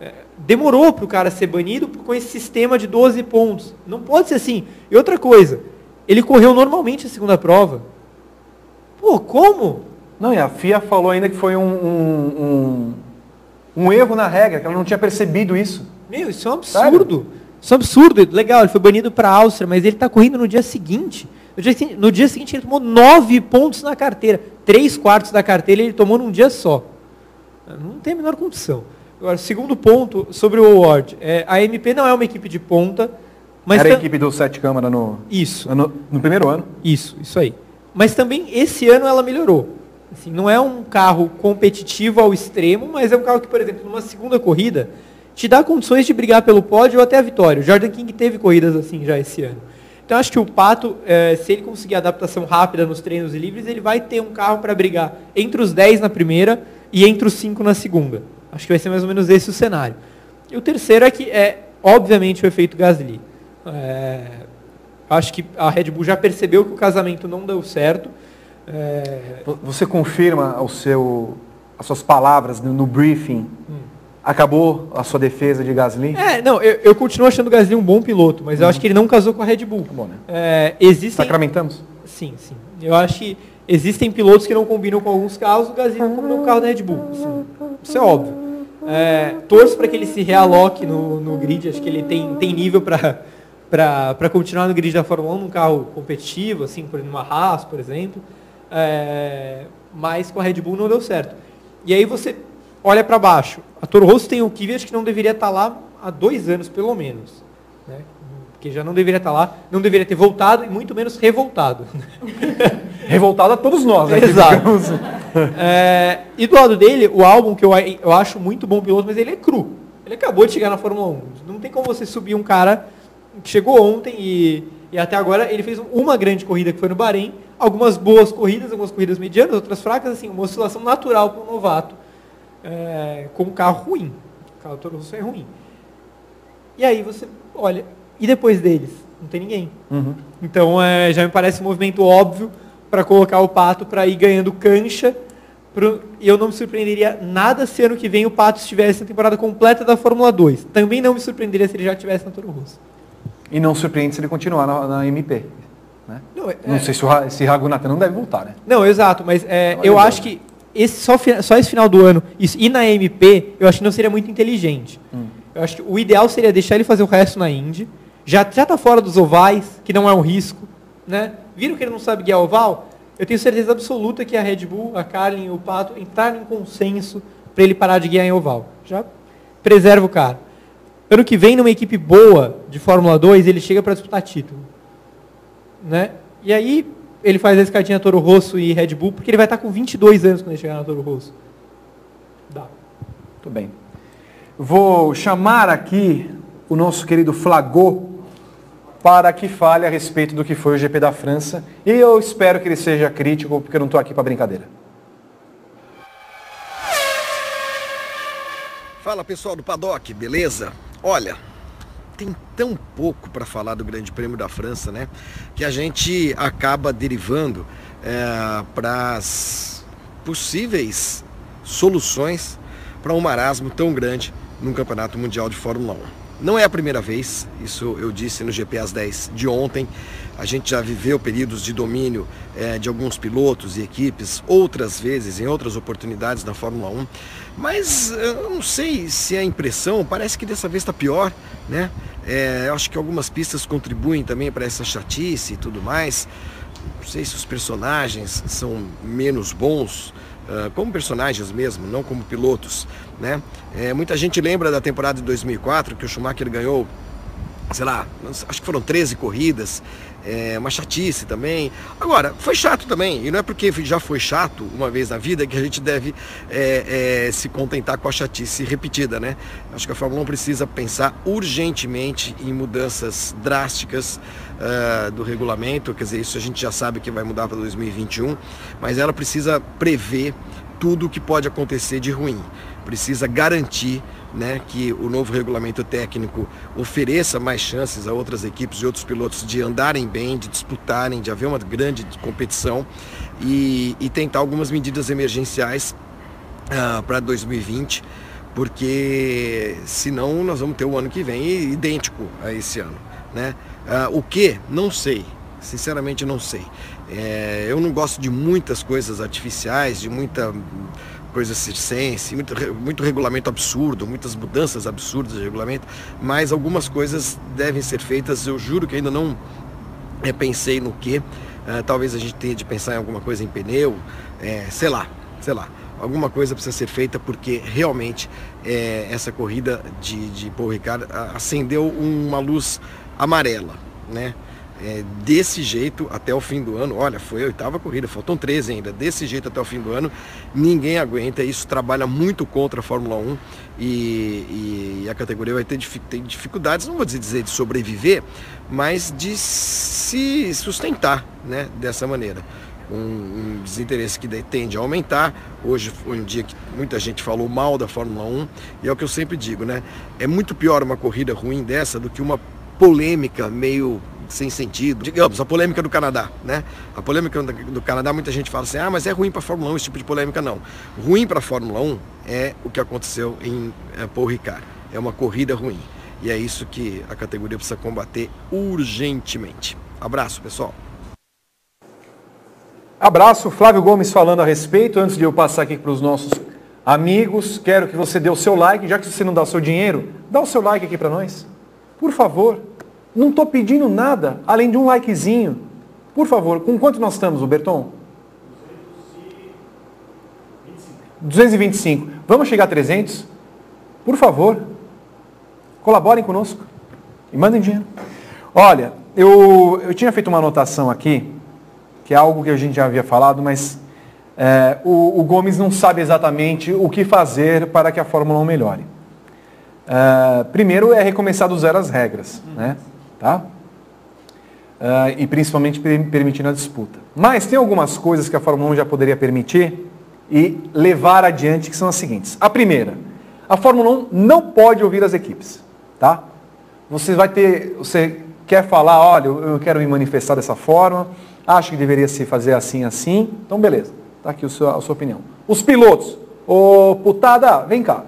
É, demorou para o cara ser banido com esse sistema de 12 pontos. Não pode ser assim. E outra coisa, ele correu normalmente a segunda prova. Pô, como? Não, e a FIA falou ainda que foi um, um, um, um erro na regra, que ela não tinha percebido isso. Meu, isso é um absurdo. Isso é um absurdo. Legal, ele foi banido para a Áustria, mas ele está correndo no dia seguinte. No dia, no dia, seguinte ele tomou nove pontos na carteira. Três quartos da carteira ele tomou num dia só. Não tem a menor condição. Agora, segundo ponto sobre o award. É, a MP não é uma equipe de ponta. Mas Era a equipe do Sete Câmara no, isso. no primeiro ano. Isso, isso aí. Mas também esse ano ela melhorou. Assim, não é um carro competitivo ao extremo, mas é um carro que, por exemplo, numa segunda corrida, te dá condições de brigar pelo pódio ou até a vitória. O Jordan King teve corridas assim já esse ano. Então acho que o Pato, é, se ele conseguir adaptação rápida nos treinos livres, ele vai ter um carro para brigar entre os 10 na primeira e entre os 5 na segunda. Acho que vai ser mais ou menos esse o cenário. E o terceiro é que é, obviamente, o efeito Gasly. É, acho que a Red Bull já percebeu que o casamento não deu certo. É... Você confirma o seu, as suas palavras no, no briefing hum. Acabou a sua defesa de Gasly? É, não, eu, eu continuo achando o Gasly um bom piloto, mas uhum. eu acho que ele não casou com a Red Bull. Tá bom, né? É, existem... Sacramentamos? Sim, sim. Eu acho que existem pilotos que não combinam com alguns carros, o Gasly não combinou com o carro da Red Bull. Assim, isso é óbvio. É, torço para que ele se realoque no, no grid, acho que ele tem, tem nível para continuar no grid da Fórmula 1 num carro competitivo, assim, por uma Haas, por exemplo. É, mas com a Red Bull não deu certo. E aí você olha para baixo. A Toro Rosso tem o Kvyat que não deveria estar tá lá há dois anos, pelo menos. Né? Porque já não deveria estar tá lá, não deveria ter voltado e muito menos revoltado. revoltado a todos nós, né? Exato. é, e do lado dele, o álbum, que eu, eu acho muito bom piloto, mas ele é cru. Ele acabou de chegar na Fórmula 1. Não tem como você subir um cara que chegou ontem e, e até agora ele fez uma grande corrida que foi no Bahrein, algumas boas corridas, algumas corridas medianas, outras fracas, assim, uma oscilação natural para um novato é, com um carro ruim. O carro Toro Rosso é ruim. E aí você olha, e depois deles? Não tem ninguém. Uhum. Então é, já me parece um movimento óbvio para colocar o Pato para ir ganhando cancha. Pro, e eu não me surpreenderia nada se ano que vem o Pato estivesse na temporada completa da Fórmula 2. Também não me surpreenderia se ele já estivesse na Toro Rosso. E não surpreende se ele continuar na, na MP. Né? Não, é- Não sei se o se não deve voltar, né? Não, exato, mas é, eu acho que esse, só, só esse final do ano isso, e na MP, eu acho que não seria muito inteligente. Hum. Eu acho que o ideal seria deixar ele fazer o resto na Indy. Já, já tá fora dos ovais, que não é um risco. Né? Viram que ele não sabe guiar oval? Eu tenho certeza absoluta que a Red Bull, a Carlin e o Pato entraram em consenso para ele parar de guiar em oval. Já preserva o cara. Ano que vem, numa equipe boa de Fórmula 2, ele chega para disputar título. Né? E aí, ele faz a escadinha Toro Rosso e Red Bull, porque ele vai estar com 22 anos quando ele chegar na Toro Rosso. Dá. Muito bem. Vou chamar aqui o nosso querido Flagô para que fale a respeito do que foi o GP da França. E eu espero que ele seja crítico, porque eu não estou aqui para brincadeira. Fala pessoal do Paddock, beleza? Olha, tem tão pouco para falar do Grande Prêmio da França, né? Que a gente acaba derivando para as possíveis soluções para um marasmo tão grande num Campeonato Mundial de Fórmula 1. Não é a primeira vez, isso eu disse no GP às 10 de ontem. A gente já viveu períodos de domínio eh, de alguns pilotos e equipes, outras vezes, em outras oportunidades na Fórmula 1. Mas eh, eu não sei se é a impressão, parece que dessa vez está pior, né? Eh, eu acho que algumas pistas contribuem também para essa chatice e tudo mais. Não sei se os personagens são menos bons, ah, como personagens mesmo, não como pilotos, né? Eh, muita gente lembra da temporada de 2004 que o Schumacher ganhou sei lá, acho que foram 13 corridas, é, uma chatice também. Agora, foi chato também, e não é porque já foi chato uma vez na vida que a gente deve é, é, se contentar com a chatice repetida, né? Acho que a Fórmula 1 precisa pensar urgentemente em mudanças drásticas ah, do regulamento, quer dizer, isso a gente já sabe que vai mudar para 2021, mas ela precisa prever tudo o que pode acontecer de ruim. Precisa garantir né, que o novo regulamento técnico ofereça mais chances a outras equipes e outros pilotos de andarem bem, de disputarem, de haver uma grande competição e, e tentar algumas medidas emergenciais para 2020, porque senão nós vamos ter o ano que vem idêntico a esse ano. Né? Ah, o que? Não sei. Sinceramente não sei. É, eu não gosto de muitas coisas artificiais, de muita coisa circense, muito, muito regulamento absurdo, muitas mudanças absurdas de regulamento, mas algumas coisas devem ser feitas. Eu juro que ainda não é, pensei no que. Ah, talvez a gente tenha de pensar em alguma coisa em pneu, é, sei lá, sei lá. Alguma coisa precisa ser feita porque realmente é, essa corrida de, de Paul Ricard acendeu uma luz amarela, né? É, desse jeito até o fim do ano, olha, foi a oitava corrida, faltam 13 ainda. Desse jeito até o fim do ano, ninguém aguenta. Isso trabalha muito contra a Fórmula 1 e, e a categoria vai ter tem dificuldades, não vou dizer de sobreviver, mas de se sustentar né, dessa maneira. Um, um desinteresse que tende a aumentar. Hoje foi um dia que muita gente falou mal da Fórmula 1 e é o que eu sempre digo, né? É muito pior uma corrida ruim dessa do que uma polêmica meio sem sentido. Digamos, a polêmica do Canadá, né? A polêmica do Canadá, muita gente fala assim, ah, mas é ruim para a Fórmula 1 esse tipo de polêmica. Não. Ruim para a Fórmula 1 é o que aconteceu em eh, Paul Ricard. É uma corrida ruim. E é isso que a categoria precisa combater urgentemente. Abraço, pessoal. Abraço, Flávio Gomes falando a respeito. Antes de eu passar aqui para os nossos amigos, quero que você dê o seu like. Já que você não dá o seu dinheiro, dá o seu like aqui para nós. Por favor. Não estou pedindo nada além de um likezinho. Por favor, com quanto nós estamos, Berton? 225. Vamos chegar a 300? Por favor, colaborem conosco e mandem dinheiro. Olha, eu, eu tinha feito uma anotação aqui, que é algo que a gente já havia falado, mas é, o, o Gomes não sabe exatamente o que fazer para que a Fórmula 1 melhore. Uh, primeiro é recomeçar do zero as regras, né? Tá? Uh, e principalmente permitindo a disputa. Mas tem algumas coisas que a Fórmula 1 já poderia permitir e levar adiante, que são as seguintes. A primeira, a Fórmula 1 não pode ouvir as equipes, tá? Você vai ter, você quer falar, olha, eu quero me manifestar dessa forma, acho que deveria se fazer assim, assim, então beleza, tá aqui a sua, a sua opinião. Os pilotos, ô putada, vem cá,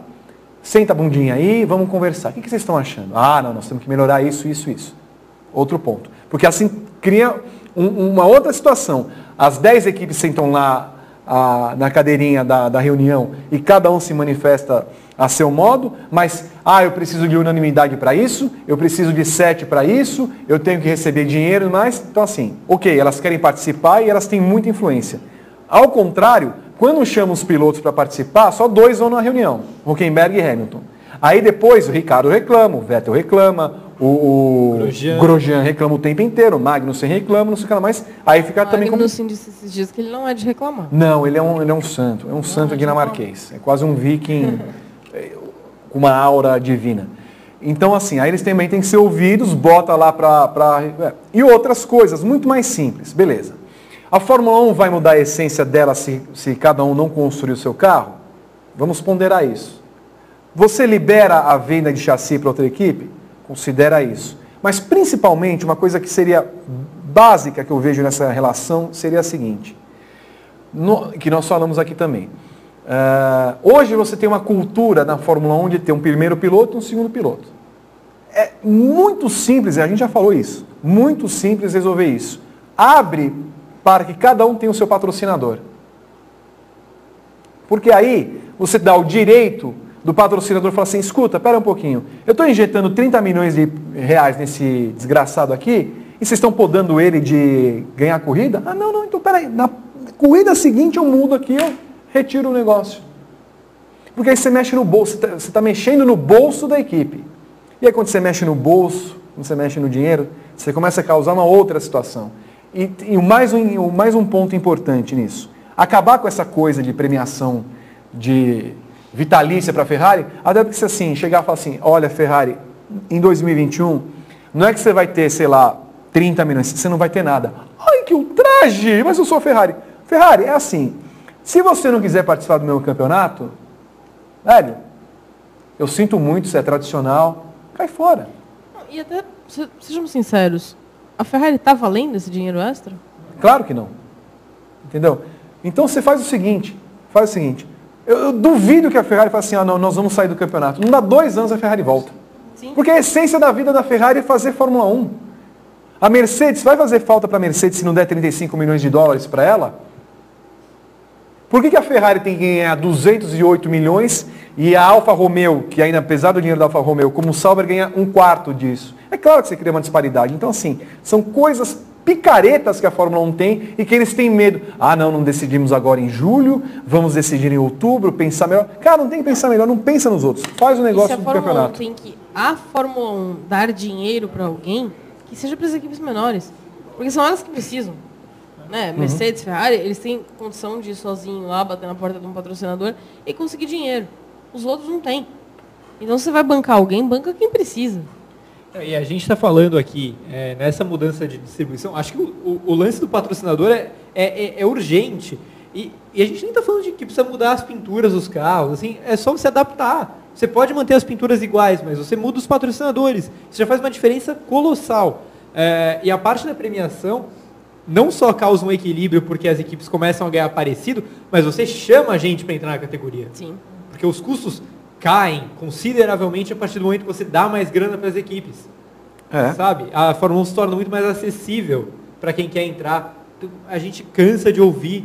senta a bundinha aí, vamos conversar. O que, que vocês estão achando? Ah, não, nós temos que melhorar isso, isso, isso. Outro ponto. Porque assim cria um, uma outra situação. As 10 equipes sentam lá a, na cadeirinha da, da reunião e cada um se manifesta a seu modo, mas, ah, eu preciso de unanimidade para isso, eu preciso de sete para isso, eu tenho que receber dinheiro, mas, então assim, ok, elas querem participar e elas têm muita influência. Ao contrário, quando chama os pilotos para participar, só dois vão na reunião, Huckenberg e Hamilton. Aí depois o Ricardo reclama, o Vettel reclama, o, o Grosjean. Grosjean. reclama o tempo inteiro, o Magnussen reclama, não sei o que lá mais. Aí fica também como... Magnussen disse esses dias que ele não é de reclamar. Não, ele é um, ele é um santo, é um não santo é dinamarquês. É quase um viking com uma aura divina. Então, assim, aí eles também têm que ser ouvidos, bota lá para... Pra... É. E outras coisas, muito mais simples, beleza. A Fórmula 1 vai mudar a essência dela se, se cada um não construir o seu carro? Vamos ponderar isso. Você libera a venda de chassi para outra equipe? Considera isso. Mas principalmente, uma coisa que seria básica que eu vejo nessa relação seria a seguinte, no, que nós falamos aqui também. Uh, hoje você tem uma cultura na Fórmula 1 de ter um primeiro piloto e um segundo piloto. É muito simples, a gente já falou isso, muito simples resolver isso. Abre para que cada um tenha o seu patrocinador. Porque aí você dá o direito do patrocinador falar assim, escuta, espera um pouquinho, eu estou injetando 30 milhões de reais nesse desgraçado aqui, e vocês estão podando ele de ganhar corrida? Ah, não, não, então peraí, na corrida seguinte eu mudo aqui, eu retiro o negócio. Porque aí você mexe no bolso, você está tá mexendo no bolso da equipe. E aí quando você mexe no bolso, quando você mexe no dinheiro, você começa a causar uma outra situação. E, e mais, um, mais um ponto importante nisso. Acabar com essa coisa de premiação de vitalícia para a Ferrari, até porque você assim, chegar e falar assim, olha Ferrari, em 2021, não é que você vai ter, sei lá, 30 milhões, você não vai ter nada. Ai, que ultraje! Mas eu sou a Ferrari. Ferrari, é assim, se você não quiser participar do meu campeonato, velho, eu sinto muito, você é tradicional, cai fora. E até, sejamos sinceros, a Ferrari está valendo esse dinheiro extra? Claro que não. Entendeu? Então você faz o seguinte, faz o seguinte, eu, eu duvido que a Ferrari fale assim, ah não, nós vamos sair do campeonato. Não dá dois anos a Ferrari volta. Sim. Porque a essência da vida da Ferrari é fazer Fórmula 1. A Mercedes, vai fazer falta para a Mercedes se não der 35 milhões de dólares para ela? Por que, que a Ferrari tem que ganhar 208 milhões e a Alfa Romeo, que ainda apesar do dinheiro da Alfa Romeo, como o Sauber ganha um quarto disso? É claro que você cria uma disparidade. Então, assim, são coisas picaretas que a Fórmula 1 tem e que eles têm medo. Ah, não, não decidimos agora em julho, vamos decidir em outubro, pensar melhor. Cara, não tem que pensar melhor, não pensa nos outros. Faz o negócio do campeonato. tem que a Fórmula 1 dar dinheiro para alguém, que seja para as equipes menores. Porque são elas que precisam né? Uhum. Mercedes, Ferrari, eles têm condição de ir sozinho lá, bater na porta de um patrocinador e conseguir dinheiro. Os outros não têm. Então você vai bancar alguém, banca quem precisa. E a gente está falando aqui, é, nessa mudança de distribuição, acho que o, o, o lance do patrocinador é, é, é, é urgente. E, e, a gente nem está falando de que precisa mudar as pinturas dos carros, assim, é só você adaptar. Você pode manter as pinturas iguais, mas você muda os patrocinadores. Isso já faz uma diferença colossal. É, e a parte da premiação, não só causa um equilíbrio porque as equipes começam a ganhar parecido, mas você chama a gente para entrar na categoria. Sim. Porque os custos caem consideravelmente a partir do momento que você dá mais grana para as equipes. É. Sabe? A Fórmula 1 se torna muito mais acessível para quem quer entrar. A gente cansa de ouvir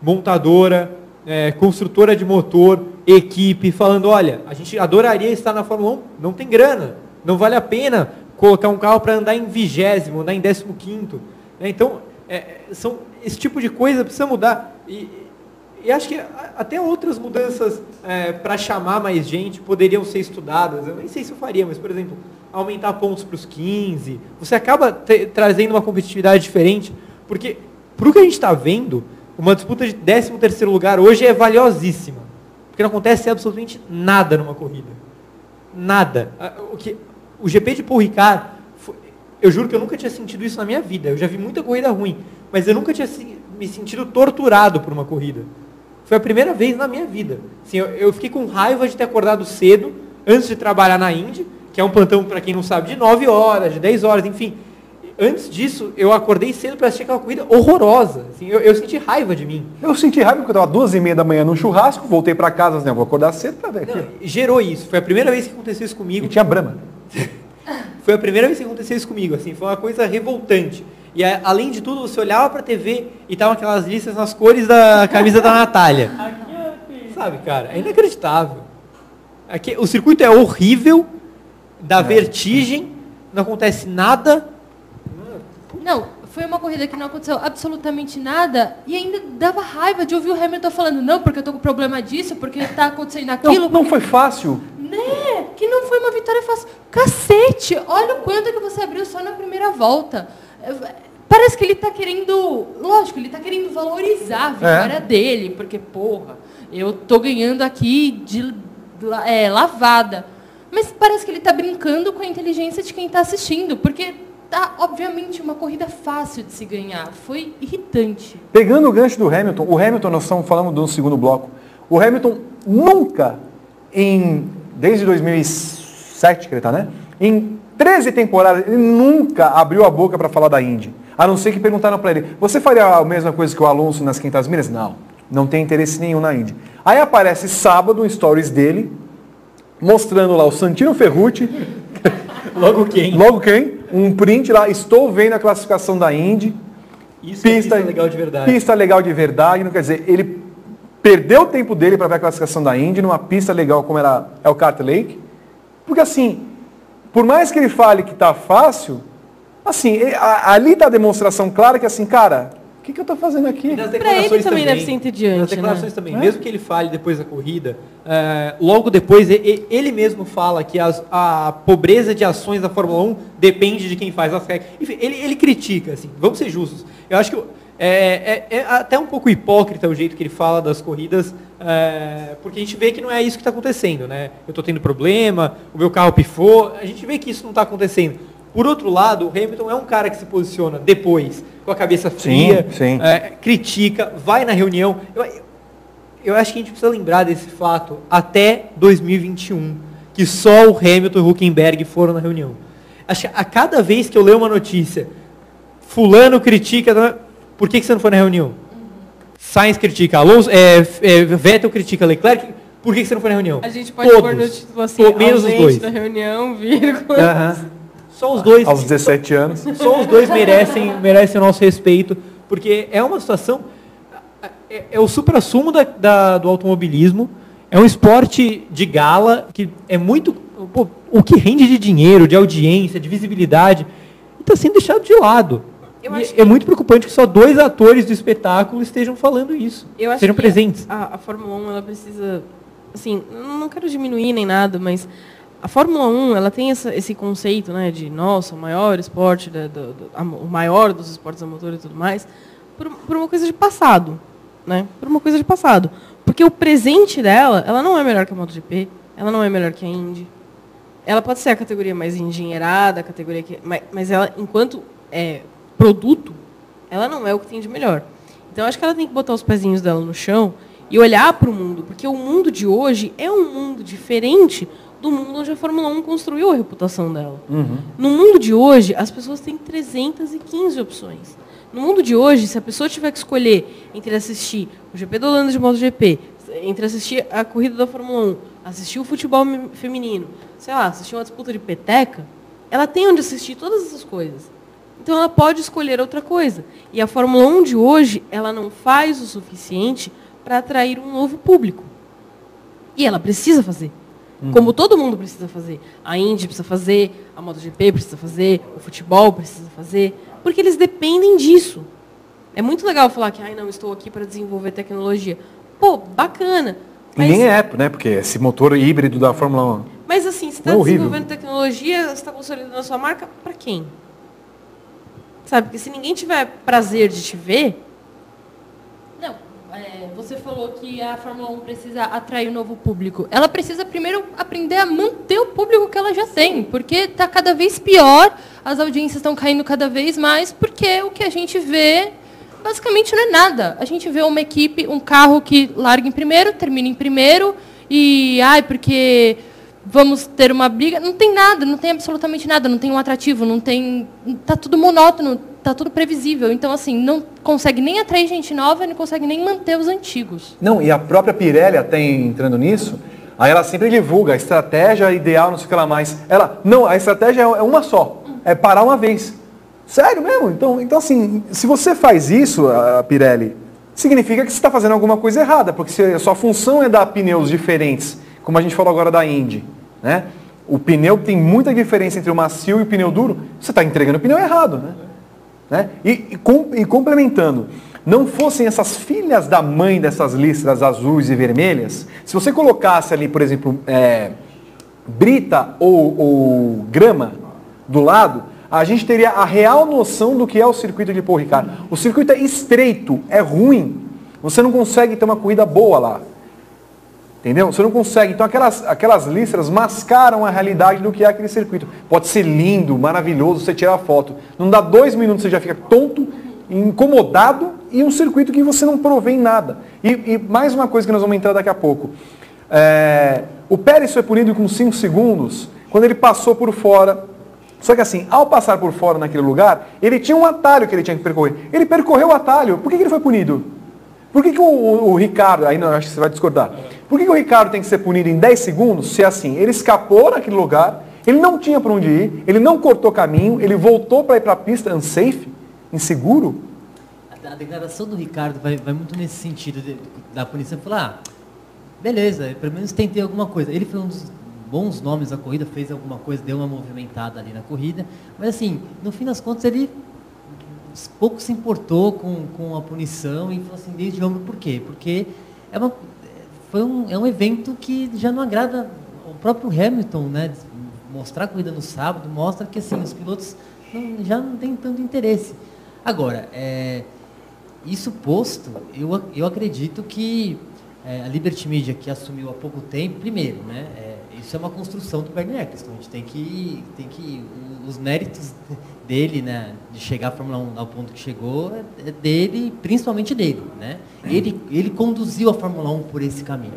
montadora, é, construtora de motor, equipe falando, olha, a gente adoraria estar na Fórmula 1, não tem grana, não vale a pena colocar um carro para andar em vigésimo, andar em décimo quinto. Né? Então, é, são, esse tipo de coisa precisa mudar. E, e acho que até outras mudanças é, para chamar mais gente poderiam ser estudadas. Eu nem sei se eu faria, mas, por exemplo, aumentar pontos para os 15. Você acaba trazendo uma competitividade diferente, porque, para o que a gente está vendo, uma disputa de 13 terceiro lugar hoje é valiosíssima. Porque não acontece absolutamente nada numa corrida. Nada. O, que, o GP de Paul Ricard, foi- eu juro que eu nunca tinha sentido isso na minha vida. Eu já vi muita corrida ruim, mas eu nunca tinha me sentido torturado por uma corrida. Foi a primeira vez na minha vida. Assim, eu, eu fiquei com raiva de ter acordado cedo, antes de trabalhar na Indy, que é um plantão, para quem não sabe, de 9 horas, de 10 horas, enfim. Antes disso, eu acordei cedo para assistir aquela corrida horrorosa. Assim, eu, eu senti raiva de mim. Eu senti raiva porque eu estava duas e meia da manhã num churrasco, voltei para casa, "Não, vou acordar cedo para ver aqui. Gerou isso. Foi a primeira vez que aconteceu isso comigo. E tinha Brahma. Foi a primeira vez que aconteceu isso comigo, assim, foi uma coisa revoltante. E a- além de tudo, você olhava pra TV e estavam aquelas listas nas cores da camisa da Natália. Sabe, cara, é inacreditável. Aqui, o circuito é horrível, dá vertigem, não acontece nada. Não, foi uma corrida que não aconteceu absolutamente nada e ainda dava raiva de ouvir o Hamilton falando, não, porque eu tô com problema disso, porque tá acontecendo aquilo. Não, não foi fácil. Né? Que não foi uma vitória fácil. Cacete, olha o quanto que você abriu só na primeira volta. É, Parece que ele tá querendo, lógico, ele tá querendo valorizar a vitória dele, porque, porra, eu tô ganhando aqui de é, lavada. Mas parece que ele tá brincando com a inteligência de quem tá assistindo, porque tá, obviamente, uma corrida fácil de se ganhar. Foi irritante. Pegando o gancho do Hamilton, o Hamilton, nós estamos falando do segundo bloco, o Hamilton nunca, em, desde 2007 que ele está, né? Em 13 temporadas, ele nunca abriu a boca para falar da Indy. A não ser que perguntaram para ele, você faria a mesma coisa que o Alonso nas 500 milhas? Não, não tem interesse nenhum na Indy. Aí aparece sábado um stories dele, mostrando lá o Santino Ferrucci, Logo quem? logo quem? Um print lá, estou vendo a classificação da Indy, Isso é pista legal de verdade. Pista legal de verdade, não quer dizer, ele perdeu o tempo dele para ver a classificação da Indy numa pista legal como era Elkhart Lake. Porque assim, por mais que ele fale que está fácil, assim, ali está a demonstração clara que assim, cara, o que, que eu estou fazendo aqui? nas Pra ele declarações também deve ser entediante, Nas declarações né? também. É. Mesmo que ele fale depois da corrida, é, logo depois, ele mesmo fala que as- a pobreza de ações da Fórmula 1 depende de quem faz as regras. Enfim, ele, ele critica, assim, vamos ser justos. Eu acho que é, é- é até um pouco hipócrita o jeito que ele fala das corridas, é, porque a gente vê que não é isso que está acontecendo, né? Eu estou tendo problema, o meu carro pifou, a gente vê que isso não está acontecendo. Por outro lado, o Hamilton é um cara que se posiciona depois, com a cabeça fria, sim. é, critica, vai na reunião. Eu, eu acho que a gente precisa lembrar desse fato até 2021, que só o Hamilton e o Huckenberg foram na reunião. Acho que a cada vez que eu leio uma notícia, fulano critica, não é- por que, que você não foi na reunião? Sainz critica, Alonso, é, é, Vettel critica, Leclerc, por que, que você não foi na reunião? A gente pode Todos. pôr no título assim, To- menos os dois. da reunião, vírgula. Aham. Só os dois. Aos 17 anos. Só os dois merecem, merecem o nosso respeito, porque é uma situação. É, é o supra-sumo da, da- do automobilismo, é um esporte de gala que é muito. pô, o que rende de dinheiro, de audiência, de visibilidade, está sendo deixado de lado. Eu E acho é muito preocupante que só dois atores do espetáculo estejam falando isso, Eu acho sejam que presentes. A, a Fórmula 1 ela precisa, assim, não quero diminuir nem nada, mas a Fórmula 1 ela tem essa- esse conceito, né, de nossa, o maior esporte, da- o maior dos esportes a motor e tudo mais, por, por uma coisa de passado, né? Por uma coisa de passado, porque o presente dela, ela não é melhor que a MotoGP, ela não é melhor que a Indy. Ela pode ser a categoria mais engenheirada, a categoria que, mas, mas ela, enquanto é, produto, ela não é o que tem de melhor. Então acho que ela tem que botar os pezinhos dela no chão e olhar para o mundo, porque o mundo de hoje é um mundo diferente do mundo onde a Fórmula 1 construiu a reputação dela. No mundo de hoje, as pessoas têm 315 opções. No mundo de hoje, se a pessoa tiver que escolher entre assistir o GP da Holanda de MotoGP, entre assistir a corrida da Fórmula 1, assistir o futebol feminino, sei lá, assistir uma disputa de peteca, ela tem onde assistir todas essas coisas. Então ela pode escolher outra coisa. E a Fórmula 1 de hoje, ela não faz o suficiente para atrair um novo público. E ela precisa fazer. Como todo mundo precisa fazer. A Indy precisa fazer, a MotoGP precisa fazer, o futebol precisa fazer, porque eles dependem disso. É muito legal falar que, ai, não, estou aqui para desenvolver tecnologia. Pô, bacana. E nem é, né? Porque esse motor híbrido da Fórmula 1. Mas assim, você está É desenvolvendo tecnologia, você está consolidando a sua marca, para quem? Sabe, porque se ninguém tiver prazer de te ver, é, você falou que a Fórmula 1 precisa atrair um novo público. Ela precisa primeiro aprender a manter o público que ela já tem, porque está cada vez pior, as audiências estão caindo cada vez mais, porque o que a gente vê basicamente não é nada. A gente vê uma equipe, um carro que larga em primeiro, termina em primeiro, e ai, porque vamos ter uma briga. Não tem nada, não tem absolutamente nada, não tem um atrativo, não tem. Está tudo monótono, está tudo previsível. Então, assim, não consegue nem atrair gente nova, não consegue nem manter os antigos. Não, e a própria Pirelli, até entrando nisso, aí ela sempre divulga a estratégia ideal, não sei o que lá mais. Ela, não, a estratégia é uma só, é parar uma vez. Sério mesmo? Então, então assim, se você faz isso, a Pirelli, significa que você está fazendo alguma coisa errada, porque se a sua função é dar pneus diferentes, como a gente falou agora da Indy, né? O pneu tem muita diferença entre o macio e o pneu duro, você está entregando o pneu errado, né? Né? E, e, com, e complementando, não fossem essas filhas da mãe dessas listras azuis e vermelhas, se você colocasse ali, por exemplo, é, brita ou, ou grama do lado, a gente teria a real noção do que é o circuito de Paul Ricard. O circuito é estreito, é ruim. Você não consegue ter uma corrida boa lá. Entendeu? Você não consegue. Então aquelas, aquelas listras mascaram a realidade do que é aquele circuito. Pode ser lindo, maravilhoso, você tirar foto. Não dá dois minutos, você já fica tonto, incomodado e um circuito que você não provê em nada. E, e mais uma coisa que nós vamos entrar daqui a pouco. É, o Pérez foi punido com 5 segundos quando ele passou por fora só que assim, ao passar por fora naquele lugar, ele tinha um atalho que ele tinha que percorrer. Ele percorreu o atalho. Por que, que ele foi punido? Por que, que o, o, o, Ricardo, aí não, acho que você vai discordar. Por que, que o Ricardo tem que ser punido em 10 segundos se é assim? Ele escapou naquele lugar, ele não tinha para onde ir, ele não cortou caminho, ele voltou para ir para a pista unsafe, inseguro? A, a declaração do Ricardo vai, vai muito nesse sentido de, da punição. Falar, ah, beleza, pelo menos tentei alguma coisa. Ele foi um dos bons nomes da corrida, fez alguma coisa, deu uma movimentada ali na corrida. Mas assim, no fim das contas ele pouco se importou com, com a punição e falou assim, desde ombro por quê? Porque é, uma, foi um, é um evento que já não agrada o próprio Hamilton, né? Mostrar a corrida no sábado mostra que assim, os pilotos não, já não têm tanto interesse. Agora, é, isso posto, eu, eu acredito que é, a Liberty Media, que assumiu há pouco tempo, primeiro, né? É, isso é uma construção do Bernie Eccleston. A gente tem que, tem que os méritos dele, né, de chegar à Fórmula 1 ao ponto que chegou, é dele, principalmente dele, né? Ele, ele conduziu a Fórmula 1 por esse caminho.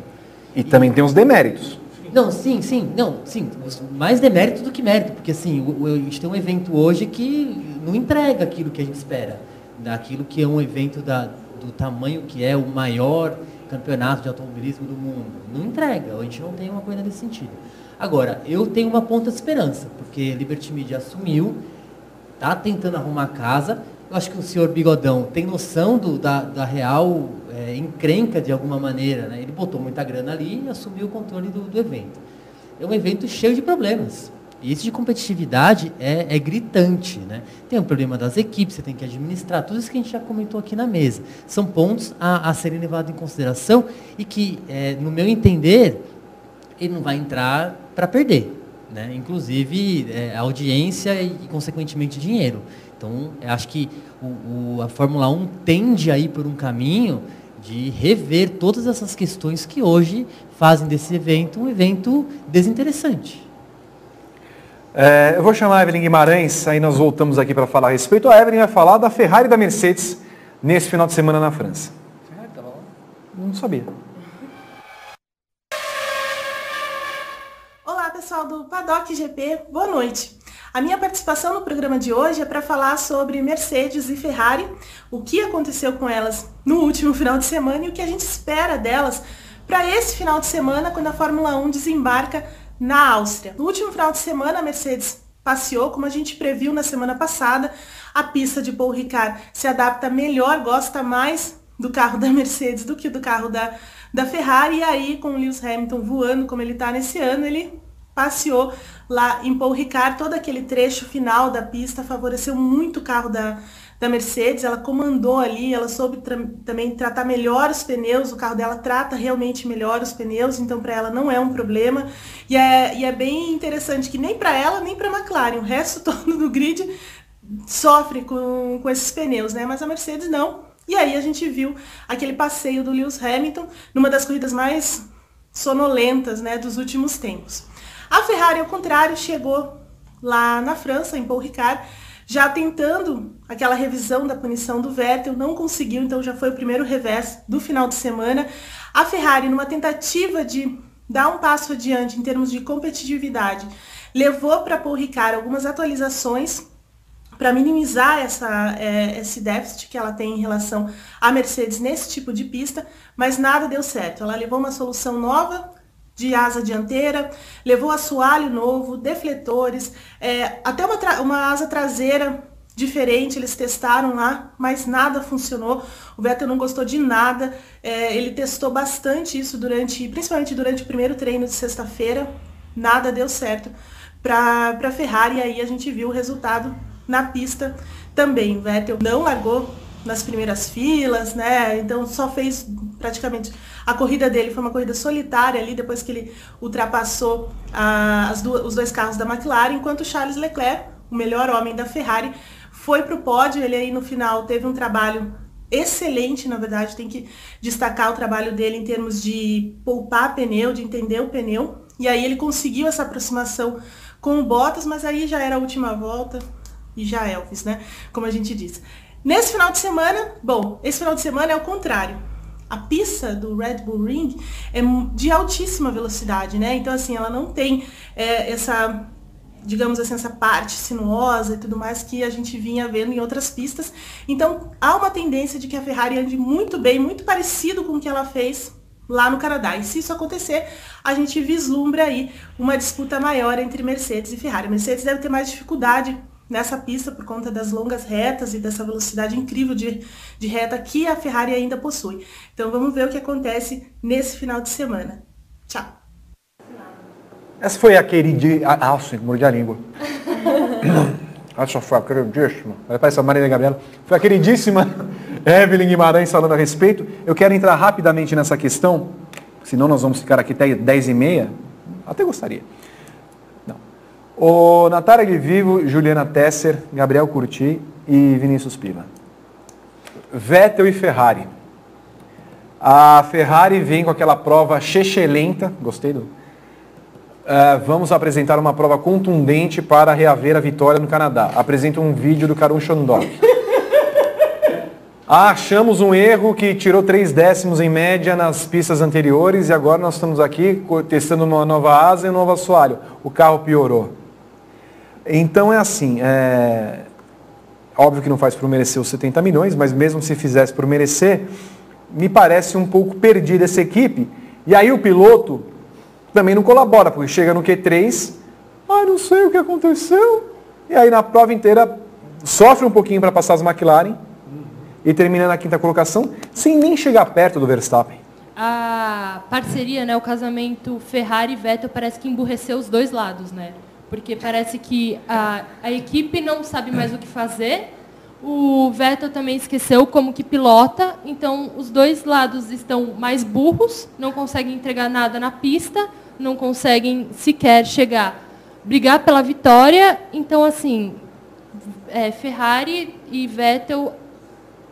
E, e também tem os deméritos. Não, sim, sim, não, sim, mais demérito do que mérito, porque assim, o, a gente tem um evento hoje que não entrega aquilo que a gente espera, daquilo que é um evento da, do tamanho que é o maior campeonato de automobilismo do mundo. Não entrega, a gente não tem uma coisa nesse sentido. Agora, eu tenho uma ponta de esperança, porque Liberty Media assumiu, está tentando arrumar casa. Eu acho que o senhor Bigodão tem noção do, da, da real é, encrenca de alguma maneira. Né? Ele botou muita grana ali e assumiu o controle do, do evento. É um evento cheio de problemas. E esse de competitividade é, é, gritante. Né? Tem o problema das equipes, você tem que administrar, tudo isso que a gente já comentou aqui na mesa. São pontos a, a serem levados em consideração e que, é, no meu entender, ele não vai entrar para perder. Né? Inclusive é, audiência e, consequentemente, dinheiro. Então, acho que o, o, a Fórmula 1 tende a ir por um caminho de rever todas essas questões que hoje fazem desse evento um evento desinteressante. É, eu vou chamar a Evelyn Guimarães, aí nós voltamos aqui para falar a respeito. A Evelyn vai falar da Ferrari e da Mercedes nesse final de semana na França. Ferrari estava lá? Não sabia. Olá pessoal do Paddock GP, boa noite. A minha participação no programa de hoje é para falar sobre Mercedes e Ferrari, o que aconteceu com elas no último final de semana e o que a gente espera delas para esse final de semana, quando a Fórmula 1 desembarca na Áustria. No último final de semana, a Mercedes passeou, como a gente previu na semana passada, a pista de Paul Ricard se adapta melhor, gosta mais do carro da Mercedes do que do carro da, da Ferrari, e aí com o Lewis Hamilton voando como ele está nesse ano, ele passeou lá em Paul Ricard, todo aquele trecho final da pista favoreceu muito o carro da, da Mercedes, ela comandou ali, ela soube tra também tratar melhor os pneus, o carro dela trata realmente melhor os pneus, então para ela não é um problema. E é, e é bem interessante que nem para ela, nem para a McLaren, o resto todo do grid sofre com, com esses pneus, né? Mas a Mercedes não. E aí a gente viu aquele passeio do Lewis Hamilton numa das corridas mais sonolentas né, dos últimos tempos. A Ferrari, ao contrário, chegou lá na França, em Paul Ricard, já tentando aquela revisão da punição do Vettel, não conseguiu, então já foi o primeiro revés do final de semana. A Ferrari, numa tentativa de dar um passo adiante em termos de competitividade, levou para Paul Ricard algumas atualizações para minimizar essa, é, esse déficit que ela tem em relação à Mercedes nesse tipo de pista, mas nada deu certo. Ela levou uma solução nova de asa dianteira, levou assoalho novo, defletores, é, até uma, uma asa traseira diferente, eles testaram lá, mas nada funcionou. O Vettel não gostou de nada. É, ele testou bastante isso durante, principalmente durante o primeiro treino de sexta-feira. Nada deu certo para a Ferrari e aí a gente viu o resultado na pista também. O Vettel não largou nas primeiras filas, né? Então só fez praticamente a corrida dele foi uma corrida solitária ali depois que ele ultrapassou ah, duas, os dois carros da McLaren, enquanto Charles Leclerc, o melhor homem da Ferrari, foi para o pódio. Ele aí no final teve um trabalho excelente, na verdade, tem que destacar o trabalho dele em termos de poupar pneu, de entender o pneu. E aí ele conseguiu essa aproximação com o Bottas, mas aí já era a última volta, e já Elvis, né? Como a gente diz. Nesse final de semana, bom, esse final de semana é o contrário. A pista do Red Bull Ring é de altíssima velocidade, né? Então, assim, ela não tem é, essa, digamos assim, essa parte sinuosa e tudo mais que a gente vinha vendo em outras pistas. Então, há uma tendência de que a Ferrari ande muito bem, muito parecido com o que ela fez lá no Canadá. E se isso acontecer, a gente vislumbra aí uma disputa maior entre Mercedes e Ferrari. Mercedes deve ter mais dificuldade nessa pista por conta das longas retas e dessa velocidade incrível de, de reta que a Ferrari ainda possui. Então vamos ver o que acontece nesse final de semana. Tchau! Essa foi a queridíssima. Ah, nossa, mordi a língua. Essa foi a queridíssima. Parece a Maria Gabriela. Foi a queridíssima Evelyn Guimarães falando a respeito. Eu quero entrar rapidamente nessa questão, senão nós vamos ficar aqui até 10 e meia. Até gostaria. O Natália Vivo, Juliana Tesser, Gabriel Curti e Vinícius Piva. Vettel e Ferrari. A Ferrari vem com aquela prova chechelenta, gostei do... Uh, vamos apresentar uma prova contundente para reaver a vitória no Canadá. Apresenta um vídeo do Karun Chandok. Ah, achamos um erro que tirou três décimos em média nas pistas anteriores e agora nós estamos aqui testando uma nova asa e um novo assoalho. O carro piorou. Então é assim, é... óbvio que não faz por merecer os 70 milhões, mas mesmo se fizesse por merecer, me parece um pouco perdida essa equipe. E aí o piloto também não colabora, porque chega no Q3, ah, não sei o que aconteceu. E aí na prova inteira sofre um pouquinho para passar as McLaren e termina na quinta colocação, sem nem chegar perto do Verstappen. A parceria, né, o casamento Ferrari-Vettel parece que emburreceu os dois lados, né? Porque parece que a, a equipe não sabe mais o que fazer. O Vettel também esqueceu como que pilota, então os dois lados estão mais burros, não conseguem entregar nada na pista, não conseguem sequer chegar, brigar pela vitória. Então, assim, é, Ferrari e Vettel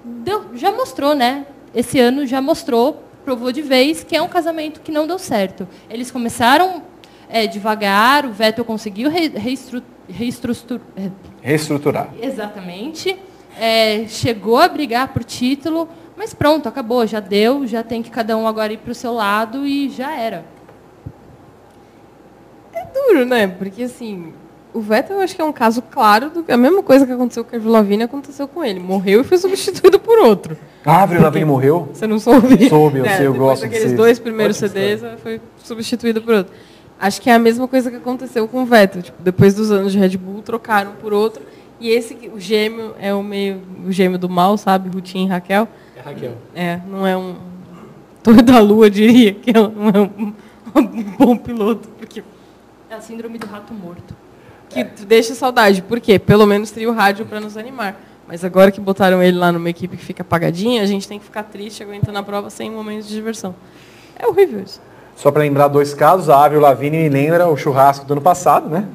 deu, já mostrou, né? Esse ano já mostrou, provou de vez que é um casamento que não deu certo. Eles começaram é, devagar, o Vettel conseguiu re, reestru, reestrutur, é, reestruturar. Exatamente. É, chegou a brigar por título, mas pronto, acabou, já deu, já tem que cada um agora ir para o seu lado e já era. É duro, né? Porque assim, o Vettel eu acho que é um caso claro do a mesma coisa que aconteceu com o Avril Lavigne aconteceu com ele. Morreu e foi substituído por outro. Ah, Avril Lavigne morreu? Você não soube? Soube, eu é, sei, eu gosto daqueles dois primeiros CDs, foi substituído por outro. Acho que é a mesma coisa que aconteceu com o Vettel. Tipo, depois dos anos de Red Bull, trocaram por outro. E esse, o gêmeo, é o meio o gêmeo do mal, sabe? Rutinha e Raquel. É Raquel. É, não é um. Torre da Lua diria que ela não é um, um bom piloto. Porque é a síndrome do rato morto. Que é. deixa saudade. Por quê? Pelo menos teria o rádio para nos animar. Mas agora que botaram ele lá numa equipe que fica apagadinha, a gente tem que ficar triste aguentando a prova sem momentos de diversão. É horrível isso. Só para lembrar dois casos, a Avril Lavigne me lembra o churrasco do ano passado, né?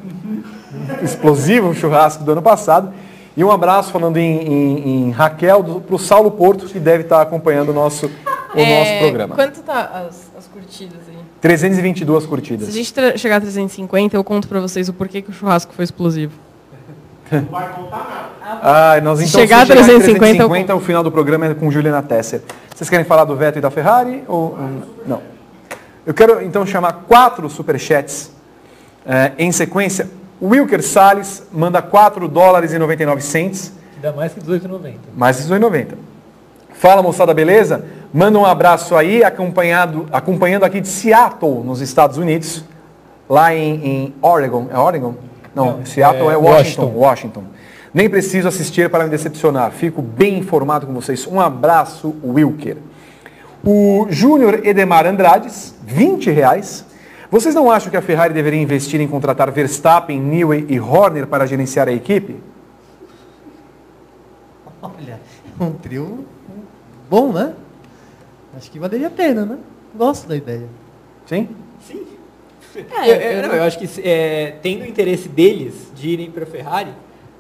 Explosivo churrasco do ano passado. E um abraço, falando em, em, em Raquel, para o Saulo Porto, que deve estar acompanhando o nosso, o É, nosso programa. Quanto tá as, as curtidas aí? 322 Se curtidas. a gente chegar a 350, eu conto pra vocês o porquê que o churrasco foi explosivo. Ah, nós Se então chegar a 350, eu 350 o final do programa é com Juliana Tesser. Vocês querem falar do Veto e da Ferrari ou ou não? Eu quero então chamar quatro superchats eh, em sequência. Wilker Salles manda 4 dólares e 99 cents, Dá mais que 18,90. mais 18,90. Fala moçada, beleza? Manda um abraço aí, acompanhado, acompanhando aqui de Seattle, nos Estados Unidos, lá em, em Oregon. É Oregon? Não, Seattle é, é Washington, Washington. Washington. Nem preciso assistir para me decepcionar. Fico bem informado com vocês. Um abraço, Wilker. O Júnior Edemar Andrades, 20 reais. Vocês não acham que a Ferrari deveria investir em contratar Verstappen, Newey e Horner para gerenciar a equipe? Olha, um trio bom, né? Acho que valeria a pena, né? Gosto da ideia. Sim? É, eu, eu- não, eu acho que é, tendo o interesse deles de irem para a Ferrari,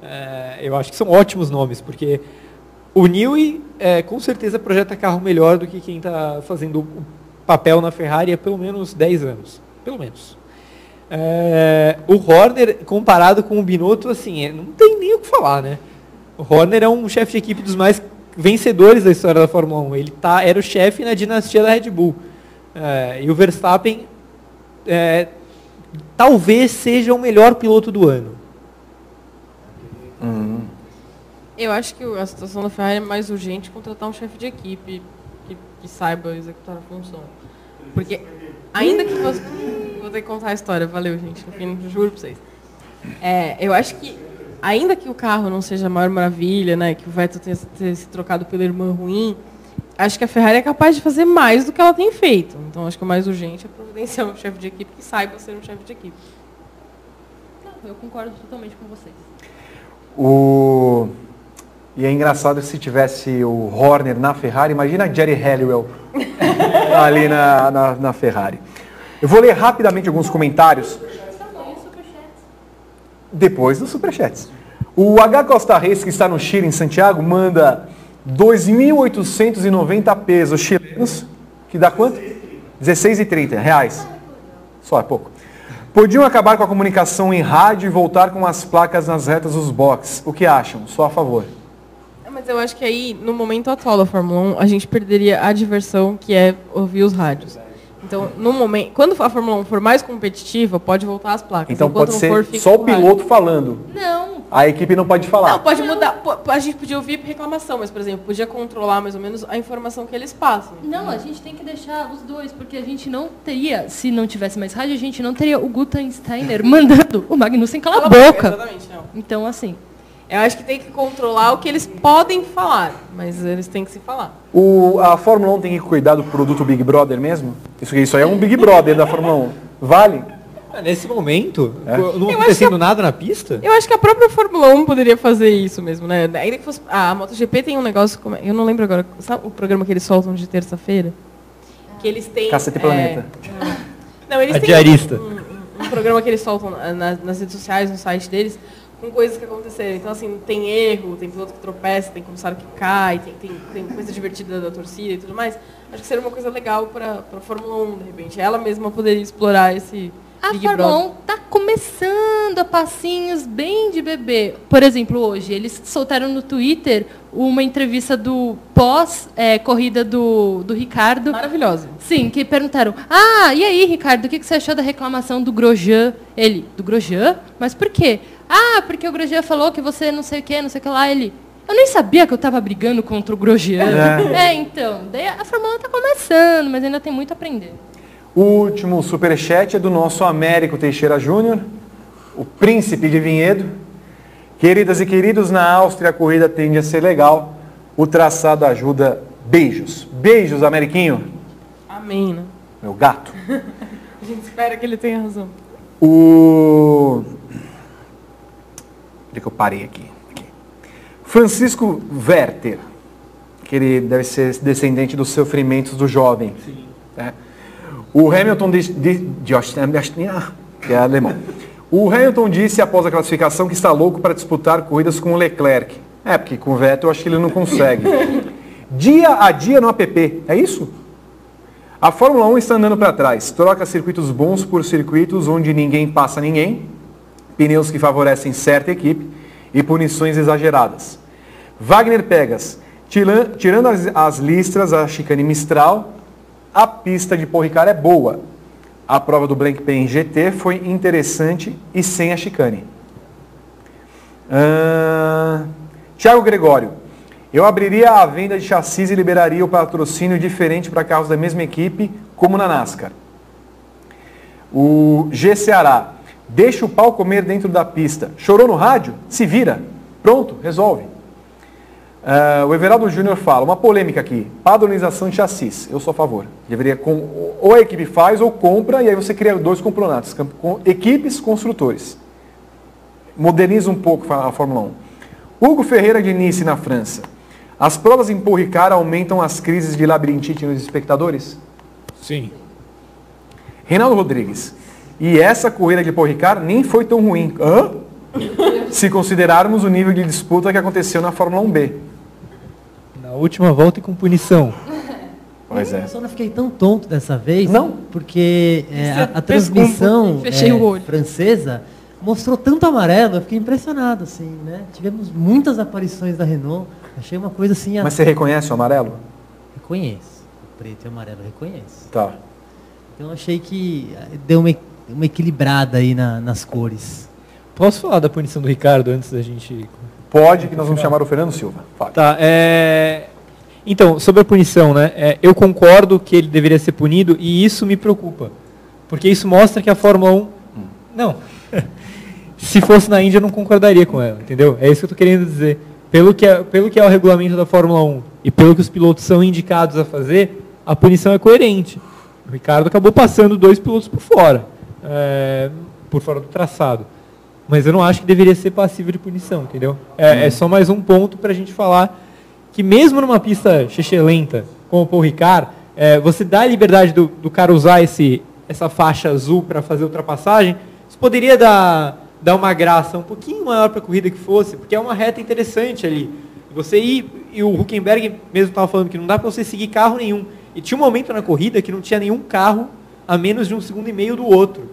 é, eu acho que são ótimos nomes, porque o Newey é, com certeza projeta carro melhor do que quem está fazendo o papel na Ferrari há pelo menos 10 anos. Pelo menos. É, o Horner, comparado com o Binotto, assim, é, não tem nem o que falar, né? O Horner é um chefe de equipe dos mais vencedores da história da Fórmula 1. Ele tá, era o chefe na dinastia da Red Bull. É, e o Verstappen é, talvez seja o melhor piloto do ano. Eu acho que a situação da Ferrari é mais urgente contratar um chefe de equipe que, que saiba executar a função. Porque ainda que você. Vou ter que contar a história, valeu, gente. Fim, juro pra vocês. É, eu acho que, ainda que o carro não seja a maior maravilha, né? Que o Vettel tenha, tenha se trocado pela irmã ruim, acho que a Ferrari é capaz de fazer mais do que ela tem feito. Então acho que o mais urgente é providenciar um chefe de equipe que saiba ser um chefe de equipe. Não, eu concordo totalmente com vocês. O... E é engraçado se tivesse o Horner na Ferrari, imagina Jerry Halliwell ali na, na, na Ferrari. Eu vou ler rapidamente alguns comentários depois dos superchats. O H Costa Reis, que está no Chile, em Santiago, manda 2.890 pesos chilenos, que dá quanto? 16,30 reais. Só é pouco. Podiam acabar com a comunicação em rádio e voltar com as placas nas retas dos boxes. O que acham? Só a favor. Mas eu acho que aí, no momento atual da Fórmula 1, a gente perderia a diversão que é ouvir os rádios. Então, no momento, quando a Fórmula 1 for mais competitiva, pode voltar às placas. Então Enquanto pode não ser for, só o com rádio. piloto falando. Não. A equipe não pode falar. Não, pode mudar. Po- A gente podia ouvir reclamação, mas, por exemplo, podia controlar mais ou menos a informação que eles passam. Não, a gente tem que deixar os dois, porque a gente não teria, se não tivesse mais rádio, a gente não teria o Guta Steiner mandando o Magnussen calar a Cala a boca, boca. exatamente, não. Então, assim, Eu acho que tem que controlar o que eles podem falar, mas eles têm que se falar. O, a Fórmula 1 tem que cuidar do produto Big Brother mesmo? Isso, isso aí é um Big Brother da Fórmula 1. Vale? Ah, Nesse momento, É. não acontecendo a- nada na pista, Eu acho que a própria Fórmula 1 poderia fazer isso mesmo, né? Ainda que fosse. Ah, a MotoGP tem um negócio. como é- Eu não lembro agora. Sabe o programa que eles soltam de terça-feira? Que eles têm. Cacete é, Planeta. Não, eles A têm diarista. Um, um- um programa que eles soltam na- nas redes sociais, no site deles, com coisas que aconteceram. Então, assim, tem erro, tem piloto que tropeça, tem comissário que cai, tem, tem, tem coisa divertida da torcida e tudo mais. Acho que seria uma coisa legal para a Fórmula 1, de repente. Ela mesma poderia explorar esse a Big Fórmula Brother. 1 tá começando a passinhos bem de bebê. Por exemplo, hoje, eles soltaram no Twitter uma entrevista do pós-corrida do, do Ricardo. Maravilhosa. Sim, que perguntaram, ah, e aí, Ricardo, o que você achou da reclamação do Grosjean? Ele, do Grosjean? Mas por quê? Ah, porque o Grosjean falou que você não sei o que, não sei o que lá. Ele, eu nem sabia que eu estava brigando contra o Grosjean. É. É, então, daí a Fórmula 1 tá começando, mas ainda tem muito a aprender. O último superchat é do nosso Américo Teixeira Júnior, o príncipe de Vinhedo. Queridas e queridos, na Áustria a corrida tende a ser legal. O traçado ajuda. Beijos. Beijos, Ameriquinho. Amém, né? Meu gato. A gente espera que ele tenha razão. O. Onde é que eu parei aqui? Aqui. Francisco Werther, que ele deve ser descendente dos sofrimentos do jovem. né? O Hamilton de, de, de Austin- que é alemão. O Hamilton disse após a classificação que está louco para disputar corridas com o Leclerc. É, porque com o Vettel eu acho que ele não consegue. dia a dia no app, é isso? A Fórmula 1 está andando para trás. Troca circuitos bons por circuitos onde ninguém passa ninguém, pneus que favorecem certa equipe e punições exageradas. Wagner Pegas, tirando as, as listras, a chicane Mistral, a pista de Paul Ricard é boa. A prova do Blank Pen GT foi interessante e sem a chicane. Uh, Tiago Gregório, eu abriria a venda de chassis e liberaria o patrocínio diferente para carros da mesma equipe, como na NASCAR. O G Ceará, deixa o pau comer dentro da pista. Chorou no rádio? Se vira. Pronto, resolve. Uh, o Everaldo Júnior fala, uma polêmica aqui, padronização de chassis, eu sou a favor. Deveria, com, ou a equipe faz ou compra, e aí você cria dois campeonatos, com, equipes, construtores. Moderniza um pouco a Fórmula 1. Hugo Ferreira de Nice, na França. As provas em Paul Ricard aumentam as crises de labirintite nos espectadores? Sim. Reinaldo Rodrigues. E essa corrida de Paul Ricard nem foi tão ruim. Hã? Se considerarmos o nível de disputa que aconteceu na Fórmula 1B última volta e com punição. Pois é. Eu só não fiquei tão tonto dessa vez. Não? Porque é, a, a, transmissão é, francesa mostrou tanto amarelo, eu fiquei impressionado, assim, né? Tivemos muitas aparições da Renault. Achei uma coisa assim. Mas você reconhece o amarelo? Reconheço. O preto e o amarelo reconheço. Tá. Então achei que eh, deu uma, uma equilibrada aí na, nas cores. Posso falar da punição do Ricardo antes da gente Pode, que nós vamos chamar o Fernando Silva. Fale. Tá, é... Então, sobre a punição, né? É, eu concordo que ele deveria ser punido e isso me preocupa. Porque isso mostra que a Fórmula 1. Hum. Não. Se fosse na Índia, eu não concordaria com ela, entendeu? É isso que eu estou querendo dizer. Pelo que, é, pelo que é o regulamento da Fórmula 1 e pelo que os pilotos são indicados a fazer, a punição é coerente. O Ricardo acabou passando dois pilotos por fora, é, por fora do traçado. Mas eu não acho que deveria ser passível de punição, entendeu? É, é só mais um ponto para a gente falar que mesmo numa pista lenta, como o Paul Ricard, é, você dá a liberdade do, do cara usar esse, essa faixa azul para fazer ultrapassagem, isso poderia dar, dar uma graça um pouquinho maior para a corrida que fosse, porque é uma reta interessante ali. Você ir, e o Huckenberg mesmo estava falando que não dá para você seguir carro nenhum. E tinha um momento na corrida que não tinha nenhum carro a menos de um segundo e meio do outro.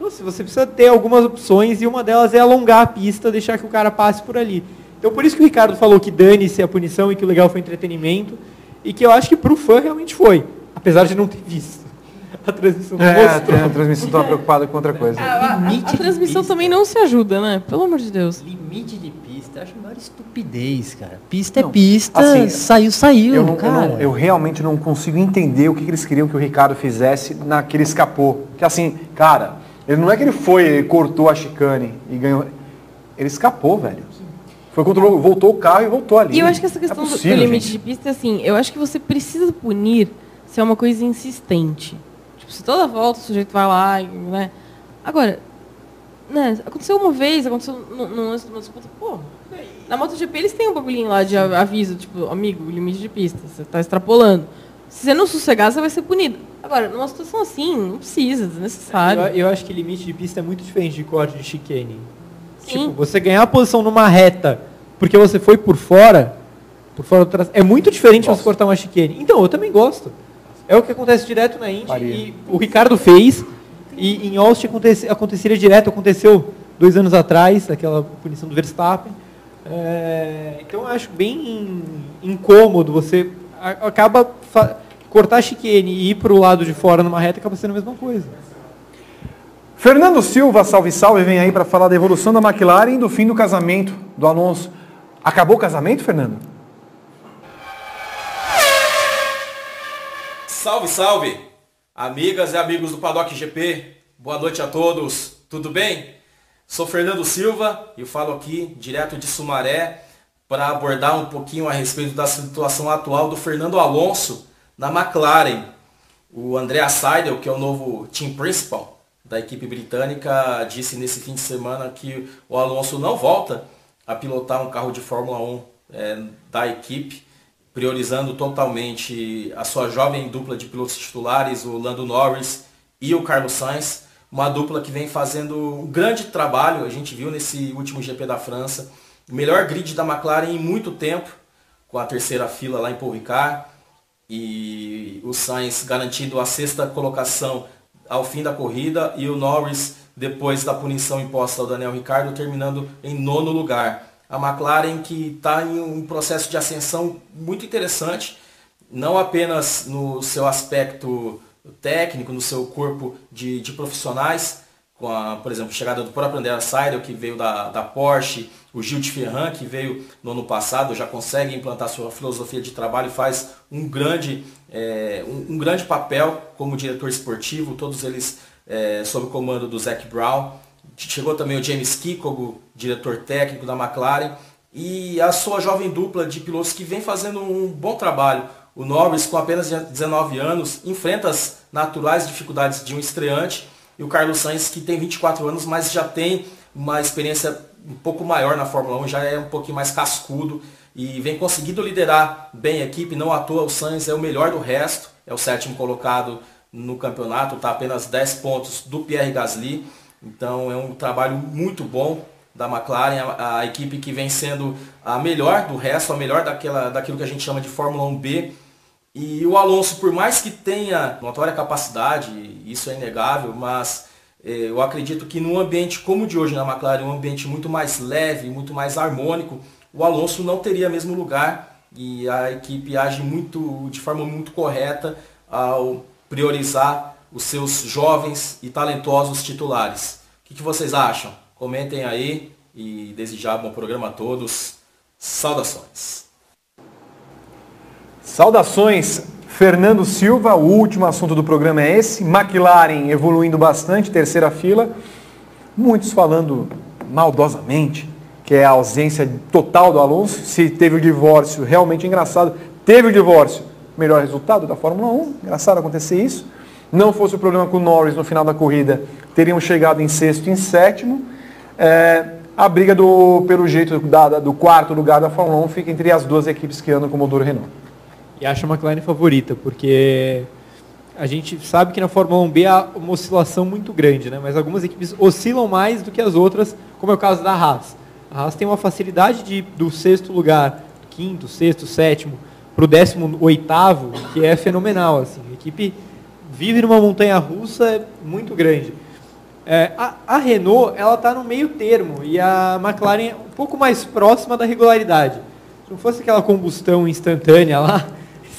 Então, assim, você precisa ter algumas opções e uma delas é alongar a pista, deixar que o cara passe por ali. Então, por isso que o Ricardo falou que dane-se a punição e que o legal foi entretenimento e que eu acho que para o fã realmente foi, apesar de não ter visto. A transmissão não é, mostrou. A transmissão estava preocupada com outra coisa. A, a, a, a transmissão também não se ajuda, né? Pelo amor de Deus. Limite de pista, eu acho a maior estupidez, cara. Pista não, é pista, assim, saiu, saiu, eu, não, cara. Eu, não, eu, realmente não consigo entender o que, que eles queriam que o Ricardo fizesse naquele escapou. Que assim, cara, ele não é que ele foi, ele cortou a chicane e ganhou. Ele escapou, velho. Foi controlou, voltou o carro e voltou ali. E eu acho que essa questão é possível, do limite gente. de pista é assim, eu acho que você precisa punir se é uma coisa insistente. Tipo, se toda volta o sujeito vai lá, né? Agora, né, aconteceu uma vez, aconteceu numa disputa, pô, na MotoGP eles têm um bagulhinho lá de aviso, tipo, amigo, limite de pista, você está extrapolando. Se você não sossegar, você vai ser punido. Agora, numa situação assim, não precisa, desnecessário. Eu, eu acho que limite de pista é muito diferente de corte de chicane. Sim. Tipo, você ganhar a posição numa reta porque você foi por fora, por fora do traçado, é muito diferente Nossa. você cortar uma chicane. Então, eu também gosto. É o que acontece direto na Indy e o Ricardo fez e em Austin aconte, aconteceria direto, aconteceu dois anos atrás, aquela punição do Verstappen. É, então eu acho bem incômodo você acaba cortar a chicane e ir para o lado de fora numa reta acaba sendo a mesma coisa. Fernando Silva, salve salve, vem aí para falar da evolução da McLaren e do fim do casamento do Alonso. Acabou o casamento, Fernando? Salve, salve! Amigas e amigos do Paddock GP, boa noite a todos, tudo bem? Sou Fernando Silva e falo aqui direto de Sumaré para abordar um pouquinho a respeito da situação atual do Fernando Alonso na McLaren. O André Seidel, que é o novo team principal da equipe britânica, disse nesse fim de semana que o Alonso não volta a pilotar um carro de Fórmula 1 é, da equipe, priorizando totalmente a sua jovem dupla de pilotos titulares, o Lando Norris e o Carlos Sainz, uma dupla que vem fazendo um grande trabalho, a gente viu nesse último GP da França, o melhor grid da McLaren em muito tempo, com a terceira fila lá em Paul Ricard, e o Sainz garantindo a sexta colocação ao fim da corrida, e o Norris, depois da punição imposta ao Daniel Ricciardo, terminando em nono lugar. A McLaren que está em um processo de ascensão muito interessante, não apenas no seu aspecto técnico, no seu corpo de, de profissionais, com a, por exemplo, a chegada do próprio André Seidel, que veio da, da Porsche, o Gil de Ferran, que veio no ano passado, já consegue implantar sua filosofia de trabalho e faz um grande, é, um, um, grande papel como diretor esportivo, todos eles é, sob o comando do Zac Brown. Chegou também o James Kikogo, diretor técnico da McLaren, e a sua jovem dupla de pilotos que vem fazendo um bom trabalho. O Norris, com apenas 19 anos, enfrenta as naturais dificuldades de um estreante, e o Carlos Sainz, que tem 24 anos, mas já tem uma experiência um pouco maior na Fórmula 1, já é um pouquinho mais cascudo e vem conseguindo liderar bem a equipe. Não à toa, o Sainz é o melhor do resto, é o sétimo colocado no campeonato, está apenas 10 pontos do Pierre Gasly. Então é um trabalho muito bom da McLaren, a, a, equipe que vem sendo a melhor do resto, a melhor daquela, daquilo que a gente chama de Fórmula 1B. E o Alonso, por mais que tenha notória capacidade, isso é inegável, mas eh, eu acredito que num ambiente como o de hoje na McLaren, um ambiente muito mais leve, muito mais harmônico, o Alonso não teria mesmo lugar e a equipe age muito de forma muito correta ao priorizar os seus jovens e talentosos titulares. O que, que vocês acham? Comentem aí e desejar bom programa a todos. Saudações. Saudações, Fernando Silva. O último assunto do programa é esse. McLaren evoluindo bastante, terceira fila. Muitos falando maldosamente que é a ausência total do Alonso. Se teve o divórcio, realmente engraçado. Teve o divórcio, melhor resultado da Fórmula 1. Engraçado acontecer isso. Não fosse o problema com o Norris no final da corrida, teriam chegado em sexto e em sétimo. É, a briga do, pelo jeito da, do quarto lugar da Fórmula 1 fica entre as duas equipes que andam com o motor Renault. E acho a McLaren favorita, porque a gente sabe que na Fórmula 1B há uma oscilação muito grande, né? mas algumas equipes oscilam mais do que as outras, como é o caso da Haas. A Haas tem uma facilidade de, do sexto lugar, quinto, sexto, sétimo, para o décimo oitavo, que é fenomenal. Assim. A equipe vive numa montanha russa muito grande. É, a, a, Renault ela está no meio termo e a McLaren é um pouco mais próxima da regularidade. Se não fosse aquela combustão instantânea lá,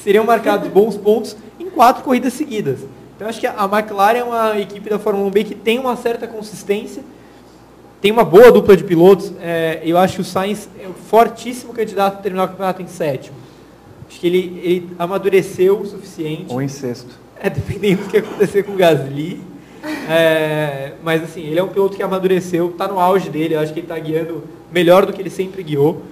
seriam marcados bons pontos em quatro corridas seguidas. Então acho que a McLaren é uma equipe da Fórmula 1B que tem uma certa consistência, tem uma boa dupla de pilotos. É, eu acho que o Sainz é um fortíssimo candidato a terminar o campeonato em sétimo. Acho que ele, ele amadureceu o suficiente. Ou em sexto. É, dependendo do que acontecer com o Gasly. É, mas assim, ele é um piloto que amadureceu, está no auge dele, eu acho que ele está guiando melhor do que ele sempre guiou.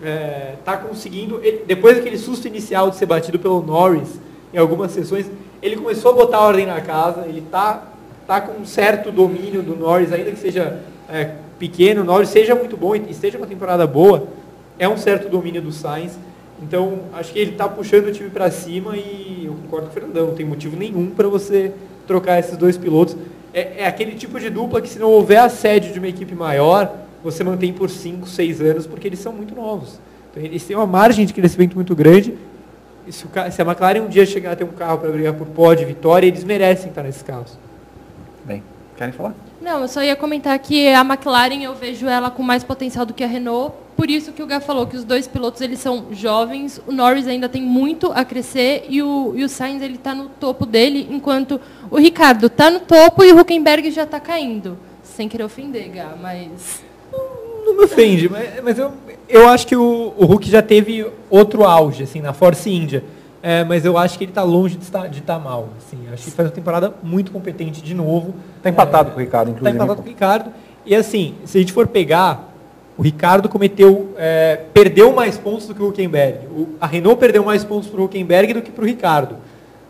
Está é, conseguindo, ele, depois daquele susto inicial de ser batido pelo Norris em algumas sessões, ele começou a botar ordem na casa, ele está tá com um certo domínio do Norris, ainda que seja é, pequeno, o Norris seja muito bom e esteja uma temporada boa, é um certo domínio do Sainz. Então, acho que ele está puxando o time para cima e eu concordo com o Fernandão, não tem motivo nenhum para você trocar esses dois pilotos. É, é, aquele tipo de dupla que se não houver assédio de uma equipe maior, você mantém por 5, 6 anos, porque eles são muito novos. Então, eles têm uma margem de crescimento muito grande. E se, o, se a McLaren um dia chegar a ter um carro para brigar por pódio, vitória, eles merecem estar nesse carro. Bem, querem falar? Não, eu só ia comentar que a McLaren eu vejo ela com mais potencial do que a Renault. Por isso que o Gá falou que os dois pilotos eles são jovens, o Norris ainda tem muito a crescer e o, e o Sainz ele está no topo dele, enquanto o Ricardo está no topo e o Huckenberg já está caindo. Sem querer ofender, Gá, mas não me ofende, mas, mas eu, eu acho que o, o Hulk já teve outro auge, assim, na Force India. É, mas eu acho que ele está longe de estar, de estar mal. Assim. Acho que ele faz uma temporada muito competente de novo. Está empatado é, com o Ricardo, inclusive. Está empatado com o Ricardo. E assim, se a gente for pegar, o Ricardo cometeu, é, perdeu mais pontos do que o Huckenberg. O, a Renault perdeu mais pontos para o Huckenberg do que para o Ricardo.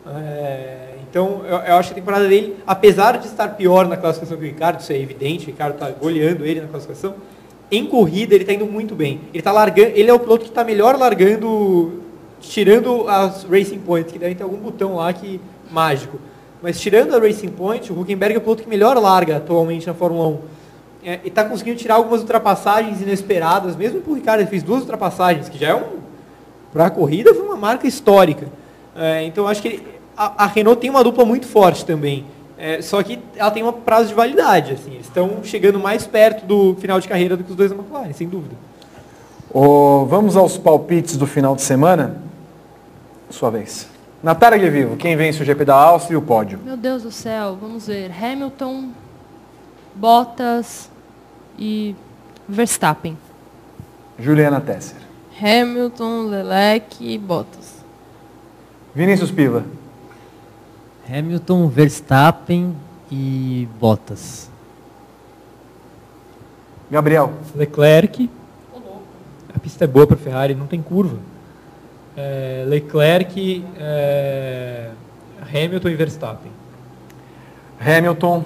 É, então, eu, eu, acho que a temporada dele, apesar de estar pior na classificação que o Ricardo, isso é evidente, o Ricardo está goleando ele na classificação, em corrida ele está indo muito bem. Ele tá largando, ele é o piloto que está melhor largando tirando as Racing Points, que devem ter algum botão lá que mágico. Mas tirando a Racing Point, o Huckenberg é o piloto que melhor larga atualmente na Fórmula 1. É, e está conseguindo tirar algumas ultrapassagens inesperadas, mesmo para o Ricardo, ele fez duas ultrapassagens, que já é um. Para a corrida foi uma marca histórica. É, então acho que ele, a, a, Renault tem uma dupla muito forte também. É, só que ela tem um prazo de validade. Assim, eles estão chegando mais perto do final de carreira do que os dois da McLaren, sem dúvida. Oh, vamos aos palpites do final de semana? Sua vez. Natália de Vivo, quem vence o GP da Áustria e o pódio? Meu Deus do céu, vamos ver. Hamilton, Bottas e Verstappen. Juliana Tesser. Hamilton, Lelec e Bottas. Vinícius Piva. Hamilton, Verstappen e Bottas. Gabriel. Leclerc. A pista é boa para Ferrari, não tem curva. É, Leclerc, é, Hamilton e Verstappen. Hamilton,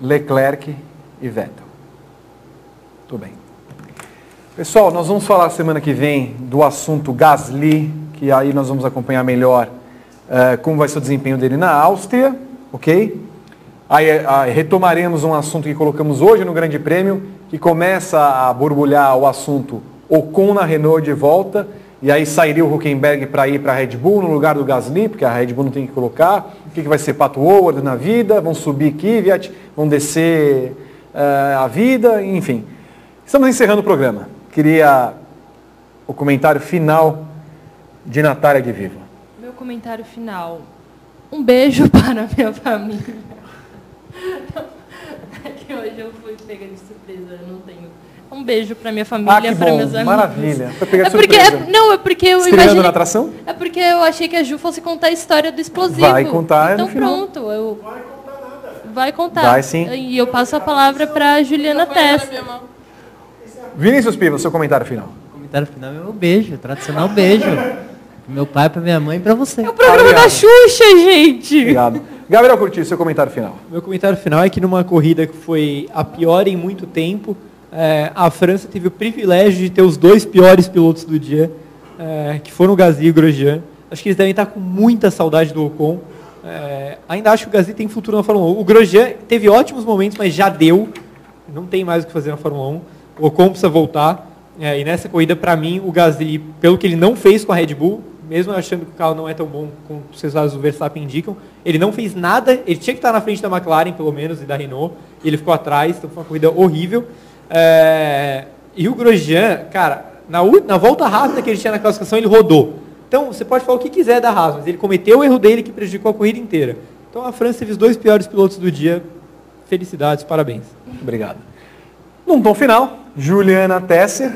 Leclerc e Vettel. Tudo bem. Pessoal, nós vamos falar semana que vem do assunto Gasly, que aí nós vamos acompanhar melhor uh, como vai ser o desempenho dele na Áustria, ok? Aí, aí retomaremos um assunto que colocamos hoje no Grande Prêmio, que começa a borbulhar o assunto Ocon na Renault de volta, e aí sairia o Huckenberg para ir para a Red Bull no lugar do Gasly, porque a Red Bull não tem que colocar. O que, que vai ser Pato Howard na vida? Vão subir Kvyat, vão descer uh, a vida, enfim. Estamos encerrando o programa. Queria o comentário final de Natália de Viva. Meu comentário final. Um beijo para a minha família. É que hoje eu fui pega de surpresa, eu não tenho. Um beijo para minha família, ah, para meus amigos. Maravilha. Foi pegar é porque, surpresa. É, não, é porque eu Estreando imaginei. na atração? É porque eu achei que a Ju fosse contar a história do explosivo. Vai contar Então no final. pronto, eu Vai contar. Vai sim. E eu passo a palavra para Juliana Testa. Vinícius Piva, seu comentário final. O comentário final é um beijo, tradicional beijo. Pro meu pai, para minha mãe e para você. É o programa da Xuxa, gente. Obrigado. Gabriel Curti, seu comentário final. Meu comentário final é que numa corrida que foi a pior em muito tempo, é, a França teve o privilégio de ter os dois piores pilotos do dia, é, que foram o Gasly e o Grosjean. Acho que eles devem estar com muita saudade do Ocon. É, ainda acho que o Gasly tem futuro na Fórmula 1. O Grosjean teve ótimos momentos, mas já deu. Não tem mais o que fazer na Fórmula 1. O Ocon precisa voltar. É, e nessa corrida, para mim, o Gasly, pelo que ele não fez com a Red Bull, mesmo achando que o carro não é tão bom como os resultados do Verstappen indicam, ele não fez nada. Ele tinha que estar na frente da McLaren, pelo menos, e da Renault. E ele ficou atrás, então foi uma corrida horrível. É, e o Grosjean, cara, na, na volta rápida que ele tinha na classificação, ele rodou. Então, você pode falar o que quiser da Haas, mas ele cometeu o erro dele que prejudicou a corrida inteira. Então, a França teve os dois piores pilotos do dia. Felicidades, parabéns. Obrigado. Num tom final, Juliana Tesser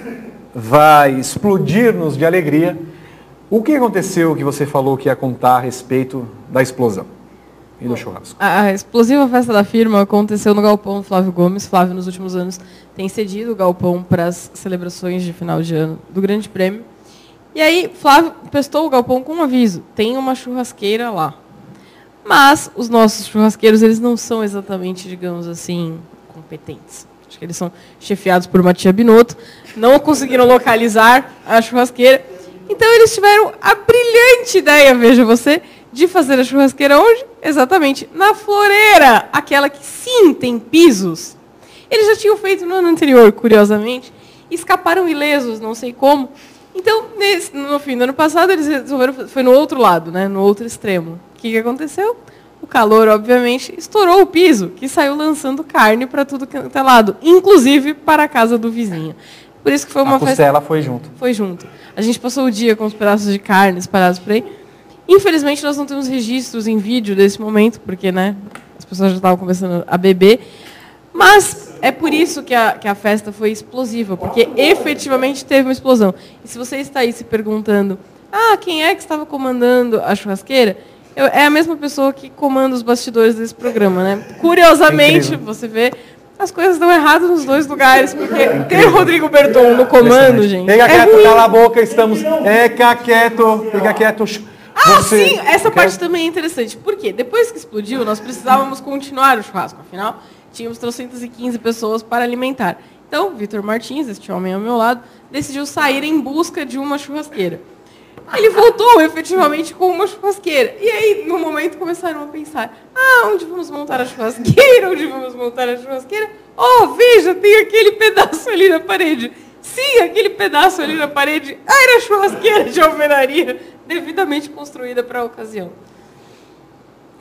vai explodir-nos de alegria. O que aconteceu que você falou que ia contar a respeito da explosão e do churrasco? A explosiva festa da firma aconteceu no galpão do Flávio Gomes. Flávio, nos últimos anos, tem cedido o galpão para as celebrações de final de ano do Grande Prêmio. E aí, Flávio prestou o galpão com um aviso: tem uma churrasqueira lá. Mas os nossos churrasqueiros, eles não são exatamente, digamos assim, competentes. Acho que eles são chefiados por Matia Binotto. Não conseguiram localizar a churrasqueira. Então eles tiveram a brilhante ideia, veja você, de fazer a churrasqueira onde? Exatamente, na floreira. Aquela que sim tem pisos. Eles já tinham feito no ano anterior, curiosamente. Escaparam ilesos, não sei como. Então, nesse, no fim do ano passado, eles resolveram. Foi no outro lado, né? no outro extremo. O que, que aconteceu? O calor, obviamente, estourou o piso, que saiu lançando carne para tudo que é lado, inclusive para a casa do vizinho. Por isso que foi uma a costela foi junto. Foi junto. A gente passou o dia com os pedaços de carne espalhados por aí. Infelizmente, nós não temos registros em vídeo desse momento, porque né, as pessoas já estavam começando a beber. Mas é por isso que a, que a festa foi explosiva, porque efetivamente teve uma explosão. E se você está aí se perguntando, ah, quem é que estava comandando a churrasqueira? Eu, é a mesma pessoa que comanda os bastidores desse programa, né? Curiosamente, você vê, as coisas dão errado nos dois lugares, porque ter o Rodrigo Berton no comando, gente. Fica é quieto, ruim. cala a boca, estamos. Fica quieto, fica quieto. Ah, Você- sim, essa parte também é interessante. Por quê? Depois que explodiu, nós precisávamos continuar o churrasco. Afinal, tínhamos 315 pessoas para alimentar. Então, Vitor Martins, este homem ao meu lado, decidiu sair em busca de uma churrasqueira. Ele voltou efetivamente com uma churrasqueira. E aí, no momento, começaram a pensar: ah, onde vamos montar a churrasqueira? Onde vamos montar a churrasqueira? Oh, veja, tem aquele pedaço ali na parede. Sim, aquele pedaço ali na parede era a churrasqueira de alvenaria, devidamente construída para a ocasião.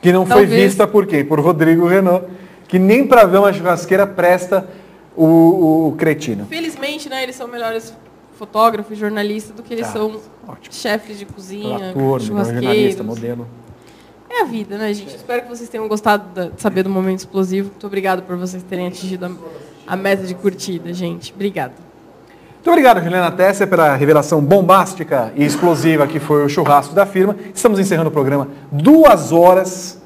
Que não Talvez. foi vista por quem? Por Rodrigo Renault, que nem para ver uma churrasqueira presta o, o, o, cretino. Felizmente, né, eles são melhores fotógrafos, jornalistas, do que eles ah, são ótimo. chefes de cozinha, Ator, jornalista, modelo. É a vida, né, gente? Espero que vocês tenham gostado de saber do momento explosivo. Muito obrigado por vocês terem atingido a, a meta de curtida, gente. Obrigado. Muito obrigado, Juliana Tesser, pela revelação bombástica e explosiva que foi o churrasco da firma. Estamos encerrando o programa. Duas horas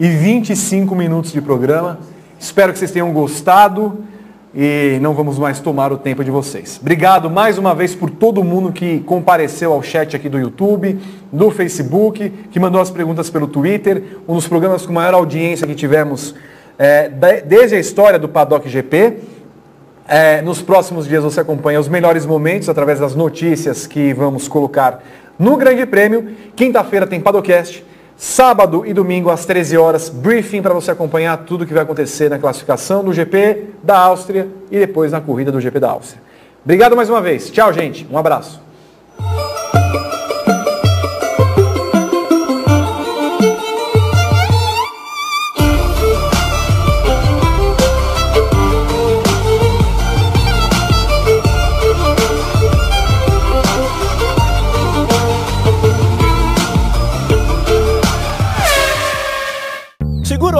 e 25 minutos de programa. Espero que vocês tenham gostado e não vamos mais tomar o tempo de vocês. Obrigado mais uma vez por todo mundo que compareceu ao chat aqui do YouTube, do Facebook, que mandou as perguntas pelo Twitter, um dos programas com maior audiência que tivemos é, desde a história do Paddock GP. É, nos próximos dias você acompanha os melhores momentos através das notícias que vamos colocar no Grande Prêmio. Quinta-feira tem Padocast. Sábado e domingo às 13 horas, briefing para você acompanhar tudo o que vai acontecer na classificação do GP da Áustria e depois na corrida do GP da Áustria. Obrigado mais uma vez. Tchau, gente. Um abraço.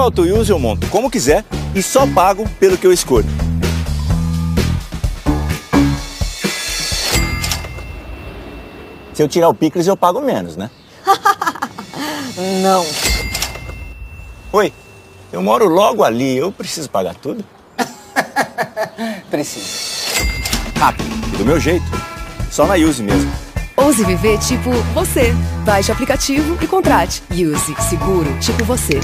Seguro auto use eu monto como quiser e só pago pelo que eu escolho. Se eu tirar o picles eu pago menos, né? Não. Oi, eu moro logo ali, eu preciso pagar tudo? Preciso. Rápido, do meu jeito. Só na Use mesmo. Ouse viver tipo você. Baixe o aplicativo e contrate. Use Seguro tipo você.